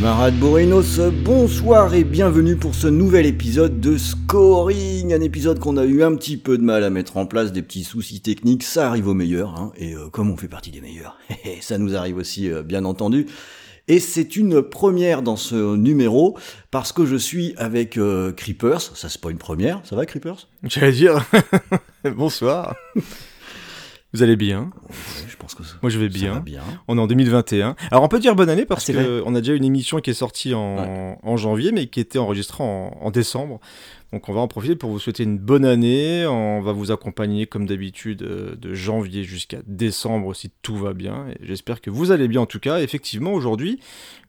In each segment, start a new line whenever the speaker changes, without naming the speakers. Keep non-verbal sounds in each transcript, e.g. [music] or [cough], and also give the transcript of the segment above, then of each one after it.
Camarades Borinos, bonsoir et bienvenue pour ce nouvel épisode de Scoring, un épisode qu'on a eu un petit peu de mal à mettre en place, des petits soucis techniques, ça arrive aux meilleurs, hein, et euh, comme on fait partie des meilleurs, [laughs] ça nous arrive aussi euh, bien entendu. Et c'est une première dans ce numéro, parce que je suis avec euh, Creepers, ça c'est pas une première, ça va Creepers?
J'allais dire. [laughs] Bonsoir. Vous allez bien
Ouais, Je pense que ça,
Moi je vais
ça
bien.
va bien.
On est en 2021. Alors on peut dire bonne année parce
Ah,
qu'on a déjà une émission qui est sortie en, en janvier mais qui était enregistrée en, en décembre. Donc on va en profiter pour vous souhaiter une bonne année. On va vous accompagner comme d'habitude euh, de janvier jusqu'à décembre si tout va bien. J'espère que vous allez bien en tout cas. Effectivement aujourd'hui,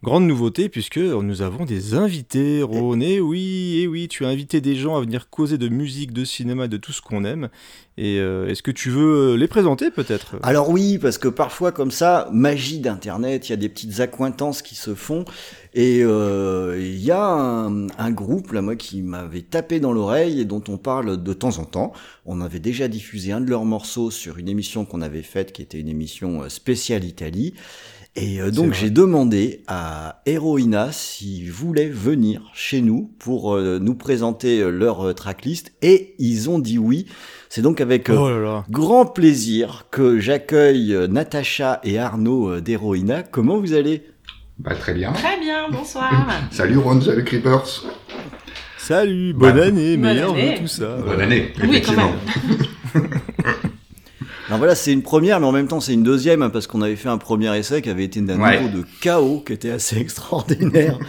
grande nouveauté puisque nous avons des invités. Ron, et oui, et oui, tu as invité des gens à venir causer de musique, de cinéma, de tout ce qu'on aime. Et euh, est-ce que tu veux les présenter peut-être?
Alors oui, parce que parfois comme ça, magie d'internet, il y a des petites accointances qui se font. Et euh, il y a un, un groupe là, moi, qui m'avait tapé dans l'oreille et dont on parle de temps en temps. On avait déjà diffusé un de leurs morceaux sur une émission qu'on avait faite, qui était une émission euh, spéciale Italie. Et euh, donc j'ai demandé à Heroina s'ils voulaient venir chez nous pour euh, nous présenter leur tracklist et ils ont dit oui. C'est donc avec euh,
Oh là là.
grand plaisir que j'accueille Natacha et Arnaud d'Heroina. Comment vous allez?
Bah, très bien.
Très bien, bonsoir. [laughs]
Salut Ron, salut Creepers.
Salut, bonne
Bah,
année,
bonne
meilleur
année.
vœu, tout ça.
Bonne année,
Oui, quand
effectivement. [laughs]
Alors voilà, c'est une première, mais en même temps c'est une deuxième, hein, parce qu'on avait fait un premier essai qui avait été d'un
Ouais.
niveau de chaos qui était assez [laughs] extraordinaire.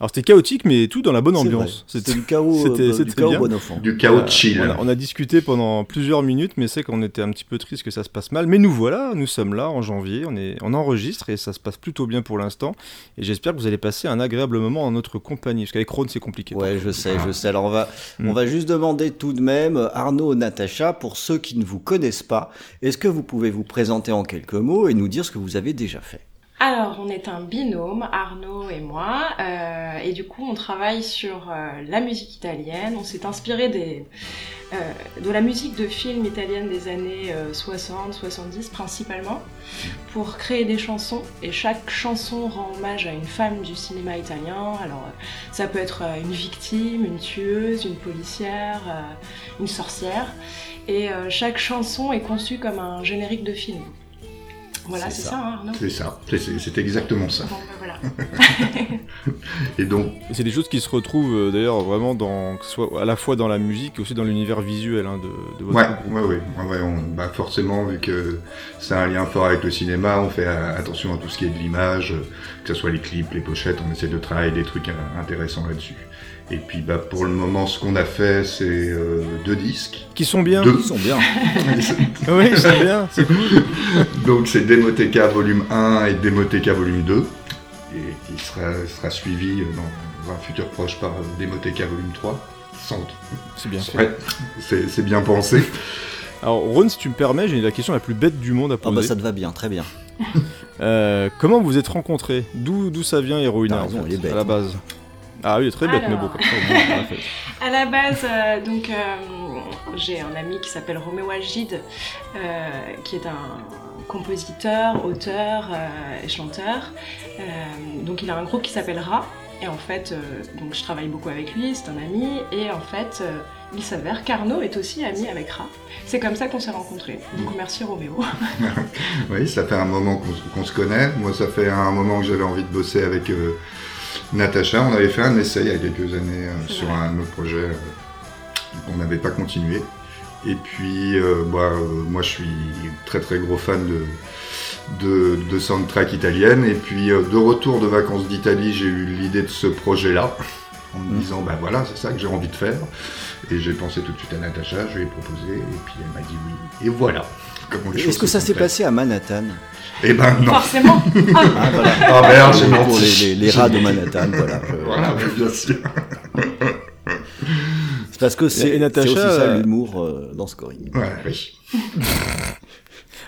Alors c'était chaotique, mais tout dans la bonne ambiance.
C'était du chaos,
c'était-
euh,
c'était
du chaos
bien.
bon enfant.
Du chaos
Euh,
chill.
On a, on a discuté pendant plusieurs minutes, mais c'est qu'on était un petit peu triste que ça se passe mal. Mais nous voilà, nous sommes là en janvier, on, est, on enregistre et ça se passe plutôt bien pour l'instant. Et j'espère que vous allez passer un agréable moment en notre compagnie, parce qu'avec Ron c'est compliqué.
Ouais, je sais, je sais. Alors on va,
Mm.
on va juste demander tout de même, Arnaud, Natacha, pour ceux qui ne vous connaissent pas, est-ce que vous pouvez vous présenter en quelques mots et nous dire ce que vous avez déjà fait?
Alors, on est un binôme, Arnaud et moi, euh, et du coup, on travaille sur euh, la musique italienne. On s'est inspiré euh, de la musique de films italiennes des années euh, 60, 70 principalement, pour créer des chansons. Et chaque chanson rend hommage à une femme du cinéma italien. Alors, ça peut être une victime, une tueuse, une policière, une sorcière. Et euh, chaque chanson est conçue comme un générique de film. Voilà,
C'est ça.
ça, hein, Arnaud
C'est ça, c'est- exactement ça.
Bon, ben voilà. [laughs]
Et donc,
c'est des choses qui se retrouvent euh, d'ailleurs vraiment dans, soit à la fois dans la musique et aussi dans l'univers visuel hein, de, de votre
ouais,
groupe.
ouais, ouais, ouais, ouais, on- bah forcément, vu que c'est un lien fort avec le cinéma, on fait euh, attention à tout ce qui est de l'image, que ce soit les clips, les pochettes, on essaie de travailler des trucs intéressants là-dessus. Et puis, bah, pour le moment, ce qu'on a fait, c'est euh, deux disques.
Qui sont bien.
Deux. [laughs]
Ils sont bien.
Oui, c'est bien. C'est cool.
Donc c'est Demoteca volume 1 et Demoteca volume 2, et qui sera, sera suivi euh, dans un futur proche par euh, Demoteca volume 3. Sans...
C'est bien fait.
Ouais, c'est bien pensé.
Alors Ron, si tu me permets, j'ai la question la plus bête du monde à
Ah
poser.
bah ça te va bien, très bien.
Euh, comment vous êtes rencontrés? D'où d'où ça vient Héroïna en fait, à la base Ah oui, très bête, mais bon, comme ça, au moins, on l'a fait. [laughs]
À la base, euh, donc, euh, j'ai un ami qui s'appelle Roméo Agide, euh, qui est un compositeur, auteur euh, et chanteur. Euh, donc, il a un groupe qui s'appelle Ra. Et en fait, euh, donc, je travaille beaucoup avec lui, c'est un ami. Et en fait, euh, il s'avère qu'Arnaud est aussi ami avec Ra. C'est comme ça qu'on s'est rencontrés. Donc, merci Roméo. [laughs]
Oui, ça fait un moment qu'on se connaît. Moi, ça fait un moment que j'avais envie de bosser avec euh, Natacha. On avait fait un essai il y a quelques années euh, sur
vrai.
un autre projet euh, qu'on n'avait pas continué. Et puis, euh, bah, euh, moi, je suis très très gros fan de, de, de soundtrack italienne. Et puis, euh, de retour de vacances d'Italie, j'ai eu l'idée de ce projet-là. En me
Mm.
disant, bah voilà, c'est ça que j'ai envie de faire. Et j'ai pensé tout de suite à Natacha, je lui ai proposé, et puis elle m'a dit oui. Et voilà.
Est-ce que ça s'est passé à Manhattan?
Eh ben non.
Forcément. [laughs]
Ah, voilà.
Ah merde, j'ai
Pour les, les- les rats de Manhattan, voilà. je- [laughs]
Voilà, bien sûr.
C'est parce que c'est c'est aussi ça
euh,
l'humour euh, dans Scoring.
Ouais, oui.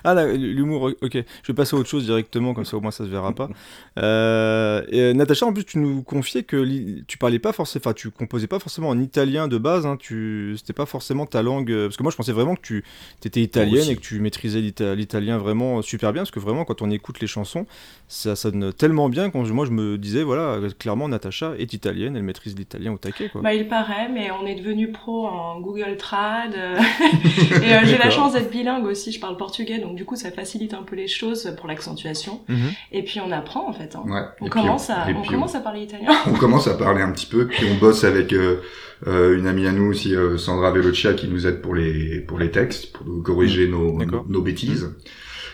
Ah, là, l'humour, ok. Je vais passer à autre chose directement, comme ça au moins ça se verra pas. [laughs] Euh, et, euh, Natacha, en plus, tu nous confiais que tu parlais pas forcément, enfin, tu composais pas forcément en italien de base, hein, tu, c'était pas forcément ta langue, euh, parce que moi je pensais vraiment que tu étais italienne et que tu maîtrisais l'ita- l'italien vraiment super bien, parce que vraiment quand on écoute les chansons, ça sonne tellement bien quand je- moi je me disais, voilà, clairement Natacha est italienne, elle maîtrise l'italien au taquet, quoi.
Bah, il paraît, mais on est devenu pro en Google Trad. euh, [laughs] [laughs] et euh, j'ai la chance d'être bilingue aussi, je parle portugais, donc du coup ça facilite un peu les choses pour l'accentuation.
Mhm.
Et puis on apprend en fait. hein.
Ouais.
On,
Et
commence à, on
puis,
commence à parler italien. [laughs]
on commence à parler un petit peu, puis on bosse avec euh, euh, une amie à nous aussi, euh, Sandra Velocia, qui nous aide pour les pour les textes, pour nous corriger nos,
D'accord.
nos, nos bêtises.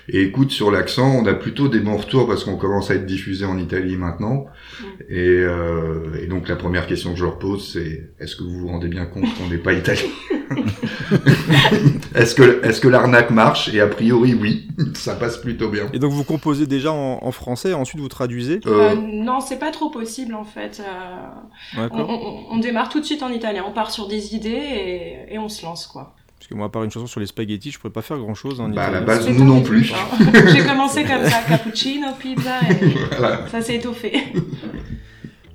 Et écoute, sur l'accent, on a plutôt des bons retours parce qu'on commence à être diffusé en Italie maintenant. Et, euh, et donc la première question que je leur pose, c'est est-ce que vous vous rendez bien compte qu'on n'est pas italien? [laughs] Est-ce que est-ce que l'arnaque marche? Et a priori, oui, [laughs] ça passe plutôt bien.
Et donc vous composez déjà en, en français, et ensuite vous traduisez?
Euh,
Euh, non, c'est pas trop possible en fait. Euh, on,
D'accord.
on- on démarre tout de suite en italien, on part sur des idées et, et on se lance quoi.
Parce que moi, à part une chanson sur les spaghettis, je pourrais pas faire grand chose en
Bah, à la base, nous non plus.
hein. J'ai commencé comme ça, [laughs] cappuccino, pizza, et
Voilà.
ça s'est étoffé. [laughs]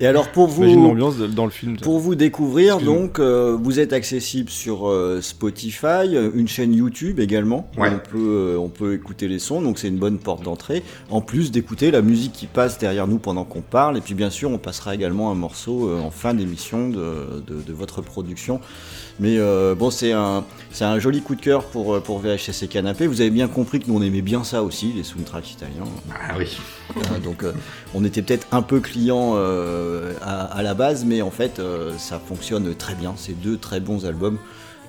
Et alors pour vous,
l'ambiance de- dans le film.
pour vous découvrir, donc euh, vous êtes accessible sur euh, Spotify, euh, une chaîne YouTube également. où
Ouais.
On peut euh, on peut écouter les sons, donc c'est une bonne porte d'entrée. En plus d'écouter la musique qui passe derrière nous pendant qu'on parle, et puis bien sûr on passera également un morceau euh, en fin d'émission de, de, de votre production. Mais euh, bon, c'est un, c'est un joli coup de cœur pour, euh, pour VHS et Canapé. Vous avez bien compris que nous on aimait bien ça aussi, les soundtracks italiens.
Ah oui.
Euh, donc euh, on était peut-être un peu client à, à la base, mais en fait ça fonctionne très bien. C'est deux très bons albums.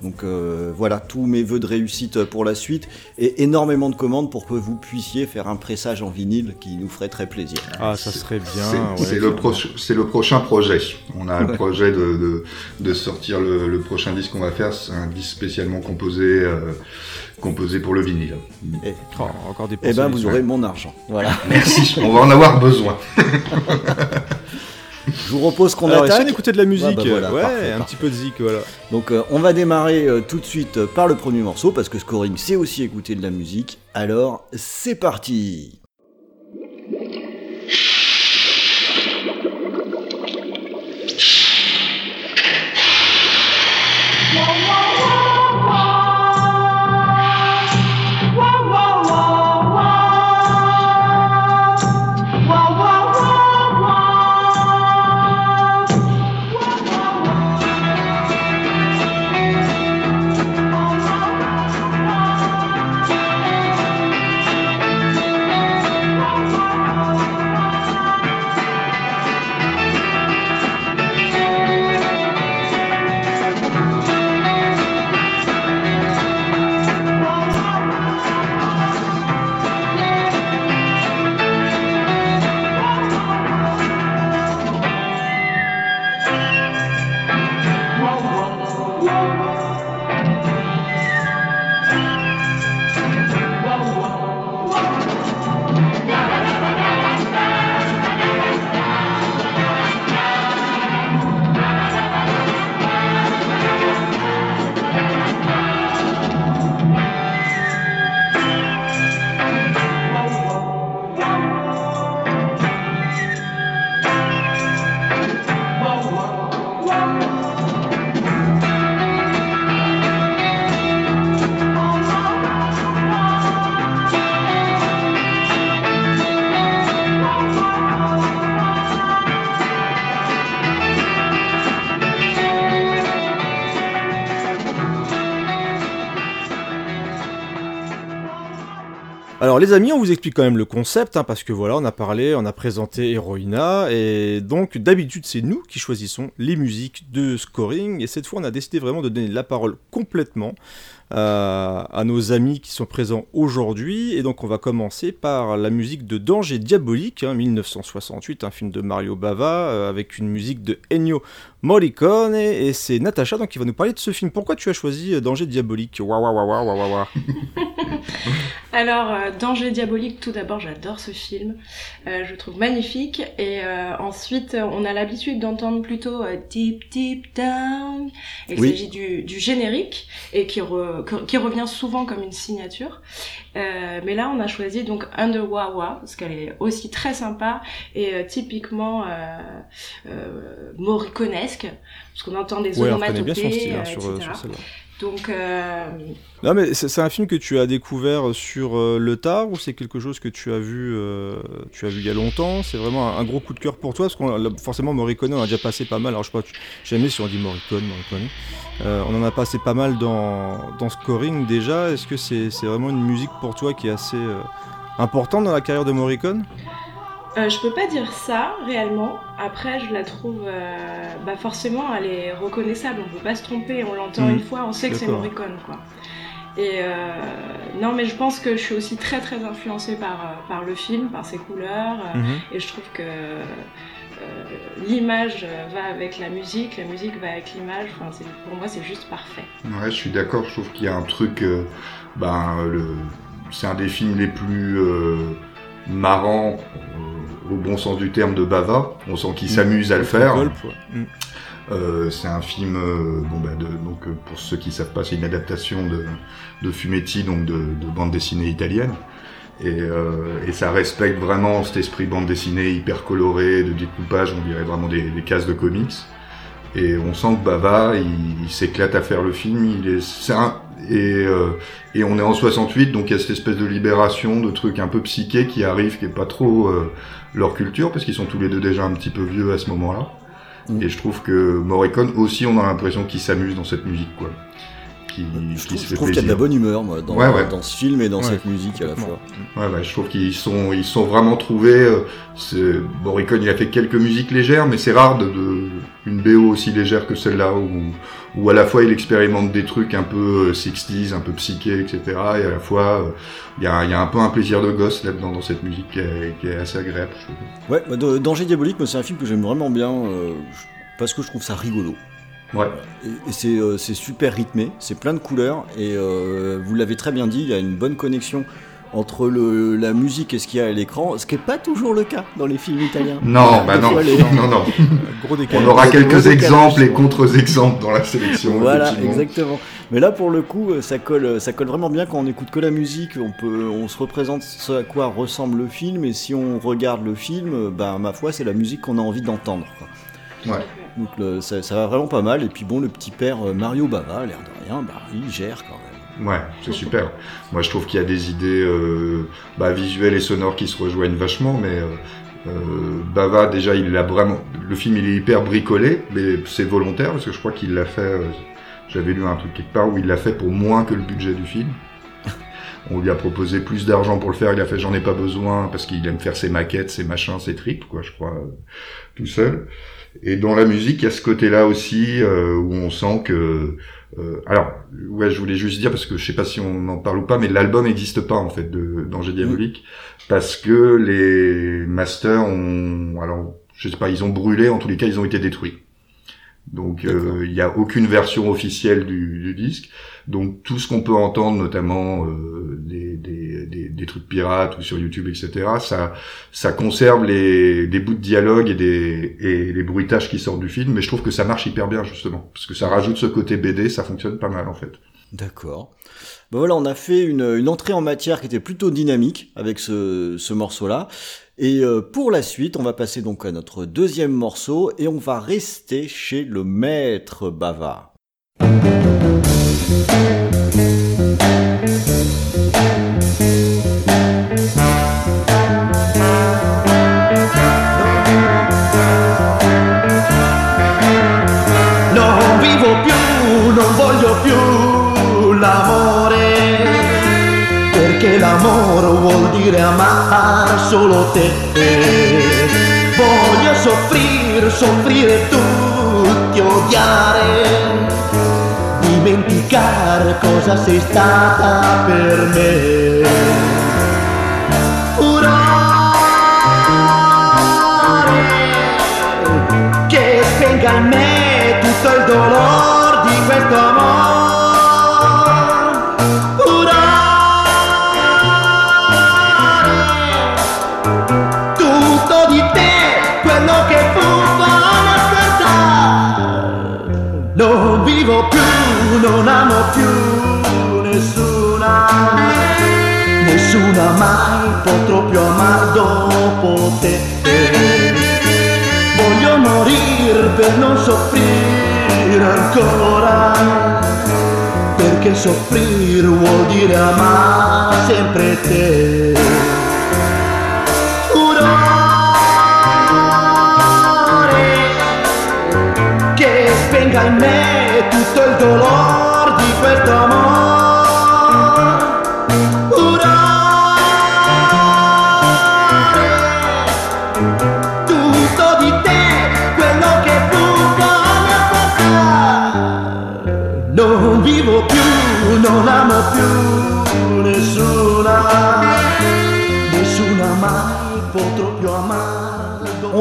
Donc euh, voilà, tous mes voeux de réussite pour la suite et énormément de commandes pour que vous puissiez faire un pressage en vinyle qui nous ferait très plaisir.
Ah, ça serait bien.
C'est
ouais,
le, prochain projet. On a le projet de, de, de sortir le, le prochain disque qu'on va faire. C'est un disque spécialement composé, euh, composé pour le vinyle.
Et,
Oh, encore des
eh ben vous aurez mon argent. Voilà.
Merci. On va en avoir besoin. [laughs]
Je vous propose qu'on attaque.
essaie d'écouter de la musique.
bah voilà,
ouais,
parfait,
un
parfait.
petit peu de zik, voilà.
Donc euh, on va démarrer euh, tout de suite euh, par le premier morceau parce que scoring c'est aussi écouter de la musique. Alors c'est parti. [laughs]
Alors les amis, on vous explique quand même le concept, hein, parce que voilà, on a parlé, on a présenté Heroina, et donc d'habitude c'est nous qui choisissons les musiques de scoring, et cette fois on a décidé vraiment de donner la parole complètement à, à nos amis qui sont présents aujourd'hui. Et donc on va commencer par la musique de Danger Diabolique, hein, 1968, un film de Mario Bava, euh, avec une musique de Ennio Morricone. Et, c'est Natacha donc, qui va nous parler de ce film. Pourquoi tu as choisi euh, Danger Diabolique? Waouh, waouh, waouh, waouh, waouh. [laughs]
Alors, euh, Danger Diabolique, tout d'abord, j'adore ce film. Euh, je le trouve magnifique. Et euh, ensuite, on a l'habitude d'entendre plutôt euh, Deep Deep Down. Il
Oui.
s'agit du, du générique et qui, re- qui revient souvent comme une signature. Euh, mais là, on a choisi donc Under Wawa parce qu'elle est aussi très sympa et euh, typiquement euh, euh, moriconesque parce qu'on entend des
Ouais, on reconnaît bien
onomatopées,
son style hein, sur,
etc.
sur.
Donc, euh,
Non, mais c'est un film que tu as découvert sur euh, le tard ou c'est quelque chose que tu as vu, euh, tu as vu il y a longtemps? C'est vraiment un, gros coup de cœur pour toi parce qu'on forcément Morricone on a déjà passé pas mal. Alors je sais pas, jamais si on dit Morricone, Morricone. On en a passé pas mal dans, dans Scoring déjà. Est-ce que c'est vraiment une musique pour toi qui est assez importante dans la carrière de Morricone?
Euh, je peux pas dire ça réellement. Après, je la trouve, euh, bah forcément, elle est reconnaissable. On peut pas se tromper. On l'entend
Mhm.
une fois, on sait que c'est. Morricone, quoi. Et euh, non, mais je pense que je suis aussi très très influencée par euh, par le film, par ses couleurs.
Mhm.
Et je trouve que euh, l'image va avec la musique, la musique va avec l'image. Enfin, pour moi, c'est juste parfait.
Ouais, je suis d'accord. Je trouve qu'il y a un truc. euh, ben, le, c'est un des films les plus euh, marrants, euh, au bon sens du terme, de Bava. On sent qu'il s'amuse à le faire.
Ouais.
Euh, c'est un film, euh, bon, bah, de, donc euh, pour ceux qui savent pas, c'est une adaptation de, de Fumetti, donc de, de bande dessinée italienne. Et, et ça respecte vraiment cet esprit bande dessinée hyper coloré, de découpage, on dirait vraiment des, des cases de comics. Et on sent que Bava, il, il s'éclate à faire le film. Il est, c'est un- et, euh, et on est en 68, donc il y a cette espèce de libération, de trucs un peu psychés qui arrivent, qui est pas trop euh, leur culture, parce qu'ils sont tous les deux déjà un petit peu vieux à ce moment-là.
Mm.
Et je trouve que Morricone aussi, on a l'impression qu'il s'amuse dans cette musique, quoi. Qui,
Je
qui
trouve, je qu'il y a de la bonne humeur, moi, dans,
Ouais, ouais.
dans ce film et dans
Ouais,
cette musique à la fois.
Ouais, ouais, je trouve qu'ils sont, ils sont vraiment trouvés. euh, Morricone, il a fait quelques musiques légères, mais c'est rare de, de une BO aussi légère que celle-là, où, où à la fois il expérimente des trucs un peu euh, 60s, un peu psychés, etc. Et à la fois, euh, il y, a, il y a un peu un plaisir de gosse là-dedans dans cette musique qui est, qui est assez agréable. je.
Ouais, bah, Danger Diabolique, c'est un film que j'aime vraiment bien euh, parce que je trouve ça rigolo.
Ouais.
Et, c'est euh, c'est super rythmé, c'est plein de couleurs, et euh, vous l'avez très bien dit, il y a une bonne connexion entre le, la musique et ce qu'il y a à l'écran, ce qui n'est pas toujours le cas dans les films italiens.
Non, bah non,
les- [laughs]
non, non. [laughs]
Gros.
On aura quelques exemples et contre-exemples dans la sélection.
Voilà, exactement. Mais là, pour le coup, euh, ça colle, ça colle vraiment bien quand on écoute que la musique. On peut, on se représente ce à quoi ressemble le film, et si on regarde le film, ben ma foi, c'est la musique qu'on a envie d'entendre.
Ouais.
Donc ça, va vraiment pas mal. Et puis bon, le petit père euh, Mario Bava, l'air de rien, bah il gère quand même.
Ouais, c'est super. Moi, je trouve qu'il y a des idées euh, bah, visuelles et sonores qui se rejoignent vachement, mais euh, euh, Bava, déjà, il l'a vraiment. Le film, il est hyper bricolé, mais c'est volontaire parce que je crois qu'il l'a fait. J'avais lu un truc quelque part où il l'a fait pour moins que le budget du film. On lui a proposé plus d'argent pour le faire. Il a fait j'en ai pas besoin parce qu'il aime faire ses maquettes, ses machins, ses tripes, quoi, je crois, tout seul. Et dans la musique, il y a ce côté-là aussi euh, où on sent que euh, alors, ouais, je voulais juste dire parce que je sais pas si on en parle ou pas, mais l'album n'existe pas en fait de Danger Diabolique parce que les masters ont, alors, je sais pas, ils ont brûlé. En tous les cas, ils ont été détruits. Donc, euh, il n'y a aucune version officielle du, du disque. Donc, tout ce qu'on peut entendre, notamment euh, des, des, des, des trucs pirates ou sur YouTube, etc., ça, ça conserve les, des bouts de dialogue et des, et les bruitages qui sortent du film. Mais je trouve que ça marche hyper bien justement, parce que ça rajoute ce côté BD, ça fonctionne pas mal en fait.
D'accord. Ben voilà, on a fait une, une entrée en matière qui était plutôt dynamique avec ce, ce morceau-là. Et euh, pour la suite, on va passer donc à notre deuxième morceau et on va rester chez le maître bavard.
L'amore, perché l'amore vuol dire amare solo te. Voglio soffrire, soffrire tutti, odiare, dimenticare cosa sei stata per me. Furore che spenga in me tutto il dolore di questo amore. Mai potrò più amare dopo te. Voglio morire per non soffrire ancora, perché soffrire vuol dire amare sempre te. Furore che spenga in me tutto il dolore di questo amore.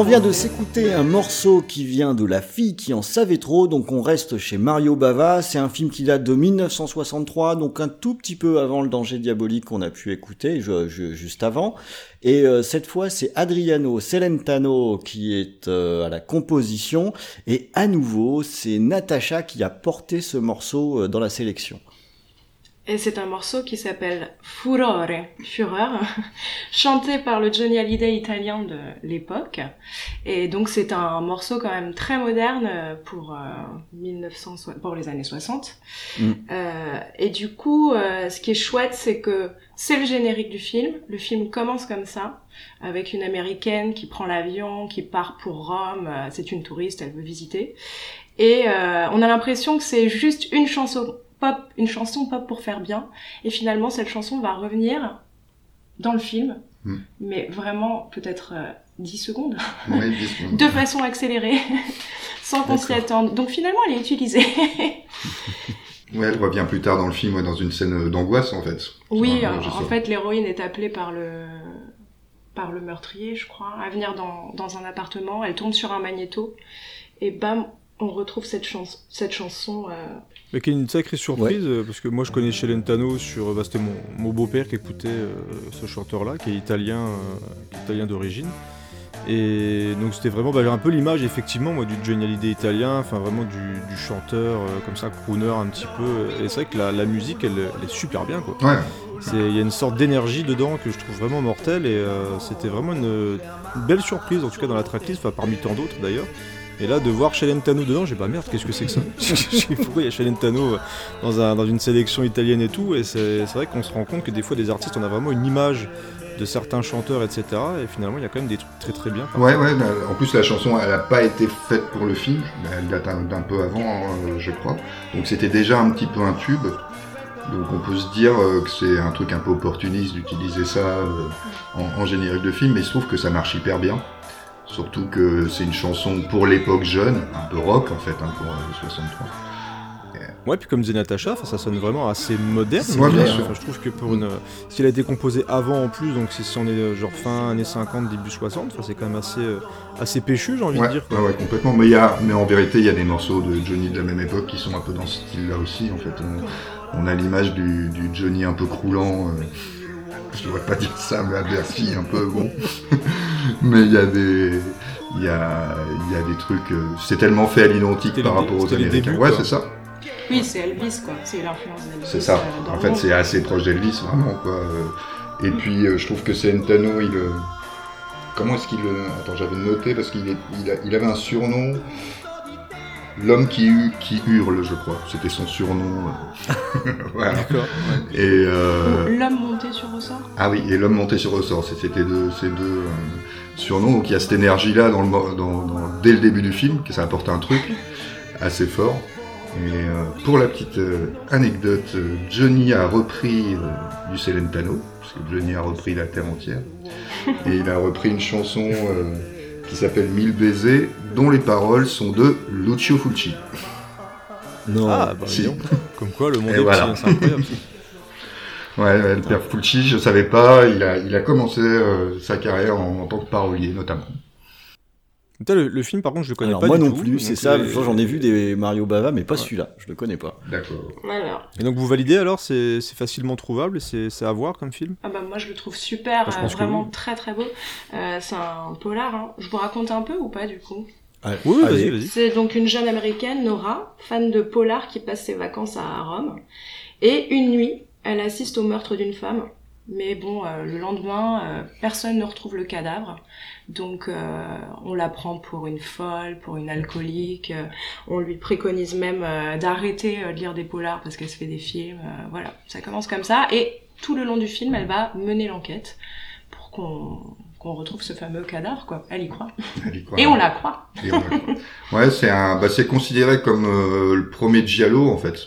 On vient de s'écouter un morceau qui vient de La fille qui en savait trop, donc on reste chez Mario Bava, c'est un film qui date de 1963, donc un tout petit peu avant le danger diabolique qu'on a pu écouter juste avant. Et euh, cette fois c'est Adriano Celentano qui est euh, à la composition, et à nouveau c'est Natacha qui a porté ce morceau euh, dans la sélection.
Et c'est un morceau qui s'appelle Furore, Fureur, [laughs] chanté par le Johnny Hallyday italien de l'époque. Et donc c'est un morceau quand même très moderne euh, pour, euh, 1900, so- pour les années 60.
Mm.
Euh, et du coup, euh, ce qui est chouette, c'est que c'est le générique du film. Le film commence comme ça, avec une américaine qui prend l'avion, qui part pour Rome. C'est une touriste, elle veut visiter. Et on a l'impression que c'est juste une chanson pop, une chanson pop pour faire bien. Et finalement, cette chanson va revenir dans le film,
Mm.
mais vraiment peut-être euh, 10 secondes,
Oui, dix secondes. [laughs]
de façon accélérée, [laughs] sans qu'on s'y attende. Donc finalement, elle est utilisée. [laughs]
Ouais, elle revient plus tard dans le film, dans une scène d'angoisse en fait.
oui, euh, en fait, l'héroïne est appelée par le par le meurtrier, je crois, à venir dans, dans un appartement. Elle tombe sur un magnéto et bam, on retrouve cette, chanson cette chanson. euh,
Mais qui est une sacrée surprise, parce que moi je connais Celentano sur. Bah, C'était mon, mon beau-père qui écoutait euh, ce chanteur-là, qui est italien, euh, italien d'origine. Et donc c'était vraiment bah, un peu l'image effectivement moi du Johnny Hallyday italien, enfin vraiment du, du chanteur euh, comme ça, crooner un petit peu. Et c'est vrai que la, la musique elle, elle est super bien quoi.
Ouais,
Il y a une sorte d'énergie dedans que je trouve vraiment mortelle et euh, c'était vraiment une, une belle surprise en tout cas dans la tracklist, enfin parmi tant d'autres d'ailleurs. Et là de voir Celentano dedans, j'ai pas merde, qu'est-ce que c'est que ça [laughs] Je sais pas Pourquoi il y a Celentano dans, un, dans une sélection italienne et tout Et c'est vrai qu'on se rend compte que des fois des artistes on a vraiment une image de certains chanteurs etc. Et finalement il y a quand même des trucs très très bien.
ouais, ouais. bah, En plus, la chanson, elle n'a pas été faite pour le film. Elle date un- d'un peu avant, euh, je crois. Donc c'était déjà un petit peu un tube. Donc on peut se dire euh, que c'est un truc un peu opportuniste d'utiliser ça euh, en, en générique de film, mais il se trouve que ça marche hyper bien. Surtout que c'est une chanson pour l'époque jeune, un peu rock en fait, hein, pour euh, 63.
Ouais, puis comme disait Natacha, ça sonne vraiment assez moderne.
Ouais,
je
bien
dirais.
sûr.
Enfin, je trouve que pour une. Si elle a été composée avant en plus, donc si on est euh, genre fin années 50, début 60, enfin, c'est quand même assez, euh, assez péchu, j'ai envie
Ouais,
de dire. quoi.
ouais, ouais, complètement. Mais, y a, mais en vérité, il y a des morceaux de Johnny de la même époque qui sont un peu dans ce style-là aussi. En fait, on, on a l'image du, du Johnny un peu croulant. euh, je devrais pas dire ça, mais à Bercy, un peu bon. [laughs] mais il y a des, il y a, il y a des trucs. euh, c'est tellement fait à l'identique par rapport aux Américains.
débuts,
ouais, c'est ça.
Oui, c'est Elvis, quoi. C'est l'influence d'Elvis.
C'est ça.
euh,
En fait, c'est assez proche d'Elvis, vraiment, quoi. Euh, Et puis, euh, je trouve que Celentano, il. euh, Comment est-ce qu'il. euh, Attends, j'avais noté parce qu'il est... il, a- il avait un surnom. L'homme qui, hu- qui hurle, je crois. C'était son surnom. [laughs] voilà.
D'accord.
Et. euh,
L'homme monté sur ressort
Ah oui, et l'homme monté sur ressort, c'était deux, ces deux euh, surnoms. Donc il y a cette énergie-là dans le, mo- dans, dans- dès le début du film, que ça apporte un truc assez fort. Et euh, pour la petite anecdote, Johnny a repris euh, du Celentano, parce que Johnny a repris La Terre entière, et il a repris une chanson euh, qui s'appelle Mille baisers, dont les paroles sont de Lucio Fulci.
Non.
Ah, bah,
Si.
Comme quoi, le monde
Et
est
voilà.
hein, c'est incroyable. ça. [laughs]
Ouais, ouais, le père Fulci, je savais pas, il a, il a commencé euh, sa carrière en, en tant que parolier notamment.
Le, le film, par contre, je le connais
Alors
pas
moi
du
non
tout,
plus, c'est ça.
les-
J'en ai vu des Mario Bava, mais pas
Ouais.
celui-là. Je le connais pas.
D'accord.
Et donc, vous validez alors C'est facilement trouvable et c'est à voir comme film?
Ah bah moi je le trouve super,
Ah,
euh, vraiment
oui.
très très beau. Euh, c'est un polar. Hein. Je vous raconte un peu ou pas du coup?
Allez,
Oui, vas-y, vas-y.
C'est donc une jeune américaine, Nora, fan de polar qui passe ses vacances à Rome. Et une nuit, elle assiste au meurtre d'une femme. Mais bon, euh, le lendemain, euh, personne ne retrouve le cadavre. Donc euh, on la prend pour une folle, pour une alcoolique. Euh, on lui préconise même euh, d'arrêter euh, de lire des polars parce qu'elle se fait des films. Euh, voilà, ça commence comme ça. Et tout le long du film, elle va mener l'enquête pour qu'on qu'on retrouve ce fameux cadavre, quoi. Elle y croit.
Elle y croit.
Et on la croit.
Et on la croit. Ouais, c'est un, bah, c'est considéré comme euh, le premier Giallo en fait.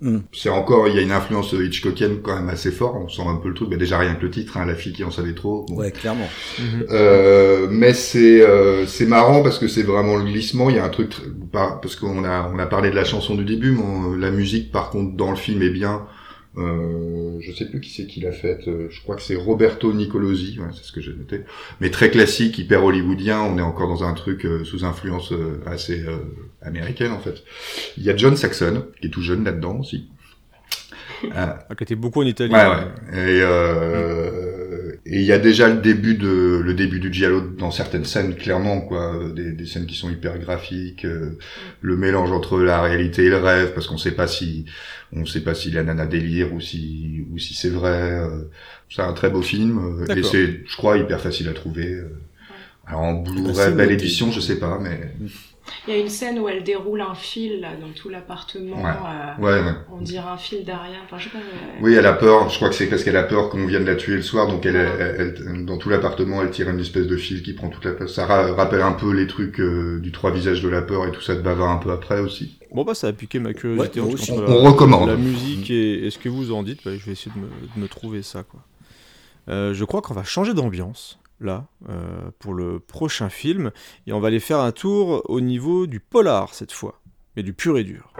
Hmm.
C'est encore, il y a une influence Hitchcockienne quand même assez fort. On sent un peu le truc. Bah, déjà rien que le titre, hein, la fille qui en savait trop. Bon.
Ouais, clairement.
Mhm.
Euh, mais c'est euh, c'est marrant parce que c'est vraiment le glissement. Il y a un truc parce qu'on a on a parlé de la chanson du début, mais on- la musique par contre dans le film est bien. Euh, je sais plus qui c'est qui l'a faite. euh, Je crois que c'est Roberto Nicolosi. Ouais, c'est ce que j'ai noté. Mais très classique, hyper hollywoodien. On est encore dans un truc euh, sous influence euh, assez américaine en fait. Il y a John Saxon qui est tout jeune là-dedans aussi.
Ah, qui était beaucoup en Italie.
Ouais, ouais. Et euh, et il y a déjà le début de le début du giallo dans certaines scènes clairement quoi, euh, des, des scènes qui sont hyper graphiques, euh, le mélange entre la réalité et le rêve parce qu'on sait pas si on sait pas si la nana délire ou si ou si c'est vrai. euh. c'est un très beau film euh, et c'est je crois hyper facile à trouver. euh. Alors en Blu-ray belle
noté.
édition, je sais pas mais
Il y a une scène où elle déroule un fil là, dans tout l'appartement.
Ouais.
euh,
ouais ouais.
On dirait un fil d'Ariane. Enfin, je sais pas.
Oui, elle a peur. Je crois que c'est parce qu'elle a peur qu'on vienne la tuer le soir, donc elle, elle- elle- dans tout l'appartement, elle tire une espèce de fil qui prend toute la place. Ça ra- rappelle un peu les trucs euh, du trois visages de la peur et tout ça de Bavard un peu après aussi.
Bon, bah, ça a piqué ma curiosité. Entre
On
la-
recommande.
La musique et, et ce que vous en dites, bah, je vais essayer de me, de me trouver ça. Quoi. Euh, je crois qu'on va changer d'ambiance, là, euh, pour le prochain film. Et on va aller faire un tour au niveau du polar, cette fois. Mais du pur et dur.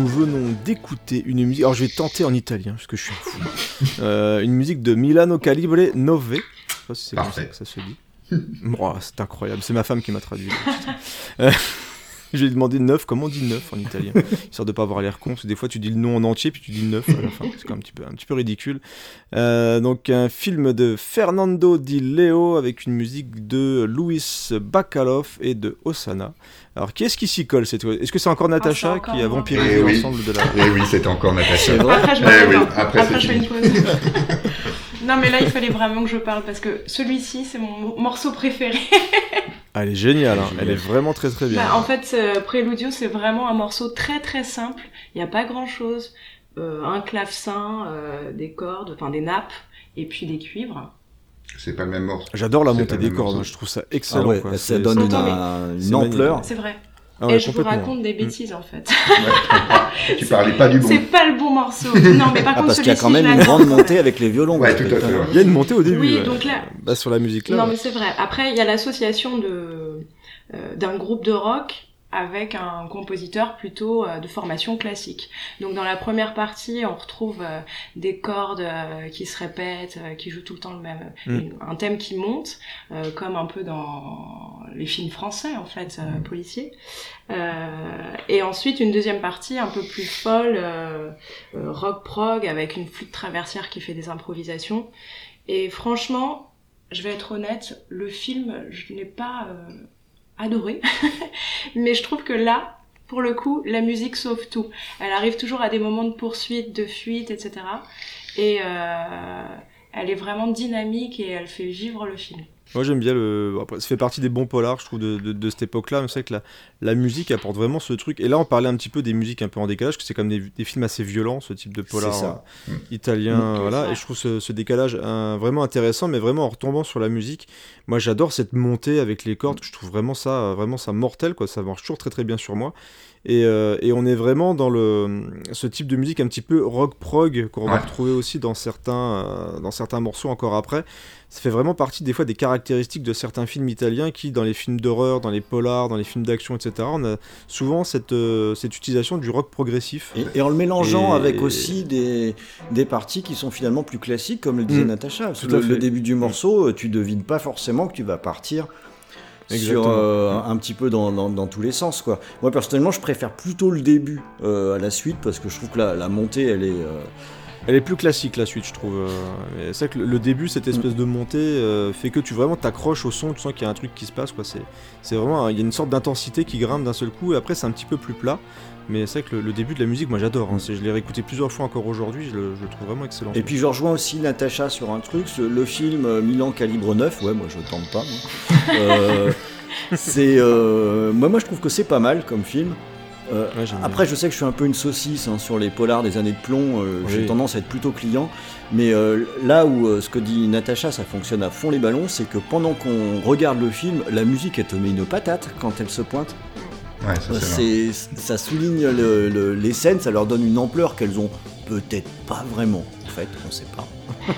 Nous venons d'écouter une musique. Alors, je vais tenter en italien, parce que je suis fou. Euh, une musique de Milano Calibre 9. Je sais pas si c'est comme ça que ça se dit. Oh, c'est incroyable, c'est ma femme qui m'a traduit. [laughs] Je lui ai demandé neuf, comment on dit neuf en italien [laughs] Histoire de pas avoir l'air con, parce que des fois tu dis le nom en entier, puis tu dis neuf à la fin. C'est quand même un petit peu, un petit peu ridicule. Euh, donc un film de Fernando Di Leo avec une musique de Luis Bacalov et de Osana. Alors qui est-ce qui s'y colle cette fois? Est-ce que c'est encore Natacha
Ah,
qui a vampirisé
Eh oui.
l'ensemble de la...
Et oui, c'était encore Natacha.
Après, je
Eh oui, après, c'est
je fais une pause. [laughs] non, mais là, il fallait vraiment que je parle parce que celui-ci, c'est mon morceau préféré.
Ah, Elle est géniale, hein.
Génial.
elle est vraiment très très bien.
Bah, en fait, euh, Préludio, c'est vraiment un morceau très très simple. Il n'y a pas grand-chose. Euh, un clavecin, euh, des cordes, enfin des nappes, et puis des cuivres.
C'est pas le même morceau.
J'adore la montée des cordes, je trouve ça
Ah
excellent.
ouais,
quoi.
ça donne une, ampleur.
C'est vrai.
Ah ouais,
et je vous raconte des
Mm.
bêtises en fait.
Ouais, tu parlais pas du [laughs] bon.
C'est pas le bon morceau. [laughs] Non, mais par
Ah,
contre,
parce qu'il y a quand même une grande montée avec les violons.
Ouais,
quoi.
tout à fait, ouais.
Il y a une montée au début.
Oui,
ouais.
donc là-
Bah, sur la musique là.
Non,
ouais.
mais c'est vrai. Après, il y a l'association de euh, d'un groupe de rock avec un compositeur plutôt euh, de formation classique. Donc dans la première partie, on retrouve euh, des cordes euh, qui se répètent, qui jouent tout le temps le même,
Mm.
un thème qui monte, comme un peu dans les films français en fait, euh, policiers. Et ensuite une deuxième partie un peu plus folle, rock prog avec une flûte traversière qui fait des improvisations. Et franchement, je vais être honnête, le film, je n'ai pas euh, adoré, [laughs] mais je trouve que là, pour le coup, la musique sauve tout. Elle arrive toujours à des moments de poursuite, de fuite, etc. Et euh, elle est vraiment dynamique et elle fait vivre le film.
Moi j'aime bien le. Après, ça fait partie des bons polars, je trouve, de, de, de cette époque-là. Mais c'est vrai que la, la musique apporte vraiment ce truc. Et là, on parlait un petit peu des musiques un peu en décalage, parce que c'est comme des, des films assez violents, ce type de polar
C'est ça.
euh, italien.
Mm.
voilà. Et je trouve ce, ce décalage euh, vraiment intéressant, mais vraiment en retombant sur la musique. Moi j'adore cette montée avec les cordes. Je trouve vraiment ça, vraiment ça mortel, quoi. Ça marche toujours très très bien sur moi. Et, euh, et on est vraiment dans le, ce type de musique un petit peu rock prog qu'on va
Ouais.
retrouver aussi dans certains, euh, dans certains morceaux encore après. Ça fait vraiment partie des fois des caractéristiques de certains films italiens qui, dans les films d'horreur, dans les polars, dans les films d'action, etc., on a souvent cette, euh, cette utilisation du rock progressif.
Et, et en le mélangeant
Et-
avec aussi des, des parties qui sont finalement plus classiques, comme le disait
Mm.
Natacha. Parce que
Tout
le, le début du morceau, euh, tu devines pas forcément que tu vas partir sur euh, un, un petit peu dans, dans- dans tous les sens. Quoi. Moi personnellement, je préfère plutôt le début euh, à la suite parce que je trouve que la, la montée, elle est. euh,
Elle est plus classique la suite, je trouve. C'est vrai que le- début, cette espèce de montée, euh, fait que tu vraiment t'accroches au son, tu sens qu'il y a un truc qui se passe. quoi. C'est c'est vraiment, il y a une sorte d'intensité qui grimpe d'un seul coup, et après c'est un petit peu plus plat. Mais c'est vrai que le, le début de la musique, moi j'adore. hein. Je l'ai réécouté plusieurs fois encore aujourd'hui, je le, je le trouve vraiment excellent.
Et puis je rejoins aussi Natacha sur un truc, ce- le film euh, Milan calibre 9, ouais moi je tente pas. moi. [laughs] Euh, c'est euh, moi, moi je trouve que c'est pas mal comme film. Euh,
Ouais, j'aime bien.
après je sais que je suis un peu une saucisse hein, sur les polars des années de plomb, euh, j'ai tendance à être plutôt client. Mais euh, là où ce que dit Natacha ça fonctionne à fond les ballons, c'est que pendant qu'on regarde le film, la musique elle te met une patate quand elle se pointe.
Ouais, ça, c'est
ça souligne le- le- les scènes, ça leur donne une ampleur qu'elles ont peut-être pas vraiment. En fait, on sait pas. [laughs]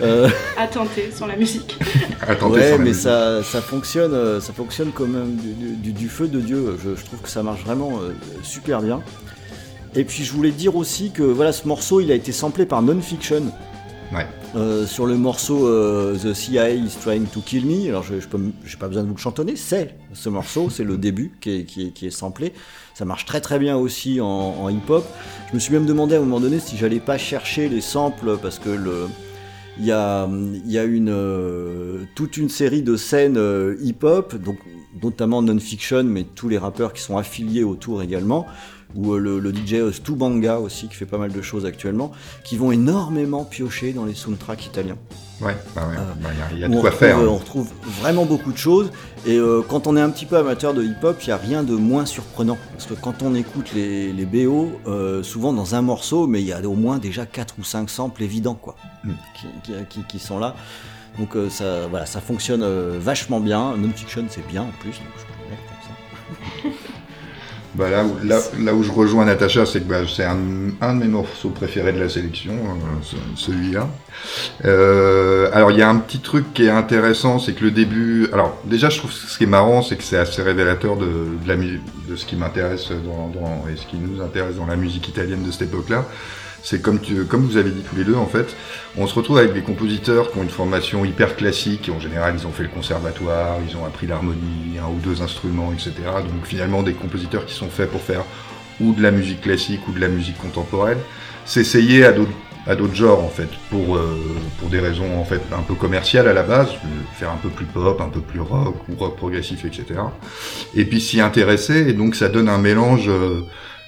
Euh,
À tenter sans la musique.
Attendez,
ouais,
sans la
mais
musique.
ça, ça fonctionne, euh, ça fonctionne comme euh, du, du- du feu de Dieu. Je, je trouve que ça marche vraiment euh, super bien. Et puis je voulais dire aussi que voilà, ce morceau, il a été samplé par Nonfiction.
Ouais.
Euh, sur le morceau euh, The CIA is trying to kill me. Alors je, j'ai pas besoin de vous le chantonner. C'est ce morceau, c'est le début qui est, qui samplé. Ça marche très très bien aussi en, hip-hop. Je me suis même demandé à un moment donné si j'allais pas chercher les samples parce que le il y a, une, euh, toute une série de scènes hip-hop, donc notamment non-fiction, mais tous les rappeurs qui sont affiliés autour également, ou euh, le, le DJ euh, Stu Banga aussi, qui fait pas mal de choses actuellement, qui vont énormément piocher dans les soundtracks italiens.
Ouais, bah ouais,
Euh,
bah, il y a- il y, a
Où
de
on
quoi
retrouve,
faire.
euh,
hein.
On retrouve vraiment beaucoup de choses. Et euh, quand on est un petit peu amateur de hip-hop, il n'y a rien de moins surprenant. Parce que quand on écoute les, les BO, euh, souvent dans un morceau, mais il y a au moins déjà 4 ou 5 samples évidents quoi,
Mm.
qui, qui- qui- qui sont là. Donc euh, ça, voilà, ça fonctionne euh, vachement bien. Non-fiction, c'est bien en plus. Donc je peux le mettre comme ça. [laughs]
Bah là, où, là, là où je rejoins Natacha, c'est que bah, c'est un, de mes morceaux préférés de la sélection, euh, ce- celui-là. Euh, alors il y a un petit truc qui est intéressant, c'est que le début. Alors déjà, je trouve ce qui est marrant, c'est que c'est assez révélateur de, de, la, de ce qui m'intéresse dans- et ce qui nous intéresse dans la musique italienne de cette époque-là. C'est comme, vous avez dit tous les deux, en fait, on se retrouve avec des compositeurs qui ont une formation hyper classique, en général ils ont fait le conservatoire, ils ont appris l'harmonie, un ou deux instruments, etc. Donc finalement des compositeurs qui sont faits pour faire ou de la musique classique ou de la musique contemporaine, s'essayer à d'autres à d'autres genres en fait pour euh, pour des raisons en fait un peu commerciales à la base faire un peu plus pop un peu plus rock ou rock progressif etc et puis s'y intéresser et donc ça donne un mélange euh,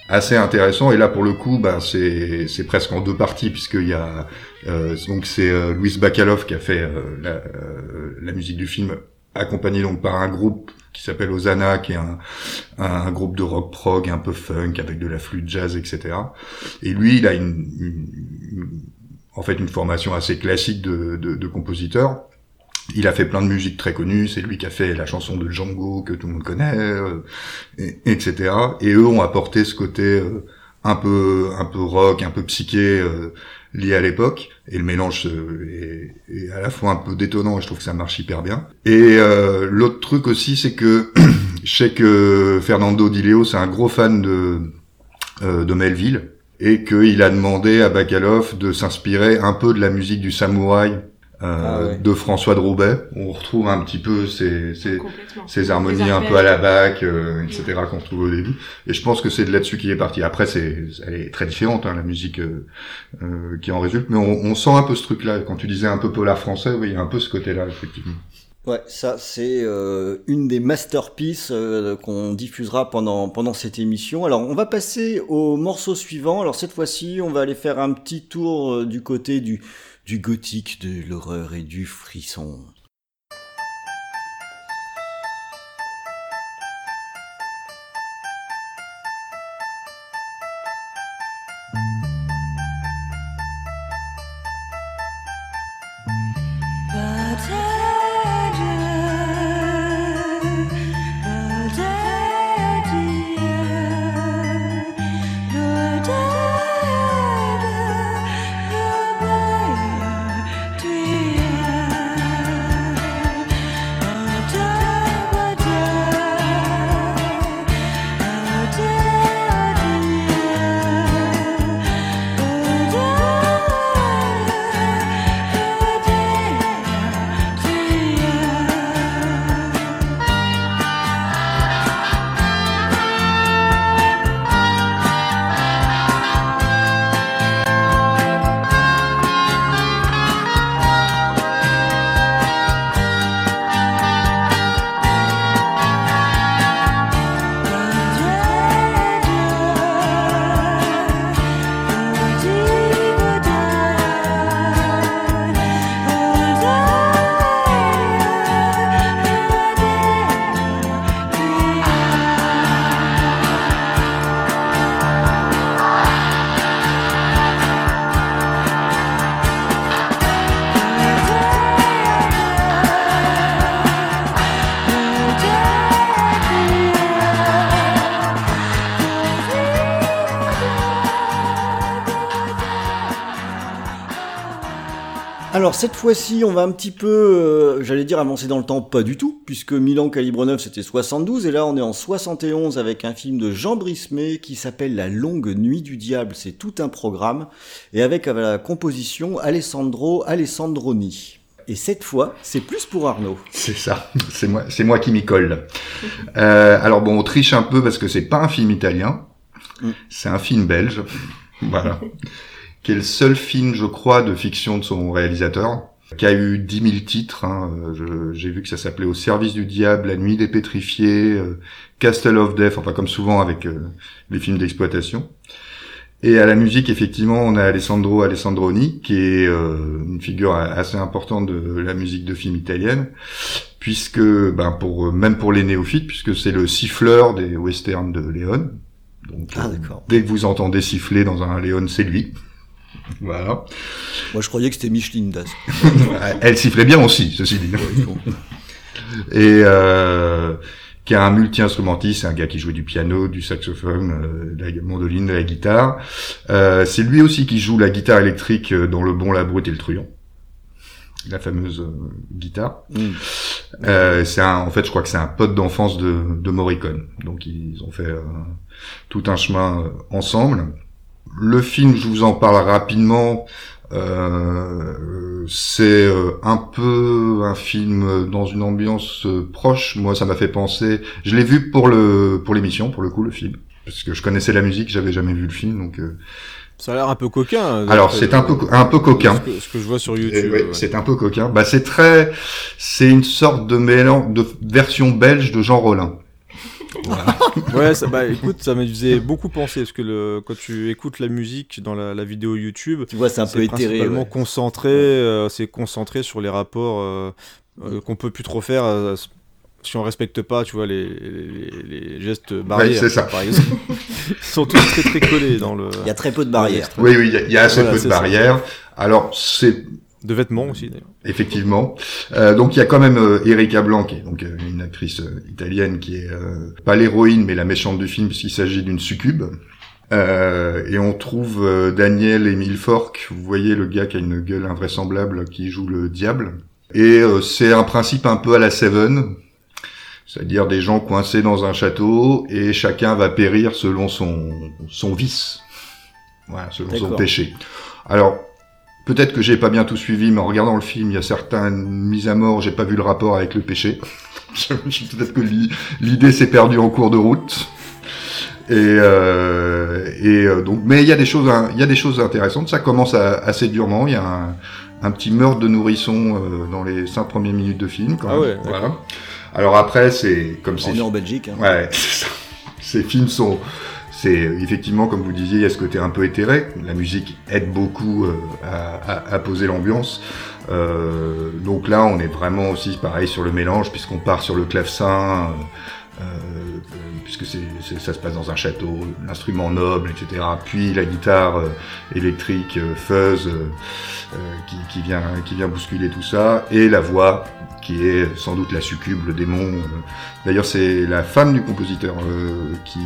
assez intéressant et là pour le coup ben c'est c'est presque en deux parties puisqu'il y a euh, donc c'est euh, Louis Bacalov qui a fait la, la musique du film accompagné donc par un groupe qui s'appelle Ozana, qui est un, un, groupe de rock prog un peu funk avec de la flûte jazz, etc. Et lui, il a une, en fait une formation assez classique de, de, de, compositeur. Il a fait plein de musiques très connues. C'est lui qui a fait la chanson de Django que tout le monde connaît, euh, etc. Et eux ont apporté ce côté euh, un peu un peu rock, un peu psyché. Euh, lié à l'époque et le mélange est, est, à la fois un peu détonnant et je trouve que ça marche hyper bien. Et euh, l'autre truc aussi c'est que [clears throat] je sais que Fernando Di Leo c'est un gros fan de euh, de Melville et qu'il a demandé à Bakalov de s'inspirer un peu de la musique du samouraï euh, ah ouais. de François de Roubaix. On retrouve un petit peu ces, ces, ces harmonies un peu à la bac, euh, etc. qu'on trouve au début. Et je pense que c'est de là-dessus qu'il est parti. Après, c'est, elle est très différente, hein, la musique euh, euh, qui en résulte. Mais on, on, sent un peu ce truc-là. Quand tu disais un peu polar français, oui, il y a un peu ce côté-là, effectivement.
Ouais, ça c'est euh, une des masterpieces euh, qu'on diffusera pendant pendant cette émission. Alors on va passer au morceau suivant. Alors cette fois-ci, on va aller faire un petit tour euh, du côté du du gothique, de l'horreur et du frisson. Cette fois-ci, on va un petit peu, euh, j'allais dire avancer dans le temps, pas du tout, puisque Milan Calibre 9 c'était 72, et là on est en 71 avec un film de Jean Brismé qui s'appelle La longue nuit du diable, c'est tout un programme, et avec la composition Alessandro Alessandroni. Et cette fois, c'est plus pour Arnaud.
C'est ça, c'est moi, c'est moi qui m'y colle. Euh, alors bon, on triche un peu parce que c'est pas un film italien, mm. c'est un film belge. voilà qui est le seul film, je crois, de fiction de son réalisateur, qui a eu 10 000 titres. Hein. J'ai vu que ça s'appelait Au service du diable, La nuit des pétrifiés, euh, Castle of Death, enfin comme souvent avec euh, les films d'exploitation. Et à la musique, effectivement, on a Alessandro Alessandroni, qui est euh, une figure assez importante de la musique de film italienne, puisque, ben, pour même pour les néophytes, puisque c'est le siffleur des westerns de Léon. Donc,
ah,
dès que vous entendez siffler dans un Léon, c'est lui. Voilà.
Moi, je croyais que c'était Micheline Das. [laughs]
Elle sifflait bien aussi, ceci dit. Et euh, qui a un multi-instrumentiste, c'est un gars qui jouait du piano, du saxophone, euh, de la mandoline, de la guitare. Euh, c'est lui aussi qui joue la guitare électrique dans Le Bon, la Brute et le Truand. La fameuse euh, guitare. Mm. Euh, c'est un, en fait, je crois que c'est un pote d'enfance de, de Morricone. Donc ils ont fait tout un chemin ensemble. Le film, je vous en parle rapidement. Euh, c'est euh, un peu un film dans une ambiance euh, proche. Moi, ça m'a fait penser. Je l'ai vu pour le pour l'émission, pour le coup, le film, parce que je connaissais la musique, j'avais jamais vu le film, donc. euh,
Ça a l'air un peu coquin.
Alors,
d'après
c'est un peu un peu coquin.
Ce que, ce que je vois sur YouTube.
ouais,
ouais.
C'est un peu coquin. Bah, c'est très, c'est une sorte de mélange, de version belge de Jean Rollin. [laughs]
Ouais, ça, bah écoute, ça me faisait beaucoup penser parce que le, quand tu écoutes la musique dans la, la vidéo YouTube,
Tu vois, c'est un peu éthéré. ouais.
concentré, euh, c'est concentré sur les rapports euh, euh, qu'on peut plus trop faire euh, si on respecte pas, tu vois, les, les, les gestes barrières.
c'est ça.
par exemple. Ils sont tous très très collés dans le.
Il y a très peu de barrières.
Oui, oui, il y a- il y, a assez
Voilà,
peu de
ça.
barrières. Alors, c'est
De vêtements aussi d'ailleurs.
effectivement. Euh, donc, il y a quand même euh, Erika Blanc, qui est donc euh, une actrice euh, italienne qui est euh, pas l'héroïne, mais la méchante du film, puisqu'il s'agit d'une succube. Euh, et on trouve euh, Daniel Emile Fork, vous voyez le gars qui a une gueule invraisemblable, qui joue le diable. Et euh, c'est un principe un peu à la Seven, c'est-à-dire des gens coincés dans un château et chacun va périr selon son son vice, voilà, selon son péché. Alors peut-être que j'ai pas bien tout suivi, mais en regardant le film, il y a certaines mises à mort, j'ai pas vu le rapport avec le péché. [laughs] peut-être que l'i- l'idée s'est perdue en cours de route. Et, euh, et euh, donc, mais il y a des choses, hein, il y a des choses intéressantes. Ça commence à- assez durement. Il y a un, un petit meurtre de nourrisson euh, dans les cinq premières minutes de film. Quand
Ah
même.
ouais,
voilà. Alors après, c'est comme c'est
On est en Belgique. hein.
Ouais, [laughs] c'est ça. Ces films sont, c'est effectivement comme vous disiez, il y a ce côté un peu éthéré? La musique aide beaucoup euh, à, à- poser l'ambiance. Euh, donc là, on est vraiment aussi pareil sur le mélange, puisqu'on part sur le clavecin, euh, puisque c'est, c'est- ça se passe dans un château, l'instrument noble, etc. Puis la guitare euh, électrique, euh, fuzz, euh, euh, qui, qui vient, qui vient bousculer tout ça, et la voix qui est sans doute la succube, le démon. D'ailleurs, c'est la femme du compositeur qui,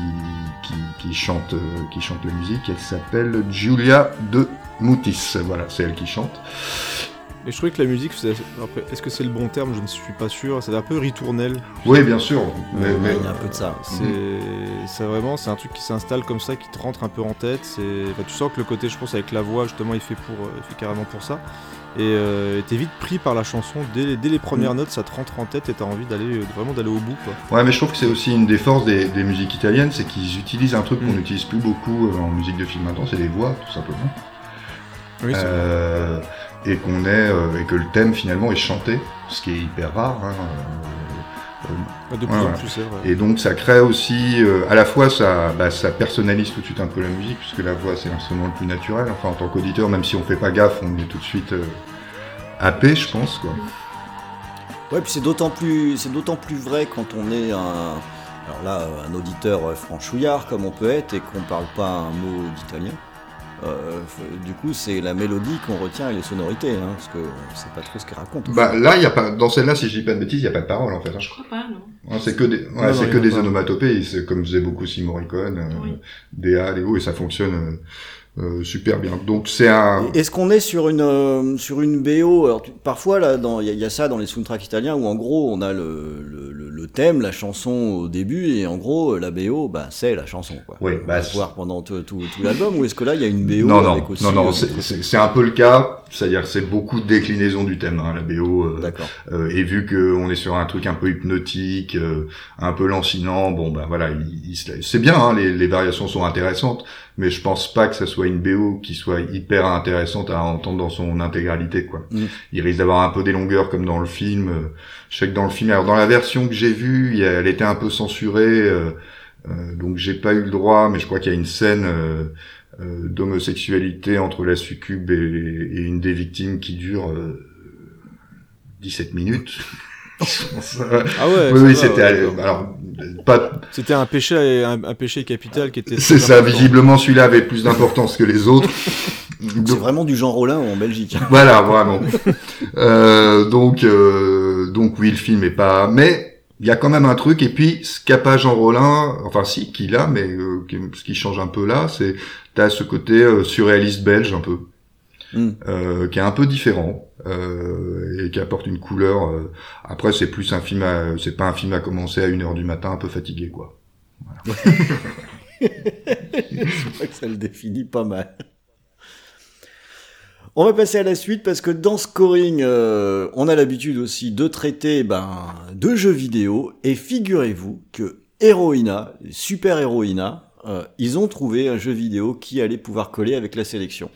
qui, qui chante, qui chante la musique. Elle s'appelle Giulia de Moutis. Voilà, c'est elle qui chante.
Et je trouvais que la musique, après, est-ce que c'est le bon terme? Je ne suis pas sûr. C'est un peu ritournel.
Oui, bien sûr. Mais,
Euh,
mais-
Il y a un peu de ça.
C'est c'est vraiment c'est un truc qui s'installe comme ça, qui te rentre un peu en tête. C'est enfin, tu sens que le côté, je pense, avec la voix justement, il fait pour, euh, il fait carrément pour ça. Et euh, t'es vite pris par la chanson dès, dès les premières notes, ça te rentre en tête et t'as envie d'aller euh, vraiment d'aller au bout. Quoi.
Ouais, mais je trouve que c'est aussi une des forces des, des musiques italiennes, c'est qu'ils utilisent un truc qu'on
Mm.
n'utilise plus beaucoup en musique de film maintenant, c'est les voix, tout simplement.
Oui, c'est
Euh, et qu'on est euh, et que le thème finalement est chanté, ce qui est hyper rare. hein, euh,
de plus
ouais,
en
ouais.
plus, c'est vrai.
Et donc ça crée aussi, euh, à la fois ça, bah, ça personnalise tout de suite un peu la musique, puisque la voix c'est l'instrument le plus naturel. Enfin en tant qu'auditeur, même si on fait pas gaffe, on est tout de suite euh, happé, je pense. Quoi.
Ouais, puis c'est d'autant plus, c'est d'autant plus vrai quand on est un, alors là, euh, un auditeur euh, franchouillard comme on peut être et qu'on parle pas un mot d'italien. Euh, du coup, c'est la mélodie qu'on retient et les sonorités, hein, parce que on sait pas trop ce qu'elle raconte.
Bah là, il y a pas, dans celle-là, si je dis pas de bêtises, il y a pas de parole en fait. hein.
Je crois pas, non.
Ouais, c'est que des, ouais, c'est que des onomatopées, comme faisait beaucoup Simon Morricone, euh,
Oui.
DA, Lego, et ça fonctionne euh, euh, super bien. Donc c'est un,
Est-ce qu'on est sur une euh, sur une BO alors tu- parfois là dans il y, a- il y a ça dans les soundtracks italiens où en gros on a le, le, le- thème la chanson au début et en gros la BO bah c'est la chanson quoi.
Oui,
On
bah,
va voir pendant tout, tout, tout l'album ou est-ce que là il y a une BO
non, non,
avec aussi
non, non,
euh,
c'est- un peu le cas. C'est-à-dire, c'est beaucoup de déclinaisons du thème, hein, la BO. euh,
D'accord.
Euh, et vu que on est sur un truc un peu hypnotique, euh, un peu lancinant, bon ben voilà, c'est bien, hein, les, les variations sont intéressantes, mais je pense pas que ça soit une BO qui soit hyper intéressante à entendre dans son intégralité quoi.
Mm.
Il risque d'avoir un peu des longueurs comme dans le film. euh, Je sais que dans le film, alors dans la version que j'ai vue, elle était un peu censurée, euh, euh, donc j'ai pas eu le droit, mais je crois qu'il y a une scène. euh, d'homosexualité entre la succube et, et une des victimes qui dure euh, 17 minutes.
Ah ouais.
oui,
ça
oui, c'était
ouais.
euh, alors pas
C'était un péché, un, un péché capital qui était.
c'est ça
important.
visiblement celui-là avait plus d'importance que les autres. [laughs]
C'est
Donc,
vraiment du genre Rollin en Belgique. [laughs]
voilà, vraiment. Euh, donc euh, donc oui, le film est pas mais il y a quand même un truc et puis ce qu'a pas Jean Rollin, enfin si qu'il a mais euh, ce qui change un peu là, c'est t'as ce côté euh, surréaliste belge un peu.
Mm.
euh, qui est un peu différent euh, et qui apporte une couleur. euh, après, c'est plus un film, c'est pas un film à commencer à une heure du matin, un peu fatigué, quoi. Voilà. [laughs]
Je crois que ça le définit pas mal. On va passer à la suite parce que dans Scoring, euh, on a l'habitude aussi de traiter ben, de jeux vidéo. Et figurez-vous que Heroina, Super Heroina, euh, ils ont trouvé un jeu vidéo qui allait pouvoir coller avec la sélection.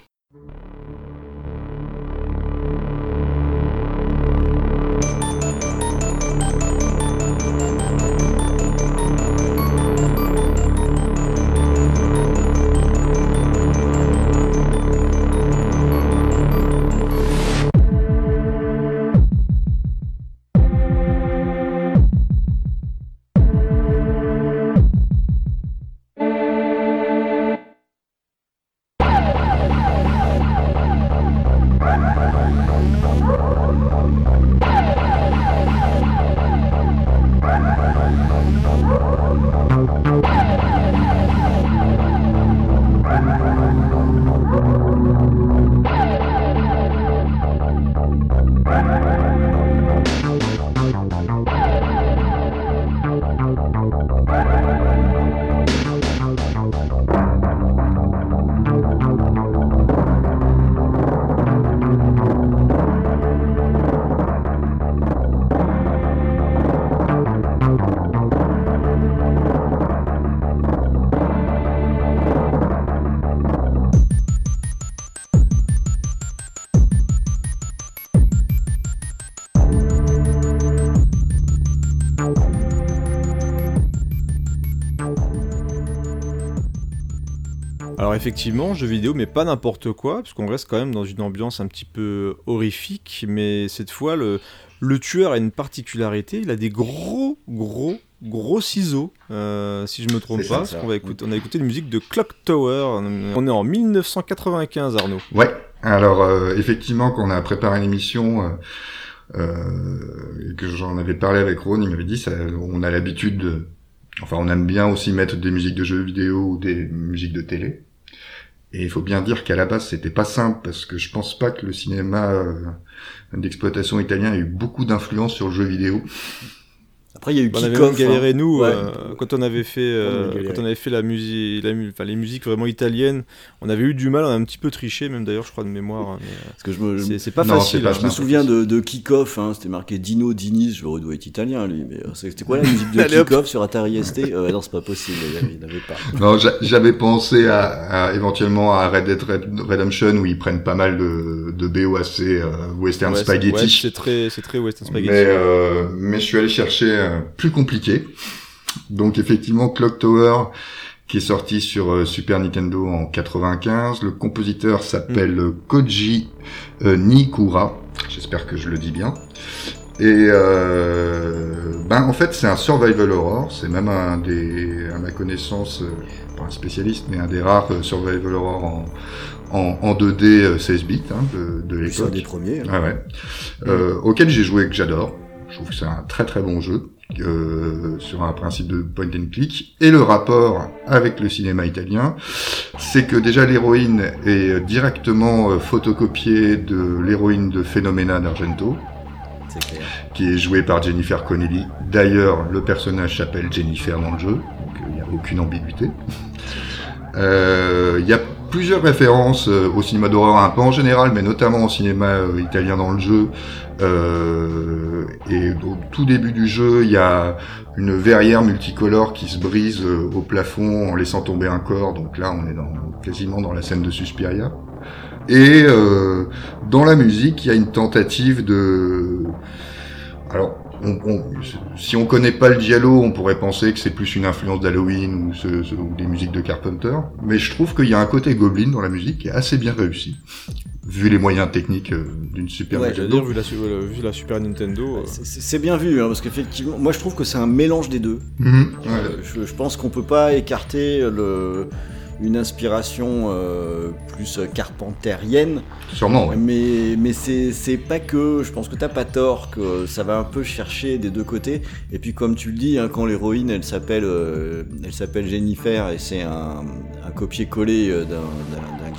Effectivement, jeu vidéo, mais pas n'importe quoi, puisqu'on reste quand même dans une ambiance un petit peu horrifique, mais cette fois, le, le tueur a une particularité, il a des gros, gros, gros ciseaux, euh, si je me trompe pas, parce qu'on va écouter, on a écouté une musique de Clock Tower, on est en 1995 Arnaud.
Ouais. Alors euh, effectivement, quand on a préparé l'émission euh, euh, et que j'en avais parlé avec Ron, il m'avait dit ça, on a l'habitude, de- enfin on aime bien aussi mettre des musiques de jeux vidéo ou des musiques de télé. Et il faut bien dire qu'à la base c'était pas simple parce que je pense pas que le cinéma euh, d'exploitation italien ait eu beaucoup d'influence sur le jeu vidéo.
Après, il y a eu
On avait même galéré
hein.
nous
Ouais.
euh, quand on avait fait euh,
On
quand on avait fait la musique la mu- enfin, les musiques vraiment italiennes on avait eu du mal on a un petit peu triché même d'ailleurs je crois de mémoire hein, euh, c'est pas
Non,
facile
pas
hein.
je me souviens de, de Kick-Off, hein, c'était marqué Dino Dinis, je dois être italien lui, mais c'était quoi la musique de. [laughs] Kick-Off sur Atari ST euh, Non, c'est pas possible, il pas.
Non, j'avais pensé à, à- éventuellement à Red Dead Red- Redemption où ils prennent pas mal de, de BO assez euh, western
Ouais, c'est-
spaghetti.
ouais, c'est très c'est très western spaghetti
Mais, euh, mais je suis allé chercher euh, plus compliqué. Donc effectivement, Clock Tower, qui est sorti sur euh, Super Nintendo en 95. Le compositeur s'appelle euh, Koji euh, Nikura. J'espère que je le dis bien. Et euh, ben en fait c'est un survival horror. C'est même un des, à ma connaissance, pas un spécialiste, mais un des rares survival horror en, en, en 2D euh, 16 bits hein, de, de
C'est un
l'époque.
des premiers. hein.
Ah ouais. Euh, auquel j'ai joué et que j'adore. Je trouve que c'est un très très bon jeu euh, sur un principe de point and click. Et le rapport avec le cinéma italien, c'est que déjà l'héroïne est directement euh, photocopiée de l'héroïne de Phenomena d'Argento, qui est jouée par Jennifer Connelly. D'ailleurs, le personnage s'appelle Jennifer dans le jeu, donc euh, il n'y a aucune ambiguïté. Euh, Il y a plusieurs références euh, au cinéma d'horreur un peu en général, mais notamment au cinéma euh, italien dans le jeu. Euh, et au tout début du jeu, il y a une verrière multicolore qui se brise euh, au plafond en laissant tomber un corps. Donc là, on est dans, quasiment dans la scène de Suspiria. Et euh, dans la musique, il y a une tentative de... Alors, on, on- si on connaît pas le giallo, on pourrait penser que c'est plus une influence d'Halloween ou, ce- ce- ou des musiques de Carpenter. Mais je trouve qu'il y a un côté Goblin dans la musique qui est assez bien réussi, vu les moyens techniques euh, d'une Super
Ouais,
Nintendo.
dire, vu la, su- euh, vu la Super Nintendo, euh,
C'est- bien vu, hein, parce qu'effectivement, moi je trouve que c'est un mélange des deux.
Mhm, ouais.
Euh, je, je pense qu'on peut pas écarter le, une inspiration euh, plus carpentérienne,
Sûrement, ouais.
mais, mais c'est c'est pas que, je pense que t'as pas tort, que ça va un peu chercher des deux côtés. Et puis comme tu le dis, hein, quand l'héroïne elle s'appelle euh, elle s'appelle Jennifer et c'est un, un copier-coller euh, d'un-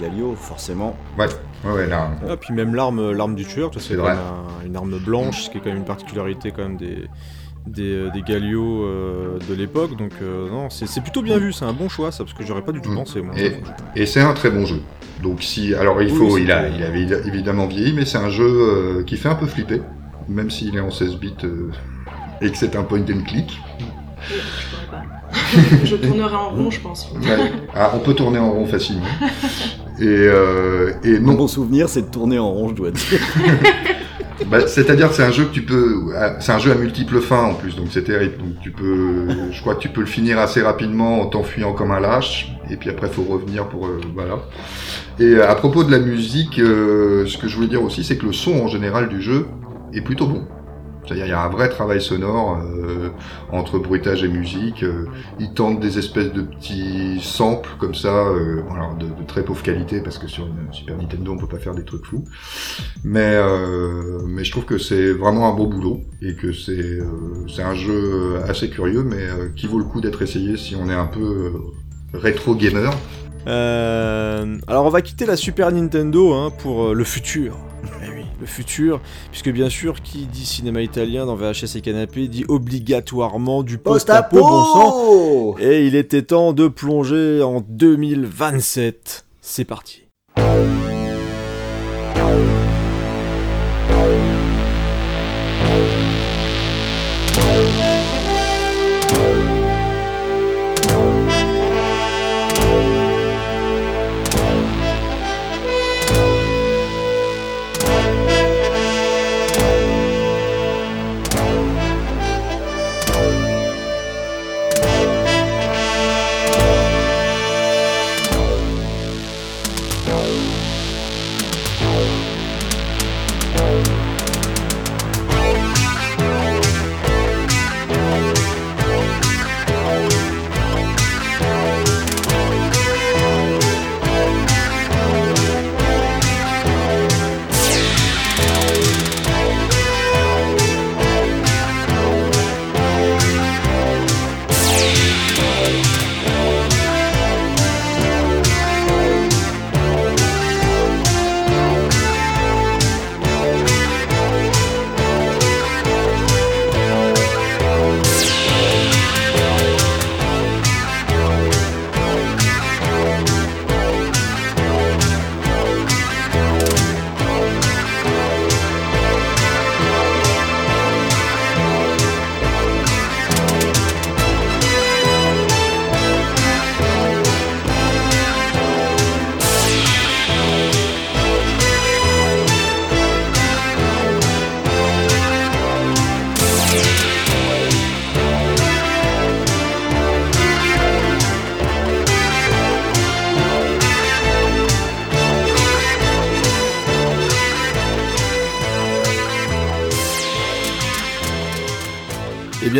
Galio, forcément.
Ouais, ouais, ouais, là.
Ah, puis même l'arme, l'arme du tueur, c'est
C'est
quand
vrai.
même un- une arme blanche, ce qui est quand même une particularité quand même des, des, des Gallios euh, de l'époque. Donc euh, non, c'est plutôt bien vu, c'est un bon choix ça, parce que j'aurais pas du tout
Mm.
pensé moi.
Et, et c'est un très bon jeu. Donc si, alors il
Oui,
faut, il a, il avait évidemment vieilli, mais c'est un jeu euh, qui fait un peu flipper, même s'il est en 16 bits euh, et que c'est un point and click.
Je pourrais pas. je tournerai en rond, je pense.
Ouais. Ah, on peut tourner en rond facilement. Et, euh, et
Mon
non,
bon souvenir, c'est de tourner en rond, je dois dire. [laughs]
bah, c'est-à-dire que c'est un jeu que tu peux, ah, c'est un jeu à multiples fins en plus, donc c'est terrible. Donc tu peux, je crois que tu peux le finir assez rapidement en t'enfuyant comme un lâche, et puis après faut revenir pour, euh, voilà. Et euh, à propos de la musique, euh, ce que je voulais dire aussi, c'est que le son en général du jeu est plutôt bon. C'est-à-dire il y a un vrai travail sonore euh, entre bruitage et musique. Euh, ils tentent des espèces de petits samples comme ça, euh, alors de, très pauvre qualité parce que sur une Super Nintendo on peut pas faire des trucs fous. Mais je trouve que c'est vraiment un beau boulot et que c'est un jeu assez curieux mais qui vaut le coup d'être essayé si on est un peu rétro gamer.
Alors on va quitter la Super Nintendo hein, pour le futur. Le futur, puisque bien sûr, qui dit cinéma italien dans VHS et canapé dit obligatoirement du post-apo, bon sang. Et il était temps de plonger en 2027. C'est parti.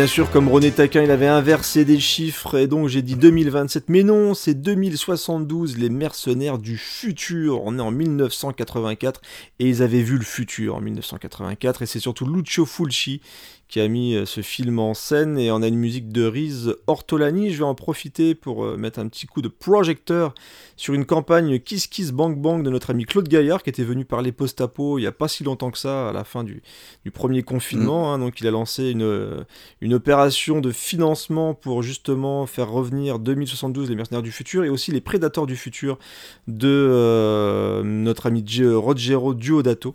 Bien sûr, comme René Taquin, il avait inversé des chiffres, et donc j'ai dit 2027. Mais non, c'est 2072, les mercenaires du futur. On est en 1984, et ils avaient vu le futur en 1984, et c'est surtout Lucio Fulci qui a mis euh, ce film en scène, et on a une musique de Riz Ortolani. Je vais en profiter pour euh, mettre un petit coup de projecteur sur une campagne Kiss Kiss Bang Bang de notre ami Claude Gaillard, qui était venu parler post-apo il n'y a pas si longtemps que ça, à la fin du, du premier confinement. hein. donc il a lancé une, euh, une opération de financement pour justement faire revenir 2072 les mercenaires du futur et aussi les prédateurs du futur de euh, notre ami G- Rogero Duodato.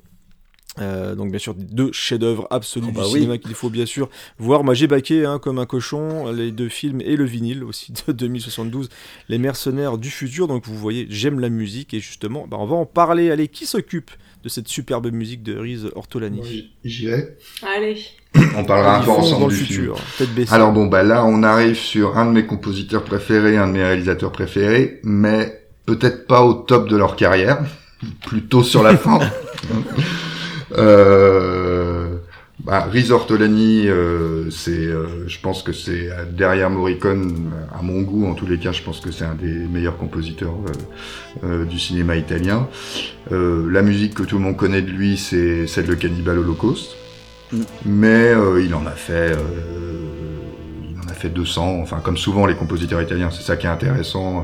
Euh, donc bien sûr deux chefs-d'œuvre absolus
Oh bah
du
oui.
cinéma qu'il faut bien sûr voir. Moi j'ai baqué hein, comme un cochon les deux films et le vinyle aussi de [laughs] 2072, Les Mercenaires du futur. Donc vous voyez, j'aime la musique et justement, bah, on va en parler. Allez, qui s'occupe de cette superbe musique de Riz Ortolani?
J'y- J'y vais.
Allez. [coughs]
On parlera un peu ensemble
dans
du
futur.
Alors bon, bah là, on arrive sur un de mes compositeurs préférés, un de mes réalisateurs préférés, mais peut-être pas au top de leur carrière, [laughs] plutôt sur la fin. [laughs] euh, bah, Riz Ortolani, euh, c'est, euh, je pense que c'est euh, derrière Morricone, à mon goût, en tous les cas, je pense que c'est un des meilleurs compositeurs euh, du cinéma italien. La musique que tout le monde connaît de lui, c'est celle de Cannibal Holocaust. Mais euh, il en a fait, il en a fait 200. Enfin, comme souvent les compositeurs italiens, c'est ça qui est intéressant.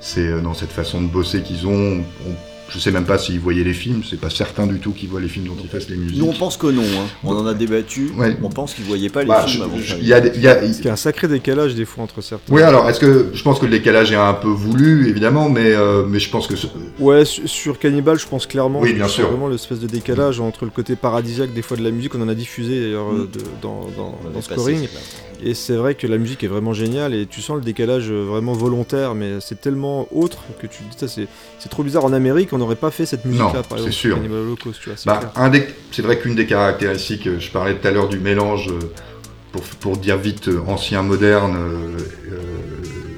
C'est dans cette façon de bosser qu'ils ont. On je sais même pas s'ils voyaient les films, c'est pas certain du tout qu'ils voient les films dont ils fassent les musiques.
Nous, on pense que non. hein. On en a débattu.
Ouais.
On pense qu'ils voyaient pas les
Bah,
films
je-
avant.
il y a, y
y un sacré décalage des fois entre certains.
Oui, alors, est-ce que je pense que le décalage est un peu voulu, évidemment, mais, euh, mais je pense que ce-
Ouais, su- sur Cannibal, je pense clairement.
Oui, bien sûr.
Vraiment l'espèce de décalage entre le côté paradisiaque des fois de la musique, on en a diffusé d'ailleurs
Mm.
dans, dans, Scoring. Et c'est vrai que la musique est vraiment géniale et tu sens le décalage euh, vraiment volontaire, mais c'est tellement autre que tu te dis ça, c'est c'est trop bizarre. En Amérique, on n'aurait pas fait cette musique-là, par
c'est
exemple.
sûr.
c'est
Bah, un des- c'est vrai qu'une des caractéristiques, euh, je parlais tout à l'heure du mélange, euh, pour, pour dire vite euh, ancien-moderne, euh,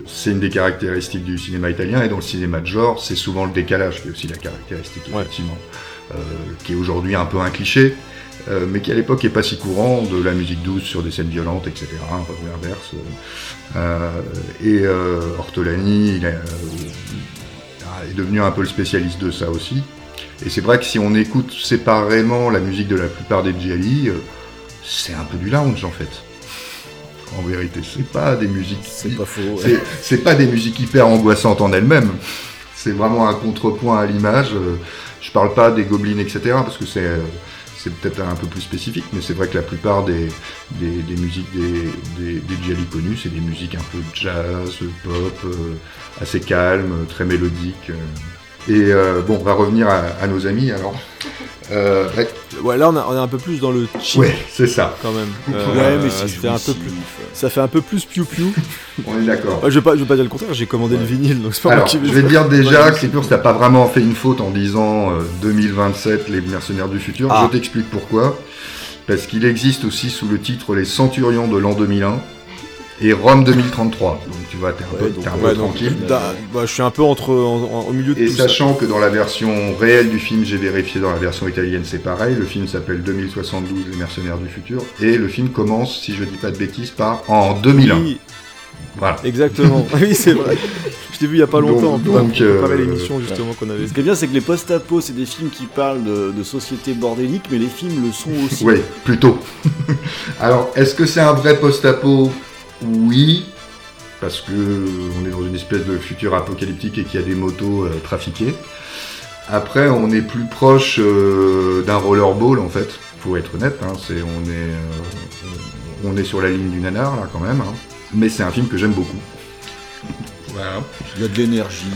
c'est une des caractéristiques du cinéma italien, et dans le cinéma de genre, c'est souvent le décalage qui est aussi la caractéristique,
Ouais.
effectivement, euh, qui est aujourd'hui un peu un cliché, euh, mais qui à l'époque est pas si courant, de la musique douce sur des scènes violentes, etc., un peu euh, et euh, Ortolani, il a, est devenu un peu le spécialiste de ça aussi. Et c'est vrai que si on écoute séparément la musique de la plupart des Jelly, euh, c'est un peu du lounge en fait. En vérité, c'est pas des musiques.
C'est pas faux. ouais.
c'est- C'est pas des musiques hyper angoissantes en elles-mêmes. C'est vraiment un contrepoint à l'image. Euh, Je parle pas des gobelins, etc. parce que c'est euh, c'est peut-être un peu plus spécifique, mais c'est vrai que la plupart des, musiques des, des, connus, c'est des musiques un peu jazz, pop, euh, assez calmes, très mélodiques. euh. Et euh, bon, on va revenir à, à nos amis alors. [laughs] Euh, ouais,
Ouais, là, on, a- on est un peu plus dans le cheap
ouais, c'est ça.
quand même.
Ouais, mais c'est
ça fait un peu plus. Ça fait un peu plus piou-piou. [laughs]
On est d'accord.
Ouais, je, je vais pas dire le contraire, j'ai commandé le vinyle, donc c'est pas moi
Alors,
qui
je vais te dire [laughs] déjà que Clippers t'as pas vraiment fait une faute en disant euh, 2027, les mercenaires du futur.
Ah.
Je t'explique pourquoi. Parce qu'il existe aussi sous le titre Les Centurions de l'an 2001 et Rome 2033. Donc tu vois, t'es un peu,
Ouais, donc,
t'es un
ouais,
peu
Ouais, donc,
tranquille.
bah, je suis un peu entre, en- en- au milieu de
Et
tout ça.
sachant que dans la version réelle du film, j'ai vérifié dans la version italienne, c'est pareil. Le film s'appelle 2072, Les Mercenaires du futur. Et le film commence, si je dis pas de bêtises, par en 2001.
Oui,
Voilà.
exactement. [laughs] oui, c'est vrai. Je t'ai vu il y a pas longtemps,
Donc-
on
donc, euh,
l'émission justement qu'on avait.
Ce qui est bien, c'est que les post-apo, c'est des films qui parlent de, de société bordélique, mais les films le sont aussi.
Oui, plutôt. [laughs] Alors, est-ce que c'est un vrai post-apo Oui, parce que on est dans une espèce de futur apocalyptique et qu'il y a des motos euh, trafiquées. Après, on est plus proche euh, d'un rollerball en fait. Faut être honnête, hein, c'est on est euh, on est sur la ligne du nanar là quand même. hein. Mais c'est un film que j'aime beaucoup. Voilà.
Il y a de l'énergie.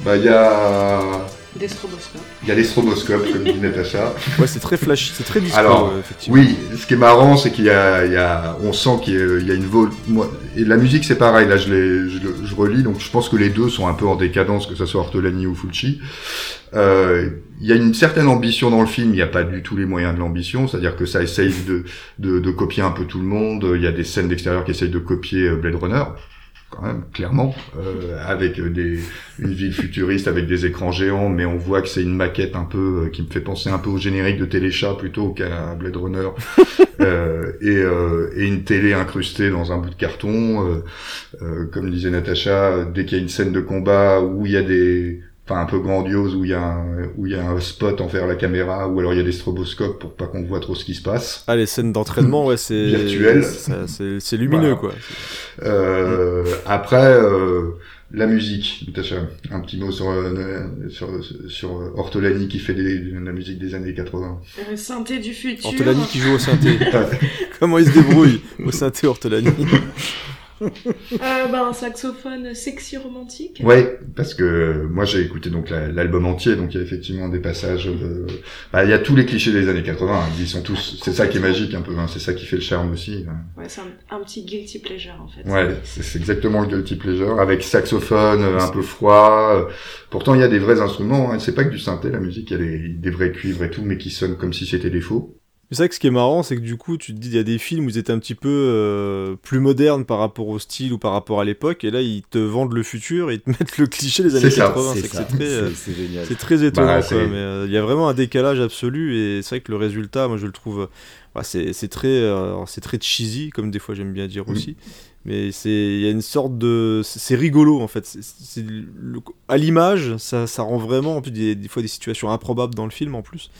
Bah il y a
Des stroboscopes.
il y a les stroboscopes comme dit Natacha. [laughs]
Ouais, c'est très flashy, c'est très disco,
Alors,
euh, effectivement.
Oui, ce qui est marrant, c'est qu'il y a, il y a, on sent qu'il y a, il y a une vol. Moi, et la musique, c'est pareil. Là, je, l'ai- je, le- je relis, donc je pense que les deux sont un peu en décadence, que ce soit Ortolani ou Fulci. Euh, il y a une certaine ambition dans le film. Il n'y a pas du tout les moyens de l'ambition, c'est-à-dire que ça essaye de, de, de copier un peu tout le monde. Il y a des scènes d'extérieur qui essayent de copier euh, Blade Runner. Quand même, clairement, euh, avec des, une ville futuriste avec des écrans géants, mais on voit que c'est une maquette un peu euh, qui me fait penser un peu au générique de Téléchat plutôt qu'à Blade Runner, [laughs] euh, et, euh, et une télé incrustée dans un bout de carton. euh, euh, comme disait Natacha, euh, dès qu'il y a une scène de combat où il y a des, enfin un peu grandiose, où il y a un, où il y a un spot envers la caméra, ou alors il y a des stroboscopes pour pas qu'on voit trop ce qui se passe.
Ah, les scènes d'entraînement, ouais, c'est.
Virtuel.
C'est c'est lumineux,
Voilà.
quoi.
Euh, après, euh, la musique, un petit mot sur, euh, sur, sur Ortolani qui fait des- de la musique des années 80.
Le synthé du futur.
Ortolani qui joue au synthé. [laughs] Comment il se débrouille au synthé Ortolani?
Euh, bah, un saxophone sexy romantique.
Ouais, parce que moi j'ai écouté donc la- l'album entier, donc il y a effectivement des passages. bah, il y a tous les clichés des années 80, hein, ils sont tous. C'est ça qui est magique un peu, hein, c'est ça qui fait le charme aussi. hein.
Ouais, c'est un, un petit guilty pleasure en fait.
Ouais, c'est exactement le guilty pleasure, avec saxophone euh, un peu froid. euh, Pourtant il y a des vrais instruments, hein, c'est pas que du synthé la musique, il y a des, des vrais cuivres et tout, mais qui sonnent comme si c'était des faux.
C'est ça que ce qui est marrant, c'est que du coup, tu te dis, il y a des films où ils étaient un petit peu euh, plus modernes par rapport au style ou par rapport à l'époque, et là, ils te vendent le futur et ils te [laughs] mettent le cliché des années
C'est ça,
80.
C'est
très, euh, très étonnant,
Bah,
quoi. Mais euh, il y a vraiment un décalage absolu, et c'est vrai que le résultat, moi, je le trouve. bah, c'est très, euh, c'est très cheesy, comme des fois j'aime bien dire
Oui.
aussi. Mais c'est, il y a une sorte de, c'est rigolo en fait. Le- à l'image, ça, ça rend vraiment, en plus des, des fois des situations improbables dans le film en plus.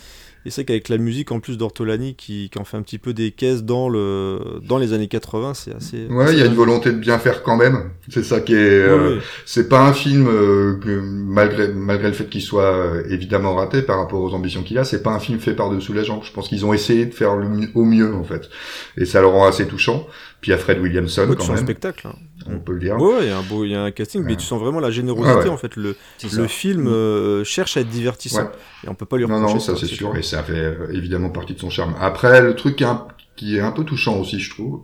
Et c'est qu'avec la musique en plus d'Ortolani qui, qui en fait un petit peu des caisses dans, le, dans les années 80, c'est assez.
Ouais, il y a une volonté de bien faire quand même. C'est ça qui est. euh,
Ouais.
C'est pas un film euh, que, malgré malgré le fait qu'il soit euh, évidemment raté par rapport aux ambitions qu'il a, c'est pas un film fait par dessous la jambe. Je pense qu'ils ont essayé de faire le au mieux en fait, et ça le rend assez touchant. Puis il y a Fred Williamson
Ouais,
quand même,
spectacle. hein.
On peut le dire.
Ouais, ouais, il y a un beau, il y a un casting, mais tu sens vraiment la générosité
Ouais, ouais.
en fait. Le, le film euh, cherche à être divertissant
Ouais.
et on peut pas lui
Non,
reprocher.
non, ça c'est sûr, et ça fait euh, évidemment partie de son charme. Après, le truc qui est un, qui est un peu touchant aussi, je trouve,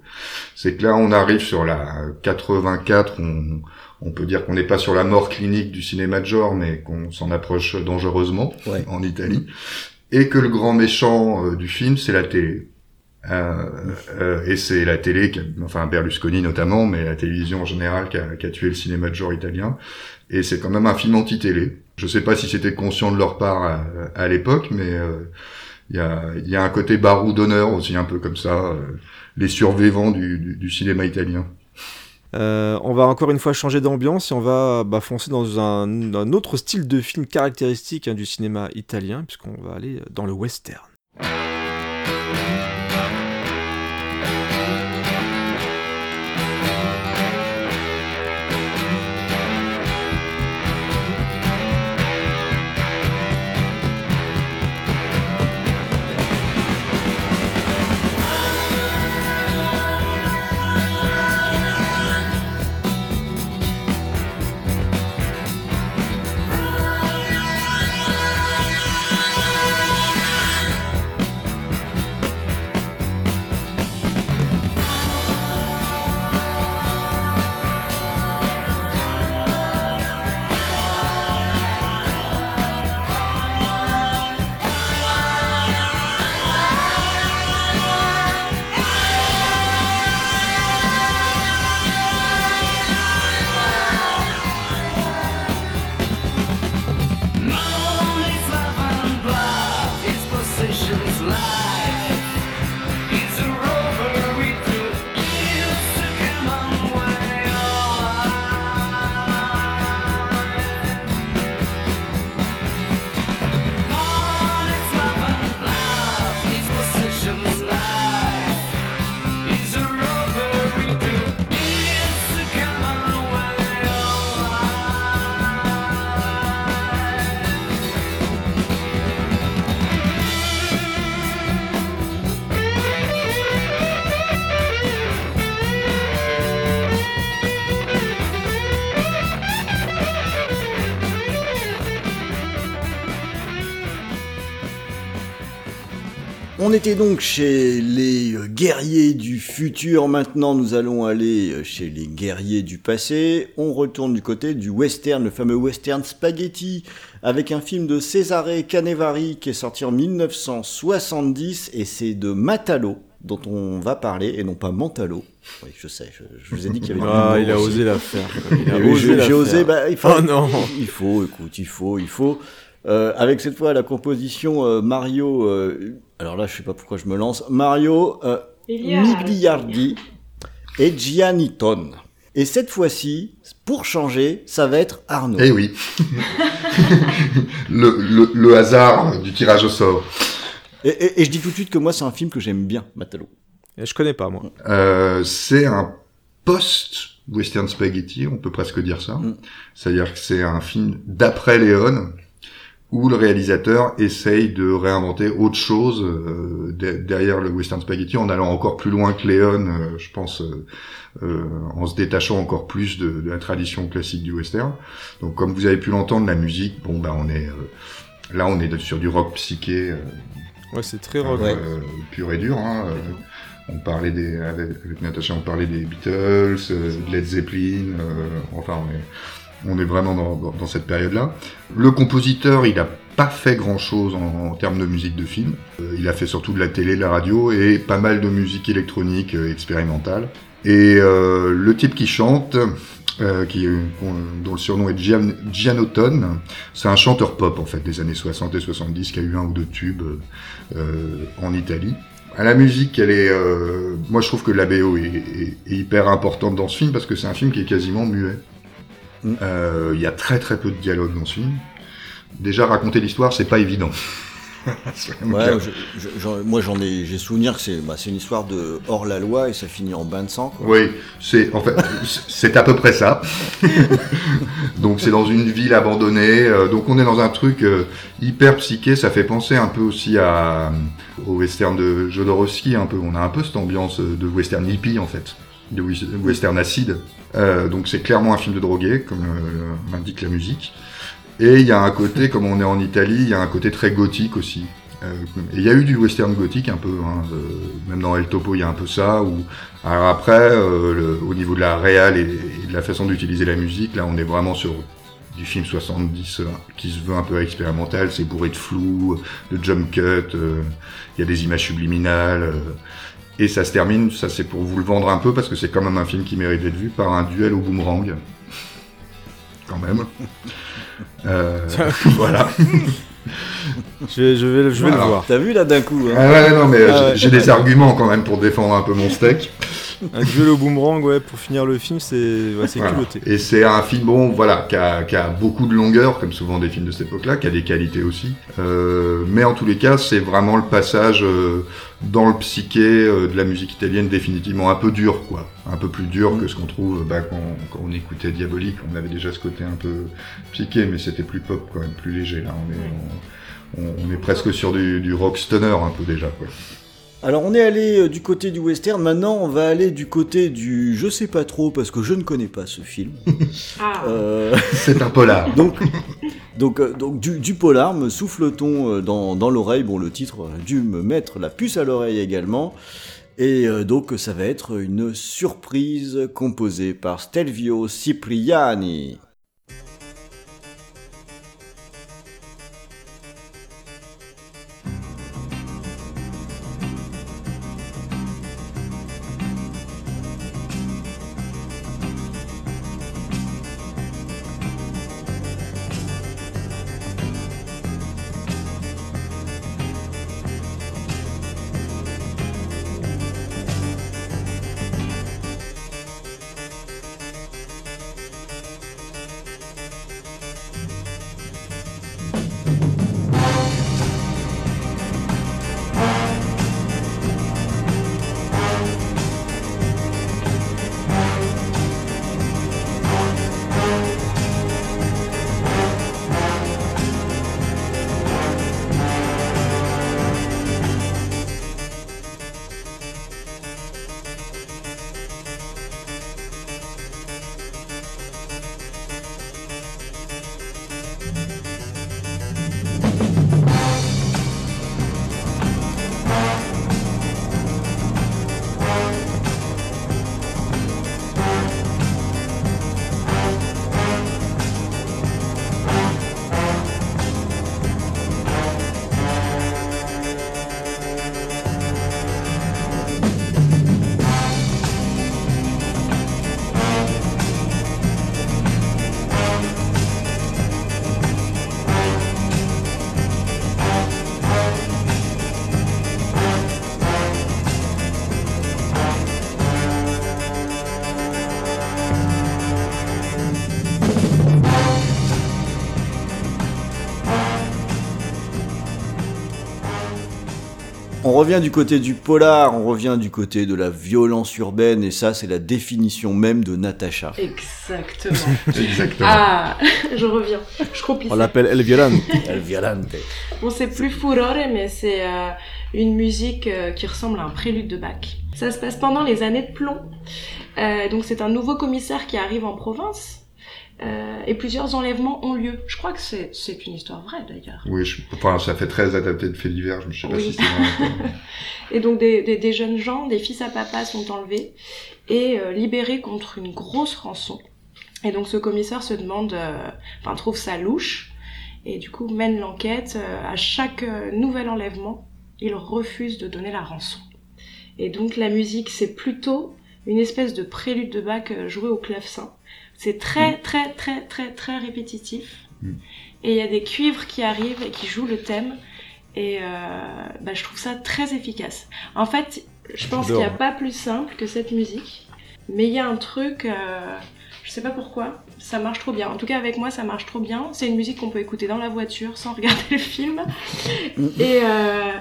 c'est que là, on arrive sur la 84, on, on peut dire qu'on n'est pas sur la mort clinique du cinéma de genre, mais qu'on s'en approche dangereusement
Ouais.
en Italie, et que le grand méchant euh, du film, c'est la télé. Euh, euh, et c'est la télé, enfin Berlusconi notamment, mais la télévision en général, qui a, tué le cinéma de genre italien. Et c'est quand même un film anti-télé. Je sais pas si c'était conscient de leur part à, à l'époque, mais euh, il y, a, un côté barou d'honneur aussi, un peu comme ça, euh, les survivants du, cinéma italien.
Euh, on va encore une fois changer d'ambiance et on va bah, foncer dans un, un autre style de film caractéristique hein, du cinéma italien, puisqu'on va aller dans le western.
Était donc chez les euh, guerriers du futur, maintenant nous allons aller euh, chez les guerriers du passé. On retourne du côté du western, le fameux western spaghetti, avec un film de Cesare Canevari qui est sorti en 1970 et c'est de Matalo dont on va parler et non pas Mantalo. Oui, je sais, je, je vous ai dit qu'il y avait
Ah, il a
aussi.
osé la faire. [laughs]
J'ai osé, bah, il faut,
Oh non.
il faut, écoute, il faut, il faut. Euh, avec cette fois la composition euh, Mario, euh, alors là je sais pas pourquoi je me lance, Mario euh. Migliardi et Gianniton. Et cette fois-ci, pour changer, ça va être Arnaud.
Eh oui. le, le, le hasard du tirage au sort.
Et, et- et je dis tout de suite que moi c'est un film que j'aime bien, Matalo.
Et Je connais pas, moi.
Euh, c'est un post-western spaghetti, on peut presque dire ça.
Mm.
C'est-à-dire que c'est un film d'après Léon, où le réalisateur essaye de réinventer autre chose euh, de- derrière le western spaghetti, en allant encore plus loin que Léon, euh, je pense, euh, euh, en se détachant encore plus de, de la tradition classique du western. Donc, comme vous avez pu l'entendre, la musique, bon, bah, on est euh, là, on est sur du rock psyché. euh,
Ouais, c'est très rock.
Ouais.
euh, pur et dur. Hein, euh, on parlait des, avec, avec Natacha, on parlait des Beatles, euh, de Led Zeppelin. euh, enfin, on est, on est vraiment dans, cette période-là. Le compositeur, il a pas fait grand-chose en, termes de musique de film. Euh, il a fait surtout de la télé, de la radio et pas mal de musique électronique euh, expérimentale. Et euh, le type qui chante, dont le surnom est Gian, c'est un chanteur pop en fait des années 60 et 70 qui a eu un ou deux tubes en Italie. À la musique, elle est, moi je trouve que la BO est- est hyper importante dans ce film parce que c'est un film qui est quasiment muet.
Mm.
Euh, Il y a très très peu de dialogue dans ce film. Déjà raconter l'histoire, c'est pas évident. [laughs]
Ouais, je- je- j'en- moi j'en ai, j'ai souvenir que c'est, bah, c'est une histoire de hors la loi et ça finit en bain de sang. Quoi.
Oui, c'est en fait c'est à peu près ça. [laughs] donc c'est dans une ville abandonnée. euh, donc on est dans un truc euh, hyper psyché. Ça fait penser un peu aussi à au western de Jodorowsky. Un peu. On a un peu cette ambiance de western hippie en fait, de western acide. Euh, donc c'est clairement un film de drogué, comme euh, l'indique la musique. Et il y a un côté, comme on est en Italie, il y a un côté très gothique aussi. Euh, il y a eu du western gothique un peu, hein, euh, même dans El Topo il y a un peu ça. Ou alors après, euh, au niveau de la réal et, de la façon d'utiliser la musique, là on est vraiment sur du film 70 euh, qui se veut un peu expérimental, c'est bourré de flou, de jump cut, euh, il y a des images subliminales. Et ça se termine, ça c'est pour vous le vendre un peu parce que c'est quand même un film qui mérite d'être vu par un duel au boomerang. Quand même. [laughs] Euh, [laughs] voilà.
Je vais, je vais, je vais
Voilà.
le voir.
T'as vu là d'un coup hein
Ah ouais, non, mais
Ah ouais.
j'ai des arguments quand même pour défendre un peu mon steak. [laughs]
Un duel au boomerang, ouais, pour finir le film, c'est ouais, c'est
Voilà.
culotté.
Et c'est un film, bon, voilà, qui a, qui a beaucoup de longueur, comme souvent des films de cette époque-là, qui a des qualités aussi. Euh, mais en tous les cas, c'est vraiment le passage euh, dans le psyché euh, de la musique italienne définitivement un peu dur, quoi. Un peu plus dur que ce qu'on trouve bah, quand, quand on écoutait Diabolique. On avait déjà ce côté un peu psyché, mais c'était plus pop, quand même, plus léger. Là, on est, on, on est presque sur du, du rock stunner un peu déjà, quoi.
Alors on est allé euh, du côté du western, maintenant on va aller du côté du je sais pas trop parce que je ne connais pas ce film.
Ah, [laughs]
Euh,
C'est un polar. [laughs]
donc donc, euh, donc du, du polar me souffle-t-on dans, dans l'oreille? Bon le titre a dû me mettre la puce à l'oreille également. Et donc ça va être une surprise composée par Stelvio Cipriani. Revient du côté du polar, on revient du côté de la violence urbaine, et ça, c'est la définition même de Natacha.
exactement. [laughs]
Exactement.
ah, [laughs] je reviens. Je copie
On l'appelle El Violante. [laughs]
El Violante.
Bon, c'est plus furore, mais c'est euh, une musique euh, qui ressemble à un prélude de Bach. Ça se passe pendant les années de plomb. Euh, donc c'est un nouveau commissaire qui arrive en province. Euh, et plusieurs enlèvements ont lieu. Je crois que c'est une histoire vraie d'ailleurs.
Oui, je, enfin, ça fait très adapté de faits divers, je ne sais pas
Oui.
si c'est vrai. [laughs]
Et donc des, des, des jeunes gens, des fils à papa sont enlevés et euh, libérés contre une grosse rançon. Et donc ce commissaire se demande, euh, enfin trouve ça louche et du coup mène l'enquête. À chaque nouvel enlèvement, il refuse de donner la rançon. Et donc la musique, c'est plutôt une espèce de prélude de Bach joué au clavecin. C'est très très très très très répétitif.
Mm.
Et il y a des cuivres qui arrivent et qui jouent le thème. Et euh, bah, je trouve ça très efficace. En fait, je pense qu'il n'y a
J'adore.
pas plus simple que cette musique. Mais il y a un truc, euh, Je sais pas pourquoi, ça marche trop bien. En tout cas, avec moi, ça marche trop bien. C'est une musique qu'on peut écouter dans la voiture sans [laughs] regarder le film. et, euh,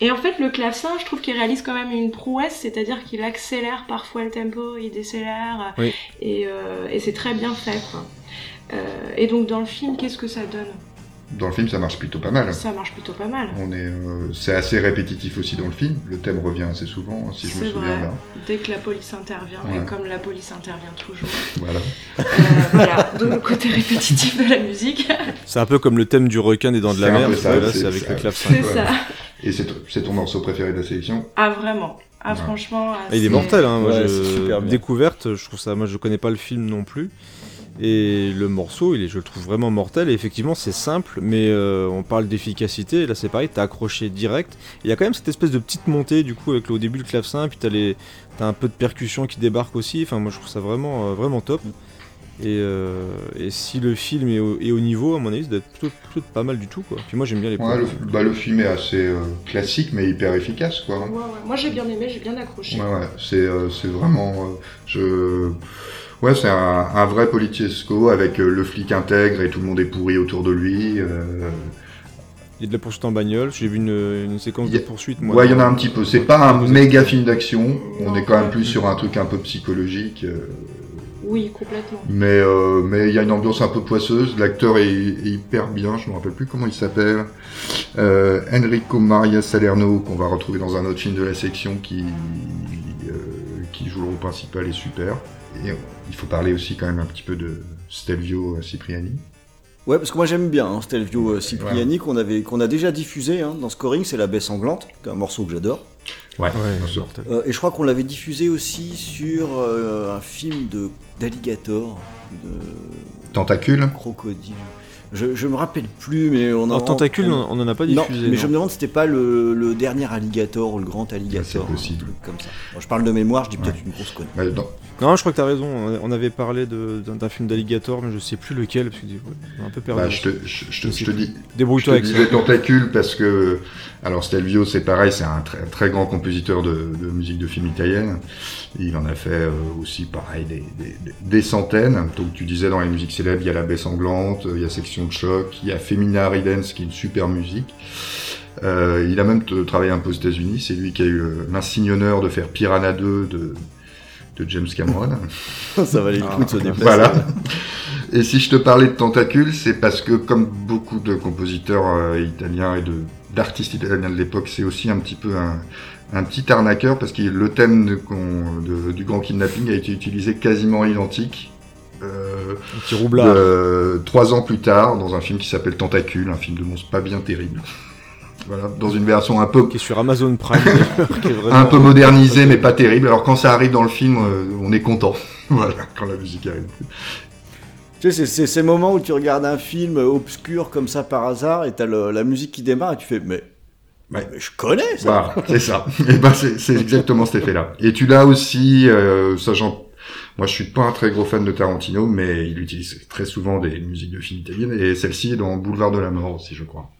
et en fait, le clavecin, je trouve qu'il réalise quand même une prouesse, c'est-à-dire qu'il accélère parfois le tempo, il décélère,
Oui.
et, euh, et c'est très bien fait. Quoi. Euh, et donc, dans le film, qu'est-ce que ça donne?
Dans le film, ça marche plutôt pas mal.
Ça marche plutôt pas mal.
On est, euh, c'est assez répétitif aussi dans le film. Le thème revient assez souvent, hein, si je me
C'est
souviens
vrai.
bien.
Dès que la police intervient,
Ouais.
et comme la police intervient toujours.
Voilà.
Euh, voilà, donc le côté répétitif de la musique,
C'est un peu comme le thème du requin des dents de la mer,
ça, c'est-
avec
c'est-
le clavecin.
c'est ça. [laughs]
Et c'est, ton morceau préféré de la sélection?
Ah vraiment Ah
Ouais.
franchement.
Ah, il est mortel, hein.
Ouais,
je-
super.
Découverte, je trouve ça. Moi, je connais pas le film non plus. Et le morceau, il est, je le trouve vraiment mortel. Et effectivement, c'est simple, mais euh, on parle d'efficacité. Là, c'est pareil, t'as accroché direct. Il y a quand même cette espèce de petite montée, du coup, avec le- au début le clavecin, puis t'as les, t'as un peu de percussion qui débarque aussi. Enfin, moi, je trouve ça vraiment, euh, vraiment top. Et, euh, et si le film est au, est au niveau, à mon avis, ça doit être plutôt, plutôt pas mal du tout, quoi. Puis moi, j'aime bien les.
Ouais, le, bah, le film est assez euh, classique, mais hyper efficace, quoi.
Ouais, ouais. Moi j'ai bien aimé, j'ai bien accroché.
Ouais, ouais, c'est, euh, c'est vraiment. euh, je... Ouais, c'est un, un vrai politiesco avec euh, le flic intègre et tout le monde est pourri autour de lui. euh,
Il y a de la poursuite en bagnole. J'ai vu une, une séquence
Il y a-
de poursuite. Moi,
Ouais, il y en a un petit peu. C'est pas un méga film d'action. On est quand même plus sur un truc un peu psychologique. euh,
Oui, complètement.
Mais euh, mais il y a une ambiance un peu poisseuse. L'acteur est, est hyper bien. Je me rappelle plus comment il s'appelle. Euh, Enrico Maria Salerno qu'on va retrouver dans un autre film de la section qui euh, qui joue le rôle principal est super. Et il faut parler aussi quand même un petit peu de Stelvio Cipriani.
Ouais, parce que moi j'aime bien hein, Stelvio euh, Cipriani qu'on avait qu'on a déjà diffusé hein, dans Scoring, c'est La Baie Sanglante, qui est un morceau que j'adore.
Ouais,
Ouais.
Euh, et je crois qu'on l'avait diffusé aussi sur euh, un film de d'alligator, de
Tentacule.
crocodile. Je, je me rappelle plus, mais on a.
En tentacule,
on-
on on en a pas
Non,
diffusé.
mais je me demande si c'était pas le, le dernier alligator ou le grand alligator.
c'est possible.
Un truc comme ça. Bon, je parle de mémoire, je dis peut-être une grosse conne.
Dans-
Non, je crois que t'as raison. On avait parlé d'un film d'alligator, mais je sais plus lequel, parce que ouais, on a un peu perdu.
bah, je te, je, je te- je te dis,
Débrouille-toi avec ça.
disais Tentacule parce que, alors Stelvio c'est pareil, c'est un très, très grand compositeur de, de musique de film italienne. Il en a fait euh, aussi pareil des, des, des centaines. Donc tu disais dans les musiques célèbres, il y a La Baie Sanglante, il y a Section de Choc, il y a Femina Ridens qui est une super musique. Euh, il a même travaillé un peu aux États-Unis. C'est lui qui a eu euh, l'insigne honneur de faire Piranha 2 de, de James Cameron. [laughs]
ça valait le coup de se déplacer.
Voilà. Et si je te parlais de tentacules, c'est parce que comme beaucoup de compositeurs euh, italiens et de d'artistes italiens de l'époque, c'est aussi un petit peu un, un petit arnaqueur parce que le thème de- qu'on- de- du grand kidnapping a été utilisé quasiment identique. Euh,
Un petit roublard.
trois ans plus tard, dans un film qui s'appelle Tentacule, un film de monstre pas bien terrible. Voilà, dans une version un peu
Qui est sur Amazon Prime, [laughs] qui est vraiment-
un peu modernisé mais pas terrible. Alors quand ça arrive dans le film, euh, on est content. [laughs] voilà, quand la musique arrive.
Tu sais, c'est- c'est ces moments où tu regardes un film obscur comme ça par hasard et t'as la musique qui démarre et tu fais mais,
Ouais.
mais je connais ça.
Voilà, c'est ça. Et ben c'est c'est exactement cet effet-là. Et tu l'as aussi, euh, ça j'en- moi je suis pas un très gros fan de Tarantino, mais il utilise très souvent des musiques de films italiennes et celle-ci est dans Boulevard de la Mort aussi, je crois.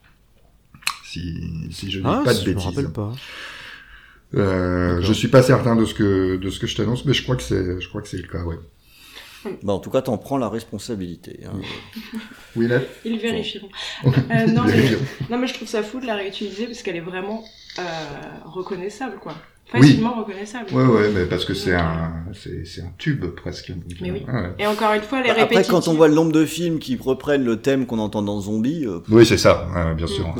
Si, si je dis
Ah,
pas de
je me
bêtises.
rappelle pas.
Euh, je suis pas certain de ce que de ce que je t'annonce, mais je crois que c'est je crois que c'est le cas, ouais. [laughs]
Bah, en tout cas, t'en prends la responsabilité. hein. [laughs]
Oui, là.
Ils vérifieront. [laughs] Euh, non, mais, non, mais je trouve ça fou de la réutiliser parce qu'elle est vraiment euh, reconnaissable, quoi. Facilement reconnaissable.
Ouais, ouais, mais parce que c'est un c'est c'est un tube presque.
Mais
euh,
oui.
ouais.
Et encore une fois, les
Bah, Après,
répétitions.
quand on voit le nombre de films qui reprennent le thème qu'on entend dans Zombie, euh,
Oui, c'est ça, bien sûr.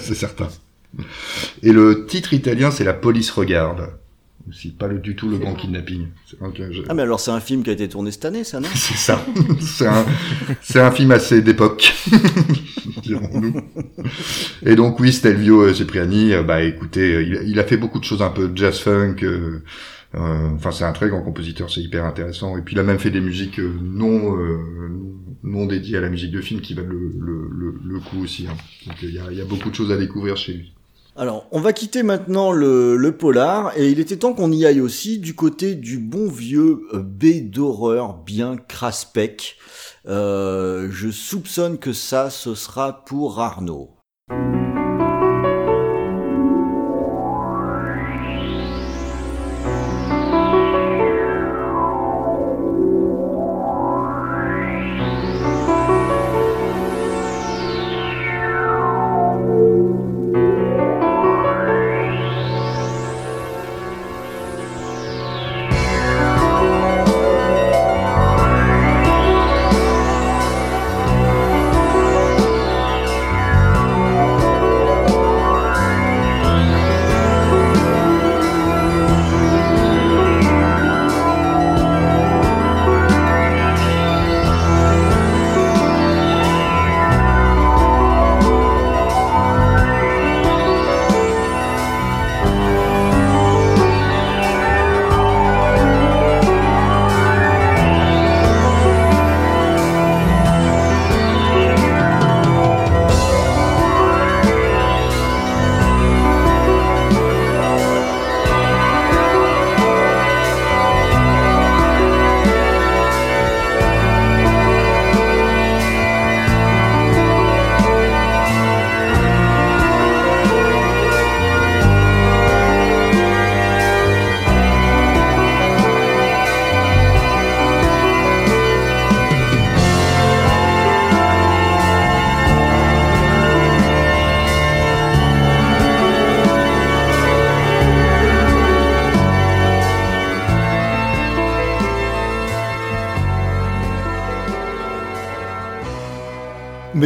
c'est certain. Et le titre italien, c'est La police regarde. C'est pas le, du tout le grand kidnapping. Je-
Ah mais alors c'est un film qui a été tourné cette année, ça non [laughs]
c'est ça. c'est un, c'est un film assez d'époque. [laughs] dirons-nous. Et donc oui, Stelvio euh, Cipriani, euh, bah écoutez, euh, il, il a fait beaucoup de choses un peu jazz funk. euh, euh, Enfin, c'est un très grand compositeur, c'est hyper intéressant. Et puis il a même fait des musiques non euh, non dédiées à la musique de film qui valent le, le, le, le coup aussi. hein. Donc il y a, il y a beaucoup de choses à découvrir chez lui.
Alors, on va quitter maintenant le, le polar, et il était temps qu'on y aille aussi du côté du bon vieux euh, B d'horreur bien craspec. Euh, je soupçonne que ça, ce sera pour Arnaud.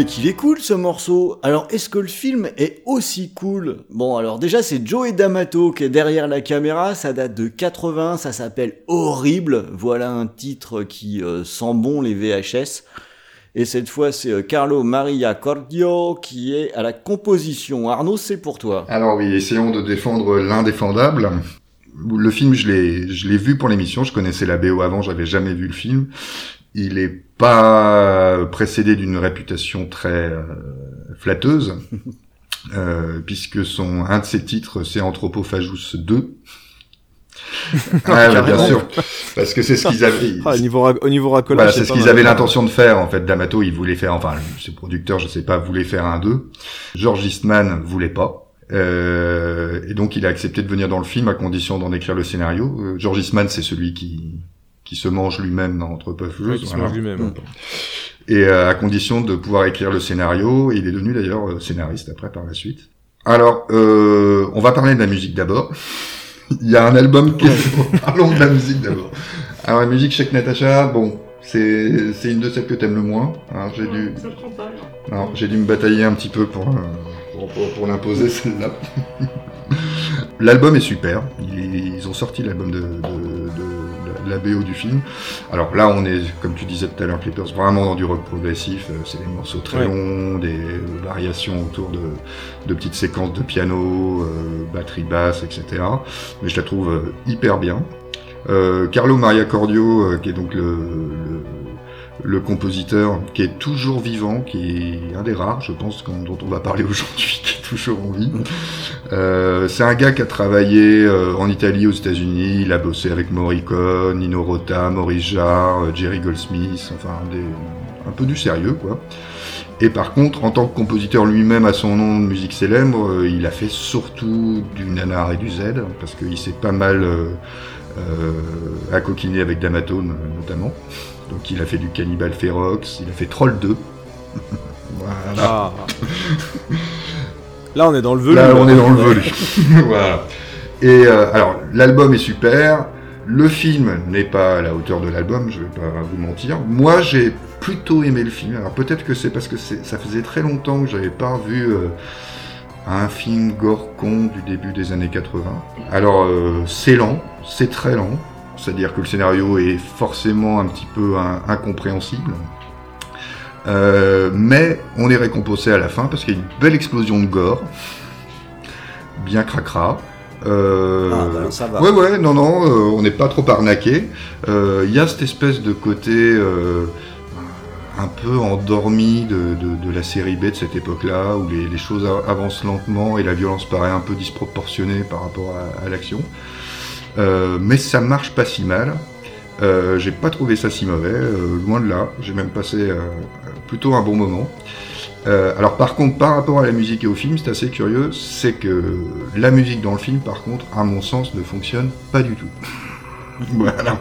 Mais qu'il est cool ce morceau. Alors est-ce que le film est aussi cool? Bon alors déjà c'est Joey D'Amato qui est derrière la caméra, ça date de 80, ça s'appelle Horrible. Voilà un titre qui euh, sent bon les VHS. Et cette fois c'est euh, Carlo Maria Cordio qui est à la composition. Arnaud c'est pour toi.
Alors oui, essayons de défendre l'indéfendable. Le film, je l'ai, je l'ai vu pour l'émission. Je connaissais la BO avant, j'avais jamais vu le film. Il est pas précédé d'une réputation très euh, flatteuse, [laughs] euh, puisque son un de ses titres, c'est Anthropophagus 2. [laughs] ah, bah, bien sûr, parce que c'est ce qu'ils avaient.
Ah, au niveau, au niveau racolage,
Voilà, c'est ce qu'ils avaient l'intention de faire en fait. D'Amato, il voulait faire, enfin, ses producteurs, je sais pas, voulaient faire un 2. George Eastman voulait pas. Euh, et donc il a accepté de venir dans le film à condition d'en écrire le scénario. Euh, George Eastman, c'est celui qui qui se mange lui-même dans Anthropophagus.
Ouais, qui se
voilà.
mange lui-même.
Et euh, à condition de pouvoir écrire le scénario, et il est devenu d'ailleurs euh, scénariste après par la suite. Alors, euh, on va parler de la musique d'abord. [laughs] il y a un album qui est... [laughs] Parlons de la musique d'abord. Alors la musique chez Natacha, bon, c'est c'est une de celles que t'aimes le moins. hein, j'ai dû
pas.
non, j'ai dû me batailler un petit peu pour, euh, pour, pour, pour l'imposer celle-là. [laughs] L'album est super. Ils, ils ont sorti l'album de, de, de, de la BO du film. Alors là, on est, comme tu disais tout à l'heure, Clippers, vraiment dans du rock progressif. Euh, C'est des morceaux très
Ouais.
longs, des variations autour de, de petites séquences de piano, euh, batterie basse, etc. Mais je la trouve euh, hyper bien. Euh, Carlo Maria Cordio, qui est donc le, le, le compositeur, qui est toujours vivant, qui est un des rares, je pense, dont on va parler [laughs] aujourd'hui, qui est toujours en vie. Euh, c'est un gars qui a travaillé euh, en Italie, aux États-Unis. Il a bossé avec Morricone, Nino Rota, Maurice Jarre, euh, Jerry Goldsmith, enfin un peu du sérieux, quoi. Et par contre, en tant que compositeur lui-même à son nom de musique célèbre, il a fait surtout du nanar et du Z, parce qu'il s'est pas mal euh, accoquiné avec D'Amato no- notamment. Donc il a fait du Cannibal Ferox, il a fait Troll 2. voilà.
Ah. Là, on est dans le velu.
Là, on est dans le velu. [laughs] voilà. Et euh, alors, l'album est super. Le film n'est pas à la hauteur de l'album, je vais pas vous mentir. Moi, j'ai plutôt aimé le film. Alors peut-être que c'est parce que ça faisait très longtemps que j'avais pas vu euh, un film gore con du début des années 80. Alors, euh, c'est lent, c'est très lent. C'est-à-dire que le scénario est forcément un petit peu in- incompréhensible. Euh, mais on est récompensé à la fin parce qu'il y a une belle explosion de gore, bien cracra. Euh,
Ah, bah, ça va.
Ouais, ouais, non, non, euh, on n'est pas trop arnaqué. Il y a cette espèce de côté un peu endormi de, de, de la série B de cette époque-là, où les, les choses avancent lentement et la violence paraît un peu disproportionnée par rapport à, à l'action. Euh, mais ça marche pas si mal. Euh, j'ai pas trouvé ça si mauvais, euh, loin de là. J'ai même passé plutôt un bon moment. Alors par contre, par rapport à la musique et au film, c'est assez curieux, c'est que la musique dans le film, par contre, à mon sens, ne fonctionne pas du tout. [laughs] voilà.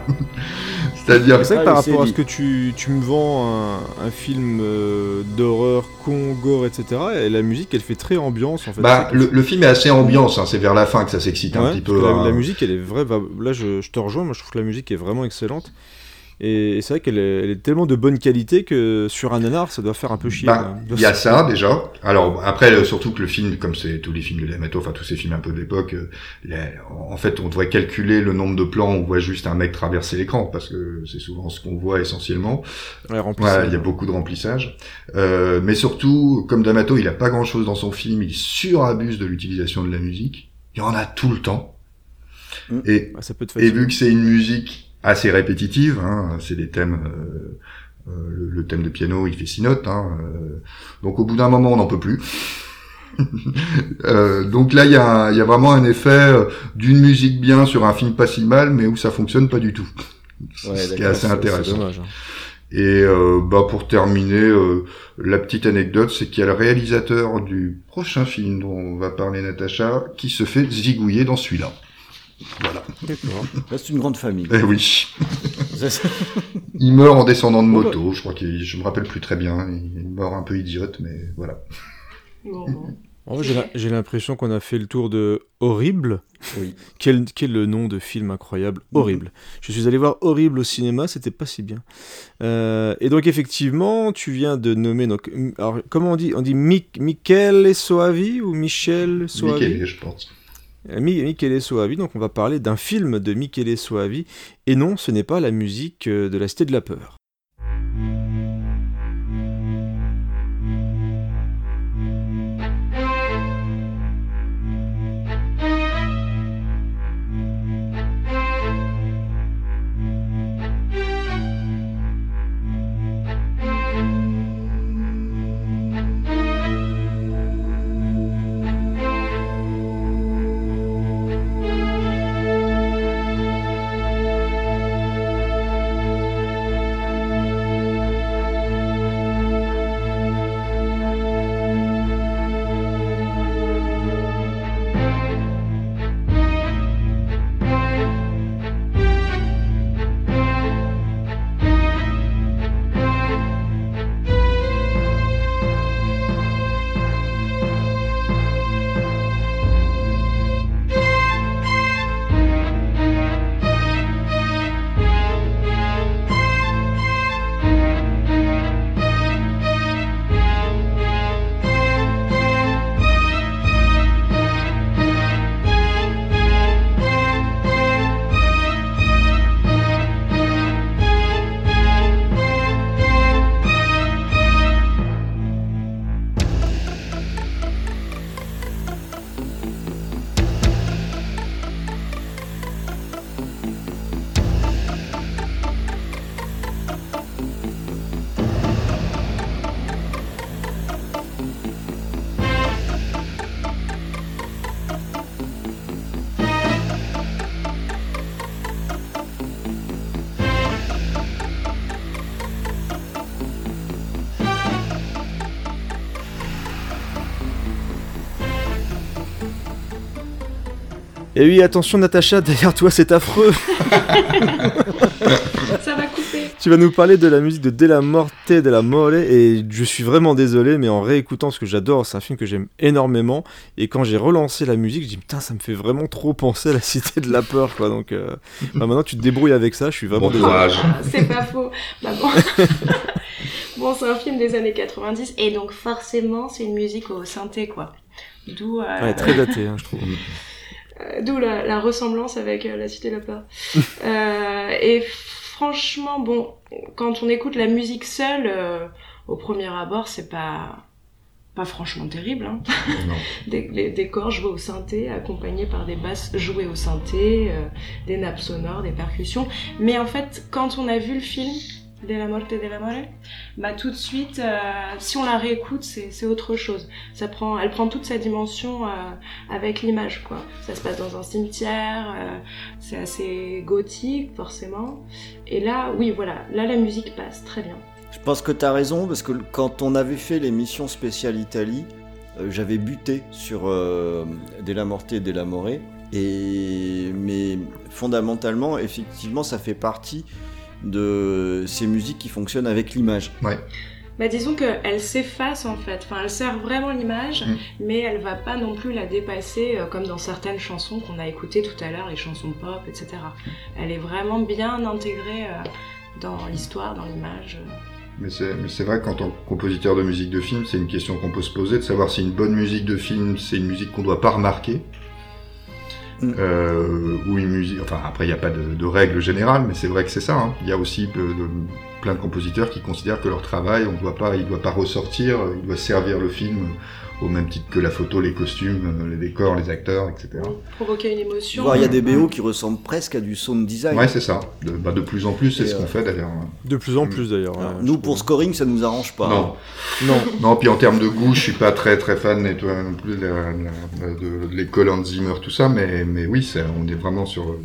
C'est-à-dire
C'est vrai que par rapport à ce que tu, tu me vends un, un film euh, d'horreur, con, gore, etc., et la musique, elle fait très ambiance, en fait.
Bah, le, le film est assez ambiance, hein, c'est vers la fin que ça s'excite un petit peu.
que la,
hein.
la musique, elle est vraie. Là, je, je te rejoins. Moi, je trouve que la musique est vraiment excellente. Et, et c'est vrai qu'elle est, elle est tellement de bonne qualité que sur un nanar, ça doit faire un peu chier.
Bah,
même.
Il y a ça déjà. Alors après, surtout que le film, comme c'est tous les films de D'Amato, enfin tous ces films un peu de l'époque, euh, en fait, on devrait calculer le nombre de plans. où On voit juste un mec traverser l'écran parce que c'est souvent ce qu'on voit essentiellement.
Ouais, ça.
il y a beaucoup de remplissage. Euh, mais surtout, comme D'Amato, il a pas grand-chose dans son film. Il surabuse de l'utilisation de la musique. Il y en a tout le temps.
Mm.
Et
Ouais, ça peut te
et
fatiguer.
vu que c'est une musique assez répétitive, hein, c'est des thèmes, euh, euh, le, le thème de piano, il fait six notes, hein, euh, donc au bout d'un moment, on n'en peut plus. [laughs] Euh, donc là, il y a, y a vraiment un effet d'une musique bien sur un film pas si mal, mais où ça fonctionne pas du tout.
Ouais,
ce qui est
d'accord,
assez intéressant.
dommage. hein.
Et euh, bah pour terminer, euh, la petite anecdote, c'est qu'il y a le réalisateur du prochain film dont on va parler, Natacha, qui se fait zigouiller dans celui-là. Voilà.
D'accord.
C'est une grande famille.
Eh oui. Il meurt en descendant de moto, je crois qu'il, je me rappelle plus très bien. Il meurt un peu idiote, mais voilà.
En vrai, j'ai l'impression qu'on a fait le tour de Horrible.
Oui.
Quel, quel le nom de film incroyable, Horrible. Je suis allé voir Horrible au cinéma, c'était pas si bien. Euh, et donc effectivement, tu viens de nommer donc alors, comment on dit? On dit Mick, Michele Soavi ou Michel Soavi?
Michele, je pense.
Mi- Michele Soavi. Donc on va parler d'un film de Michele Soavi. Et non, ce n'est pas la musique euh, de la Cité de la peur. Et oui, attention Natacha, derrière toi c'est affreux. [laughs]
Ça va couper.
Tu vas nous parler de la musique de Della Morte della Mole et je suis vraiment désolé mais en réécoutant ce que j'adore, c'est un film que j'aime énormément et quand j'ai relancé la musique, je dis putain ça me fait vraiment trop penser à la cité de la peur quoi donc euh, [laughs] bah, maintenant tu te débrouilles avec ça, je suis vraiment
Bon
désolé.
courage.
C'est pas faux. Bah bon. [laughs] bon, c'est un film des années 90 et donc forcément, c'est une musique au synthé quoi. D'où euh,
Ouais, très daté hein, je trouve.
Euh, d'où la, la ressemblance avec euh, La Cité de la Peur. [laughs] Euh, et franchement, bon, quand on écoute la musique seule, au premier abord, c'est pas pas franchement terrible. Hein.
Non. [laughs]
Des, les décors joués au synthé, accompagnés par des basses jouées au synthé, euh, des nappes sonores, des percussions. Mais en fait, quand on a vu le film de la morte de la mole, bah tout de suite, euh, si on la réécoute, c'est autre chose. Ça prend, elle prend toute sa dimension euh, avec l'image, quoi. Ça se passe dans un cimetière, euh, c'est assez gothique, forcément. Et là, oui, voilà, là la musique passe très bien.
Je pense que tu as raison, parce que quand on avait fait l'émission spéciale Italie, j'avais buté sur euh, Della Morte et Della More. Et, mais fondamentalement, effectivement, ça fait partie de ces musiques qui fonctionnent avec l'image.
Bah disons qu'elle s'efface en fait, enfin elle sert vraiment l'image,
Mm.
mais elle va pas non plus la dépasser euh, comme dans certaines chansons qu'on a écoutées tout à l'heure, les chansons pop, etc. Elle est vraiment bien intégrée euh, dans l'histoire, dans l'image.
Mais c'est mais c'est vrai qu'en tant que compositeur de musique de film, c'est une question qu'on peut se poser, de savoir si une bonne musique de film, c'est une musique qu'on doit pas remarquer.
Mm.
Euh, ou une musique. Enfin, après, il n'y a pas de, règle générale, mais c'est vrai que c'est ça. hein. Il y a aussi plein de compositeurs qui considèrent que leur travail, on doit pas, il doit pas ressortir, il doit servir le film au même titre que la photo, les costumes, euh, les décors, les acteurs, etc.
Provoquer une émotion.
Il y a des BO qui ressemblent presque à du sound design.
Ouais, c'est ça. De, bah, de plus en plus, c'est ce qu'on
euh,
fait d'ailleurs.
De plus en
Mm.
plus d'ailleurs. Ouais, je
nous, pour scoring, ça nous arrange pas.
Non.
Non. [laughs]
Non, puis en termes de goût, je suis pas très très fan et toi non plus de, la- la- de- de l'école Hans Zimmer, tout ça, mais, mais oui, on est vraiment sur.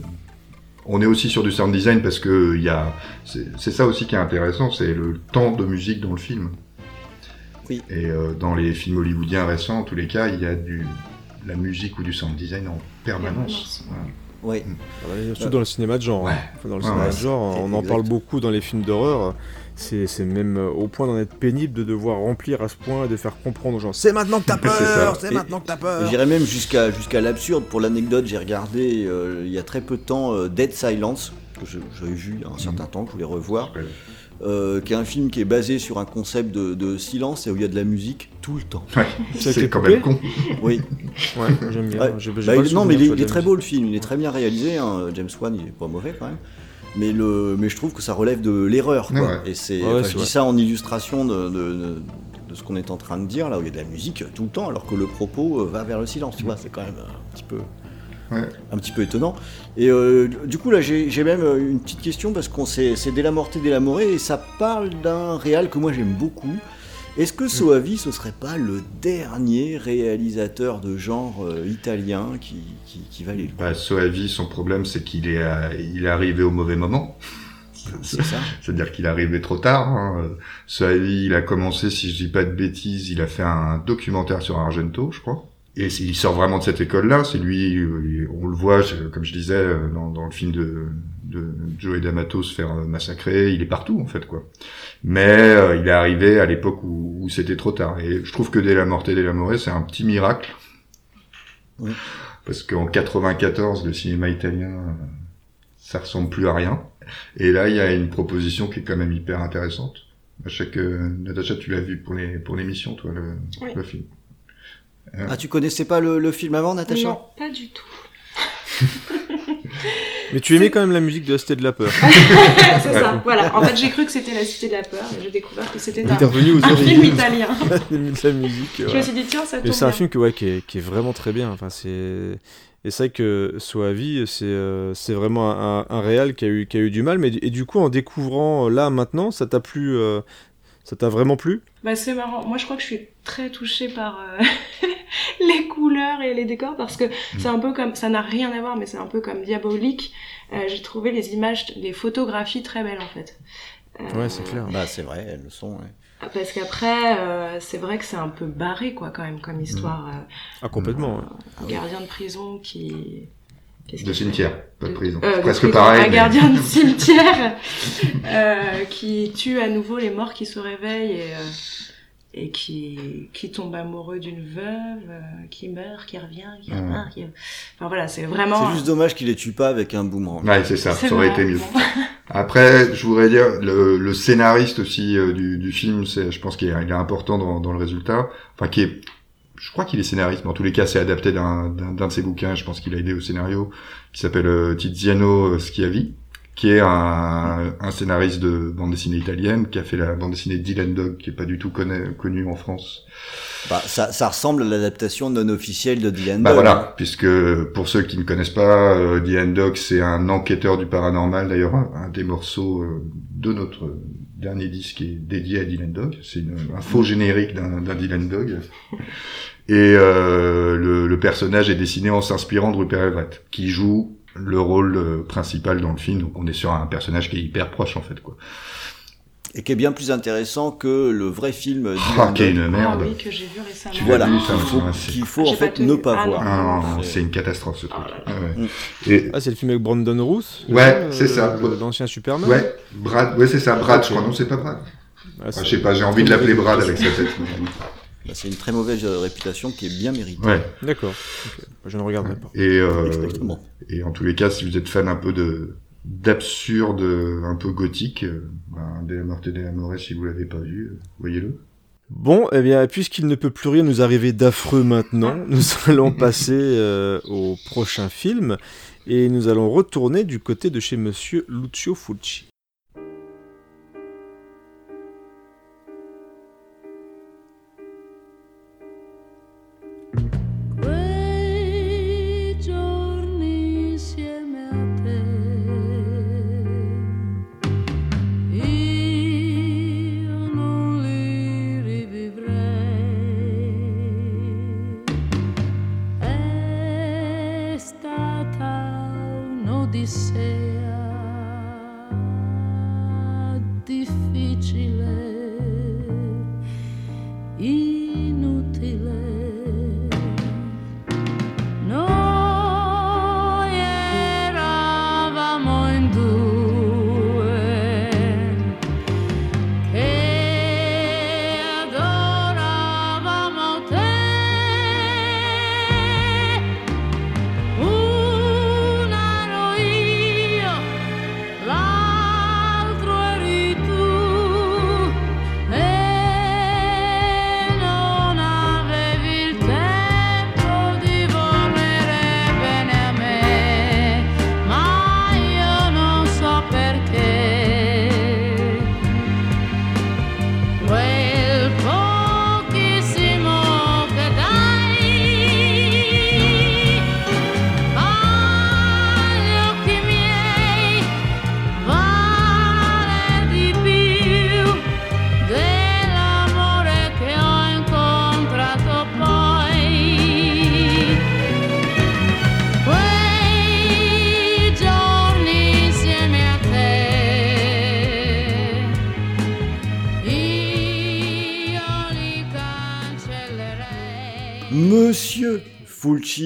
On est aussi sur du sound design parce que il y a, c'est c'est ça aussi qui est intéressant, c'est le temps de musique dans le film.
Oui.
Et euh, dans les films hollywoodiens récents, en tous les cas, il y a du la musique ou du sound design en permanence. Voilà.
Oui.
Ah ouais, Surtout dans le cinéma de genre.
Ouais.
hein. Dans le
Ouais,
cinéma
ouais,
de genre, on en parle beaucoup dans les films d'horreur. C'est c'est même euh, au point d'en être pénible de devoir remplir à ce point et de faire comprendre aux gens c'est maintenant que t'as [laughs] peur, c'est maintenant que t'as peur.
J'irais même jusqu'à jusqu'à l'absurde. Pour l'anecdote, j'ai regardé euh, il y a très peu de temps euh, Dead Silence, que j'avais vu il y a un certain temps, que je voulais revoir,
Ouais.
Euh, qui est un film qui est basé sur un concept de, de silence et où il y a de la musique tout le temps.
Ouais,
C'est
quand même con.
Oui.
Ouais, j'aime bien.
Ouais. Bah,
pas
il-
le
non, mais il est, il très beau le film, il est très bien réalisé. hein. James Wan, il est pas mauvais quand même. Mais, le, mais je trouve que ça relève de l'erreur.
Ouais.
Et c'est, enfin, je dis ça en illustration de, de- de- de ce qu'on est en train de dire, là où il y a de la musique tout le temps, alors que le propos euh, va vers le silence. Tu vois, c'est quand même un petit peu,
Ouais.
un petit peu étonnant. Et euh, du coup, là, j'ai, même euh, une petite question parce qu'on sait, c'est Della Morte Della More et ça parle d'un réal que moi j'aime beaucoup. Est-ce que Soavi, ce serait pas le dernier réalisateur de genre euh, italien qui, qui, qui valait le coup?
Bah, Soavi, son problème, c'est qu'il est, il est arrivé au mauvais moment.
C'est ça [laughs]
C'est-à-dire qu'il est arrivé trop tard. Hein. Soavi, il a commencé, si je dis pas de bêtises, il a fait un documentaire sur Argento, je crois. Et il sort vraiment de cette école-là. C'est lui, euh, on le voit, comme je disais, euh, dans, dans le film de, de Joe D'Amato se faire euh, massacrer. Il est partout, en fait, quoi. Mais euh, il est arrivé à l'époque où, où c'était trop tard. Et je trouve que Della Morte et Della More, c'est un petit miracle.
Oui.
Parce qu'en 94, le cinéma italien, ça ressemble plus à rien. Et là, il y a une proposition qui est quand même hyper intéressante. À chaque, euh, Natacha, tu l'as vu pour les pour l'émission, toi, le,
Oui.
le film.
Ah, tu connaissais pas le, le film avant, Natacha
Non, pas du tout. [laughs]
Mais tu aimais quand même la musique de la Cité de la Peur. [laughs]
c'est ça, voilà. En fait, j'ai cru que c'était La Cité de la Peur, mais j'ai découvert que c'était un,
revenu aux
un film italien. [laughs]
de la musique.
Je
voilà.
me suis dit, tiens, ça
Et
tombe
c'est un film que, ouais, qui, est, qui est vraiment très bien. Enfin, c'est... Et c'est vrai que Soavi, c'est euh, c'est vraiment un, un réal qui a, eu, qui a eu du mal. Mais, et du coup, en découvrant euh, là, maintenant, ça t'a plu euh, Ça t'a vraiment plu?
Bah, c'est marrant. Moi, je crois que je suis très touchée par euh, [laughs] les couleurs et les décors parce que c'est un peu comme, ça n'a rien à voir, mais c'est un peu comme diabolique. Euh, J'ai trouvé les images, les photographies très belles en fait. Euh,
Ouais, c'est clair.
Bah, c'est vrai, elles le sont. ouais.
Parce qu'après, euh, c'est vrai que c'est un peu barré quoi quand même comme histoire. euh,
Ah, complètement. ouais.
gardien de prison qui.
De cimetière, pas de prison.
Euh,
presque
prison,
pareil.
Un
mais-
gardien de [laughs] cimetière euh, qui tue à nouveau les morts qui se réveillent et, euh, et qui, qui tombe amoureux d'une veuve, euh, qui meurt, qui revient, qui
Ouais.
repart. Qui... Enfin voilà, c'est vraiment.
C'est juste dommage qu'il les tue pas avec un boomerang.
Ouais, c'est ça, ça aurait été mieux. [laughs] Après, je voudrais dire, le, le scénariste aussi euh, du, du film, c'est, je pense qu'il est, il est important dans, dans le résultat. Enfin, qui est, je crois qu'il est scénariste, mais en tous les cas, c'est adapté d'un, d'un, de ses bouquins. Je pense qu'il a aidé au scénario, qui s'appelle euh, Tiziano Schiavi, qui est un, un scénariste de bande dessinée italienne, qui a fait la bande dessinée Dylan Dog, qui est pas du tout connu, connue en France.
Bah, ça, ça ressemble à l'adaptation non officielle de Dylan
Bah
Dog,
voilà, puisque pour ceux qui ne connaissent pas, euh, Dylan Dog, c'est un enquêteur du paranormal. D'ailleurs, un, un des morceaux euh, de notre dernier disque est dédié à Dylan Dog. C'est un faux générique d'un Dylan Dog. Et euh, le, le personnage est dessiné en s'inspirant de Rupert Everett, qui joue le rôle euh, principal dans le film. Donc on est sur un personnage qui est hyper proche en fait. quoi.
Et qui est bien plus intéressant que le vrai film
Ah,
Dylan
qui est une
Ah
merde.
oui, que j'ai vu récemment.
Tu
Voilà,
vu,
qu'il
ça,
faut, qu'il en
pas
fait ne pas
Ah,
voir.
non.
Ah, non, non,
C'est-
une catastrophe ce truc. Ah, ouais.
Mm.
Et
Ah, c'est le film avec Brandon Roos
Ouais, c'est ça.
le- L'ancien Superman
ouais, Brad, ouais c'est ça, Brad, je crois. Non, c'est pas Brad.
Ah,
Ah, je sais pas, j'ai envie de l'appeler Brad avec sa tête.
Bah, c'est une très mauvaise euh, réputation qui est bien méritée.
Ouais.
D'accord. ok. Je ne regarderai pas.
Et, euh,
Exactement.
et en tous les cas, si vous êtes fan un peu de d'absurde, un peu gothique, euh, ben, De la Morte et de la More, si vous l'avez pas vu, euh, voyez-le.
Bon, eh bien, puisqu'il ne peut plus rien nous arriver d'affreux maintenant, [laughs] nous allons passer euh, au prochain film et nous allons retourner du côté de chez Monsieur Lucio Fulci.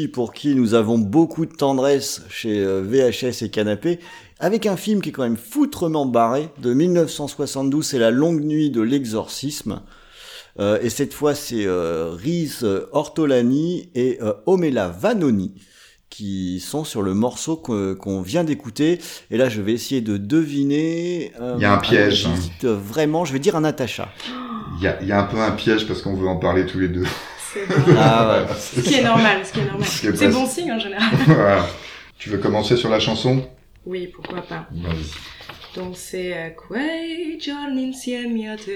Pour qui nous avons beaucoup de tendresse chez euh, VHS et Canapé, avec un film qui est quand même foutrement barré, de 1972, c'est La longue nuit de l'exorcisme. Euh, et cette fois, c'est euh, Riz Ortolani et euh, Omela Vanoni qui sont sur le morceau qu'on vient d'écouter. Et là, je vais essayer de deviner. euh,
Il y a un piège,
j'hésite Vraiment, je vais dire un Natacha.
Il y a, il y a un peu un piège parce qu'on veut en parler tous les deux.
C'est [laughs] bon.
Ah ouais.
Ce qui est normal, ce qui est normal. C'est
pas-
bon signe en général. [laughs]
Voilà. Tu veux commencer sur la chanson?
Oui, pourquoi pas.
Vas-y.
Donc c'est euh, te.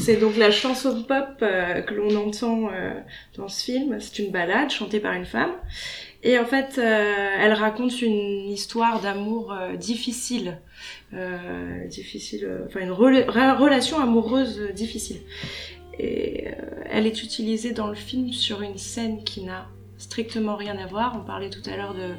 C'est donc la chanson pop euh, que l'on entend euh, dans ce film. C'est une ballade chantée par une femme. Et en fait, euh, elle raconte une histoire d'amour euh, difficile. Euh, difficile, euh, enfin une relation amoureuse euh, difficile. Et euh, elle est utilisée dans le film sur une scène qui n'a strictement rien à voir. On parlait tout à l'heure de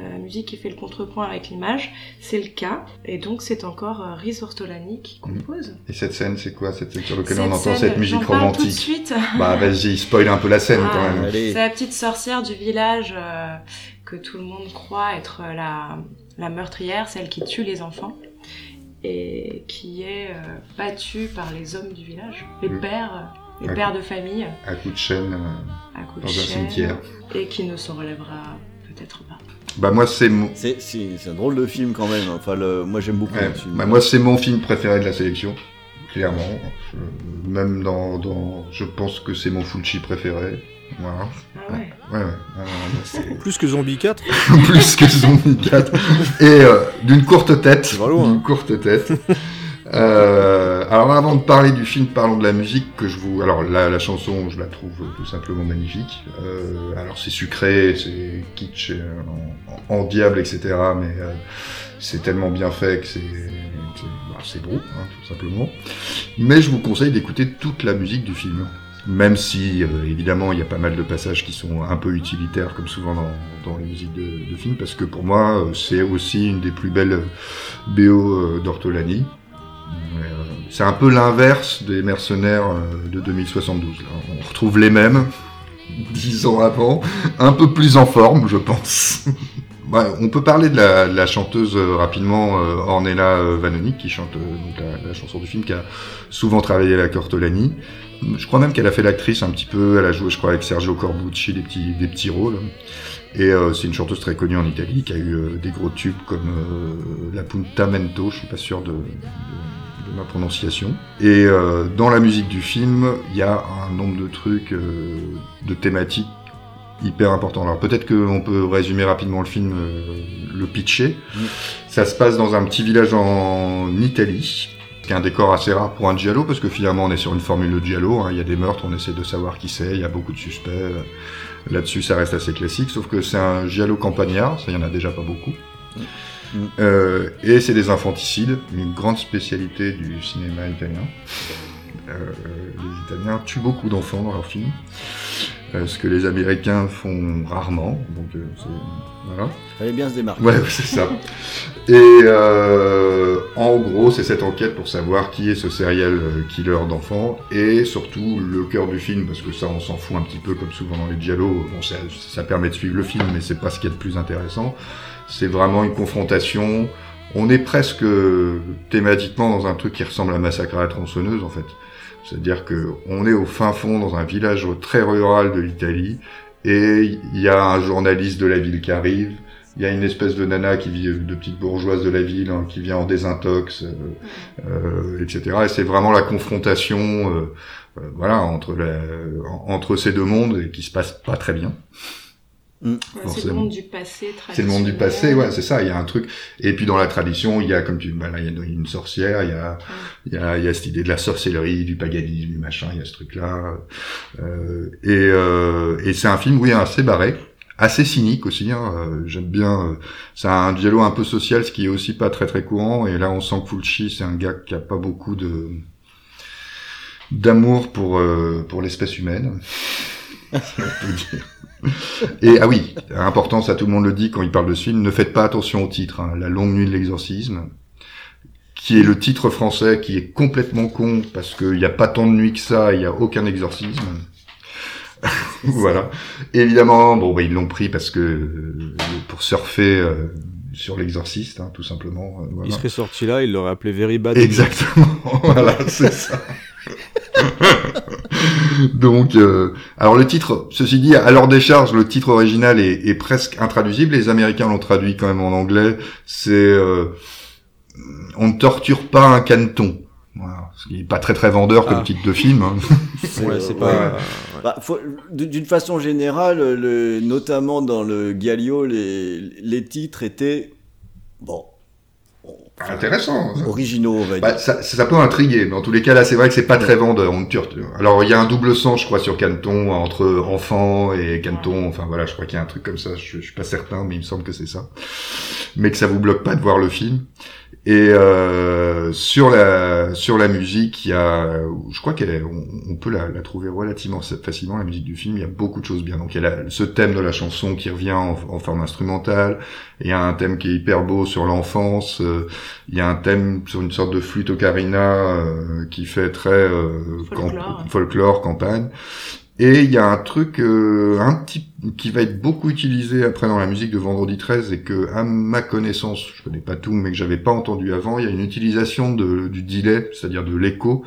euh, musique qui fait le contrepoint avec l'image. C'est le cas. Et donc c'est encore euh, Riz Ortolani qui compose.
Et cette scène, c'est quoi? Cette scène sur laquelle
Cette
on entend
scène,
cette musique
parle tout de
romantique?
suite. [laughs]
Bah vas-y, spoil un peu la scène
Ah,
quand même.
Allez.
C'est la petite sorcière du village euh, que tout le monde croit être euh, la, la meurtrière, celle qui tue les enfants et qui est euh, battue par les hommes du village, les
Mm.
pères, les pères de famille
À coup de chaîne. euh,
à coups de
Dans un
chaîne,
cimetière.
et qui ne s'en relèvera peut-être pas.
Bah moi c'est mon...
C'est c'est- c'est un drôle de film quand même. Enfin, le, moi j'aime beaucoup
ouais,
le film.
bah, moi c'est mon film préféré de la sélection, clairement. Je- même dans, dans, je pense que c'est mon Fulci préféré. Voilà.
Ah ouais.
Ouais, ouais. c'est- [laughs]
Plus que Zombie 4. [laughs]
plus que Zombie 4 et euh, d'une courte tête
loin,
d'une
hein.
courte tête Euh, alors avant de parler du film parlons de la musique que je vous alors la, la chanson je la trouve tout simplement magnifique Euh, alors c'est sucré c'est kitsch en, en diable etc mais euh, c'est tellement bien fait que c'est c'est bah, beau hein, tout simplement mais je vous conseille d'écouter toute la musique du film même si, euh, évidemment, il y a pas mal de passages qui sont un peu utilitaires, comme souvent dans, les musiques de, films, parce que pour moi, euh, c'est aussi une des plus belles BO euh, d'Ortolani. Euh, c'est un peu l'inverse des mercenaires de 2072. Là. On retrouve les mêmes, [laughs] dix ans avant, un peu plus en forme, je pense. [laughs] Ouais, on peut parler de la, chanteuse euh, rapidement, euh, Ornella euh, Vanoni, qui chante la, chanson du film, qui a souvent travaillé avec Ortolani. Je crois même qu'elle a fait l'actrice un petit peu, elle a joué, je crois, avec Sergio Corbucci des petits, des petits rôles. Et c'est une chanteuse très connue en Italie, qui a eu des gros tubes comme La Puntamento, je suis pas sûr de, ma prononciation. Et dans la musique du film, il y a un nombre de trucs, de thématiques hyper importants. Alors peut-être qu'on peut résumer rapidement le film, euh, le pitcher. Ça se passe dans un petit village en Italie, qui est un décor assez rare pour un giallo, parce que finalement on est sur une formule de giallo, hein. il y a des meurtres, on essaie de savoir qui c'est, il y a beaucoup de suspects, là-dessus ça reste assez classique, sauf que c'est un giallo campagnard, ça il y en a déjà pas beaucoup.
Mm.
Euh, et c'est des infanticides, une grande spécialité du cinéma italien. Euh, les Italiens tuent beaucoup d'enfants dans leurs films, ce que les Américains font rarement, donc euh, voilà.
Fallait bien se démarquer.
Ouais, c'est ça. Et euh, en gros, c'est cette enquête pour savoir qui est ce serial euh, killer d'enfants et surtout le cœur du film, parce que ça, on s'en fout un petit peu comme souvent dans les giallo. Bon, ça, ça permet de suivre le film, mais c'est pas ce qu'il y a de plus intéressant. C'est vraiment une confrontation. On est presque euh, thématiquement dans un truc qui ressemble à Massacre à la tronçonneuse, en fait. C'est-à-dire que on est au fin fond dans un village très rural de l'Italie et il y a un journaliste de la ville qui arrive. Il y a une espèce de nana qui vit, de petite bourgeoise de la ville, hein, qui vient en désintox, euh, euh, etc. Et c'est vraiment la confrontation, euh, euh, voilà, entre la, entre ces deux mondes et qui se passe pas très bien.
Ouais, c'est le monde du passé
C'est le monde du passé,
traditionnel.
ouais, c'est ça. Il y a un truc. Et puis dans la tradition, il y a comme tu, bah là, il y a une sorcière, il y a, il y a, il y a cette idée de la sorcellerie, du paganisme, du machin. Il y a ce truc-là. Euh, et euh, et c'est un film, oui, assez barré, assez cynique aussi. Hein, euh, J'aime bien. euh, c'est un dialogue un peu social, ce qui est aussi pas très très courant. Et là, on sent que Fulci, c'est un gars qui a pas beaucoup de d'amour pour euh, pour l'espèce humaine. [laughs] on peut dire. [laughs] Et ah oui, important, ça tout le monde le dit quand il parle de ce film, ne faites pas attention au titre, hein, La longue nuit de l'exorcisme, qui est le titre français qui est complètement con parce qu'il n'y a pas tant de nuit que ça, il n'y a aucun exorcisme. [laughs] voilà. Et évidemment, bon, bah, ils l'ont pris parce que euh, pour surfer euh, sur l'exorciste, hein, tout simplement. euh, voilà.
Il serait sorti là, il l'aurait appelé Very Bad.
Exactement, [laughs] voilà, c'est ça. [laughs] Donc, euh, alors le titre, ceci dit, à leur décharge, le titre original est, est presque intraduisible. Les Américains l'ont traduit quand même en anglais. C'est euh, on ne torture pas un caneton. Voilà, ce qui n'est pas très très vendeur comme
Ah.
titre de film. hein. [laughs]
Ouais, c'est
Ouais.
pas.
Bah, faut- d- D'une façon générale, le, notamment dans le Galio, les, les titres étaient bon
Intéressant. ça.
originaux, on va dire.
Bah, ça, ça peut intriguer, mais en tous les cas là, c'est vrai que c'est pas très vendeur. On. Alors il y a un double sens, je crois, sur Canton entre enfant et Canton. Enfin voilà, je crois qu'il y a un truc comme ça. Je, je suis pas certain, mais il me semble que c'est ça. Mais que ça vous bloque pas de voir le film. Et euh, sur la sur la musique, il y a, je crois qu'elle on, on peut la, la trouver relativement facilement la musique du film. Il y a beaucoup de choses bien. Donc il y a la- ce thème de la chanson qui revient en, en forme instrumentale. Il y a un thème qui est hyper beau sur l'enfance. euh, il y a un thème sur une sorte de flûte ocarina euh, qui fait très euh,
Folklore.
camp- folklore, campagne. Et il y a un truc euh, un petit qui va être beaucoup utilisé après dans la musique de Vendredi 13 et que à ma connaissance, je connais pas tout, mais que j'avais pas entendu avant, il y a une utilisation de, du delay, c'est-à-dire de l'écho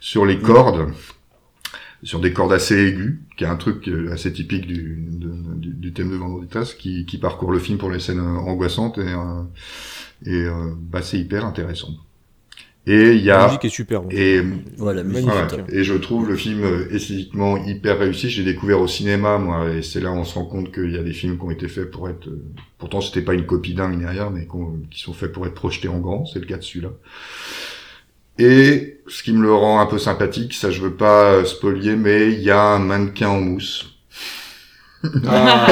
sur les cordes, sur des cordes assez aiguës, qui est un truc assez typique du, de- du, du thème de Vendredi 13, qui, qui parcourt le film pour les scènes angoissantes et, euh, et euh, bah, c'est hyper intéressant. Et il y
La
a
musique est super. bon.
et
Voilà, musique.
Ouais, et je trouve le film euh, esthétiquement hyper réussi. J'ai découvert au cinéma, moi, et c'est là où on se rend compte qu'il y a des films qui ont été faits pour être. euh, Pourtant, c'était pas une copie dingue derrière, mais qui sont faits pour être projetés en grand. C'est le cas de celui-là. Et ce qui me le rend un peu sympathique, ça je veux pas euh, spolier, mais il y a un mannequin en mousse.
Ah.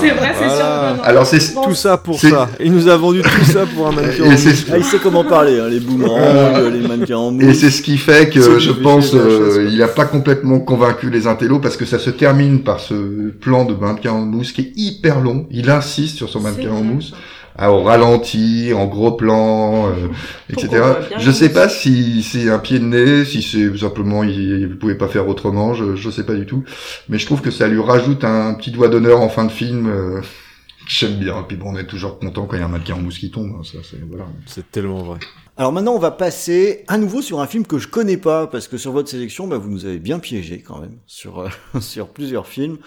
c'est vrai, c'est
Voilà.
surprenant.
Alors c'est
Tout ça pour ça. Il nous a vendu tout ça pour un mannequin.
et
en.
Ah, il sait comment parler, hein, les boomerangs,
Euh,
les mannequins en
Et
mousse.
c'est ce qui fait que je pense euh, il a pas complètement convaincu les intellos parce que ça se termine par ce plan de mannequin en mousse qui est hyper long. Il insiste sur son mannequin en mousse. À, au ralenti, en gros plan, euh, etc. Je sais pas si c'est un pied de nez, si c'est simplement il, il pouvait pas faire autrement, je, je sais pas du tout. Mais je trouve que ça lui rajoute un petit doigt d'honneur en fin de film. euh, [laughs] que J'aime bien. Et puis bon, on est toujours content quand il y a un mannequin en mousse qui tombe. Ça, c'est voilà.
C'est tellement vrai.
Alors maintenant, on va passer à nouveau sur un film que je connais pas, parce que sur votre sélection, bah, vous nous avez bien piégé quand même, sur, euh, [laughs] sur plusieurs films.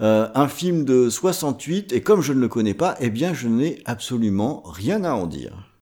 Euh, un film de 68, et comme je ne le connais pas, eh bien je n'ai absolument rien à en dire.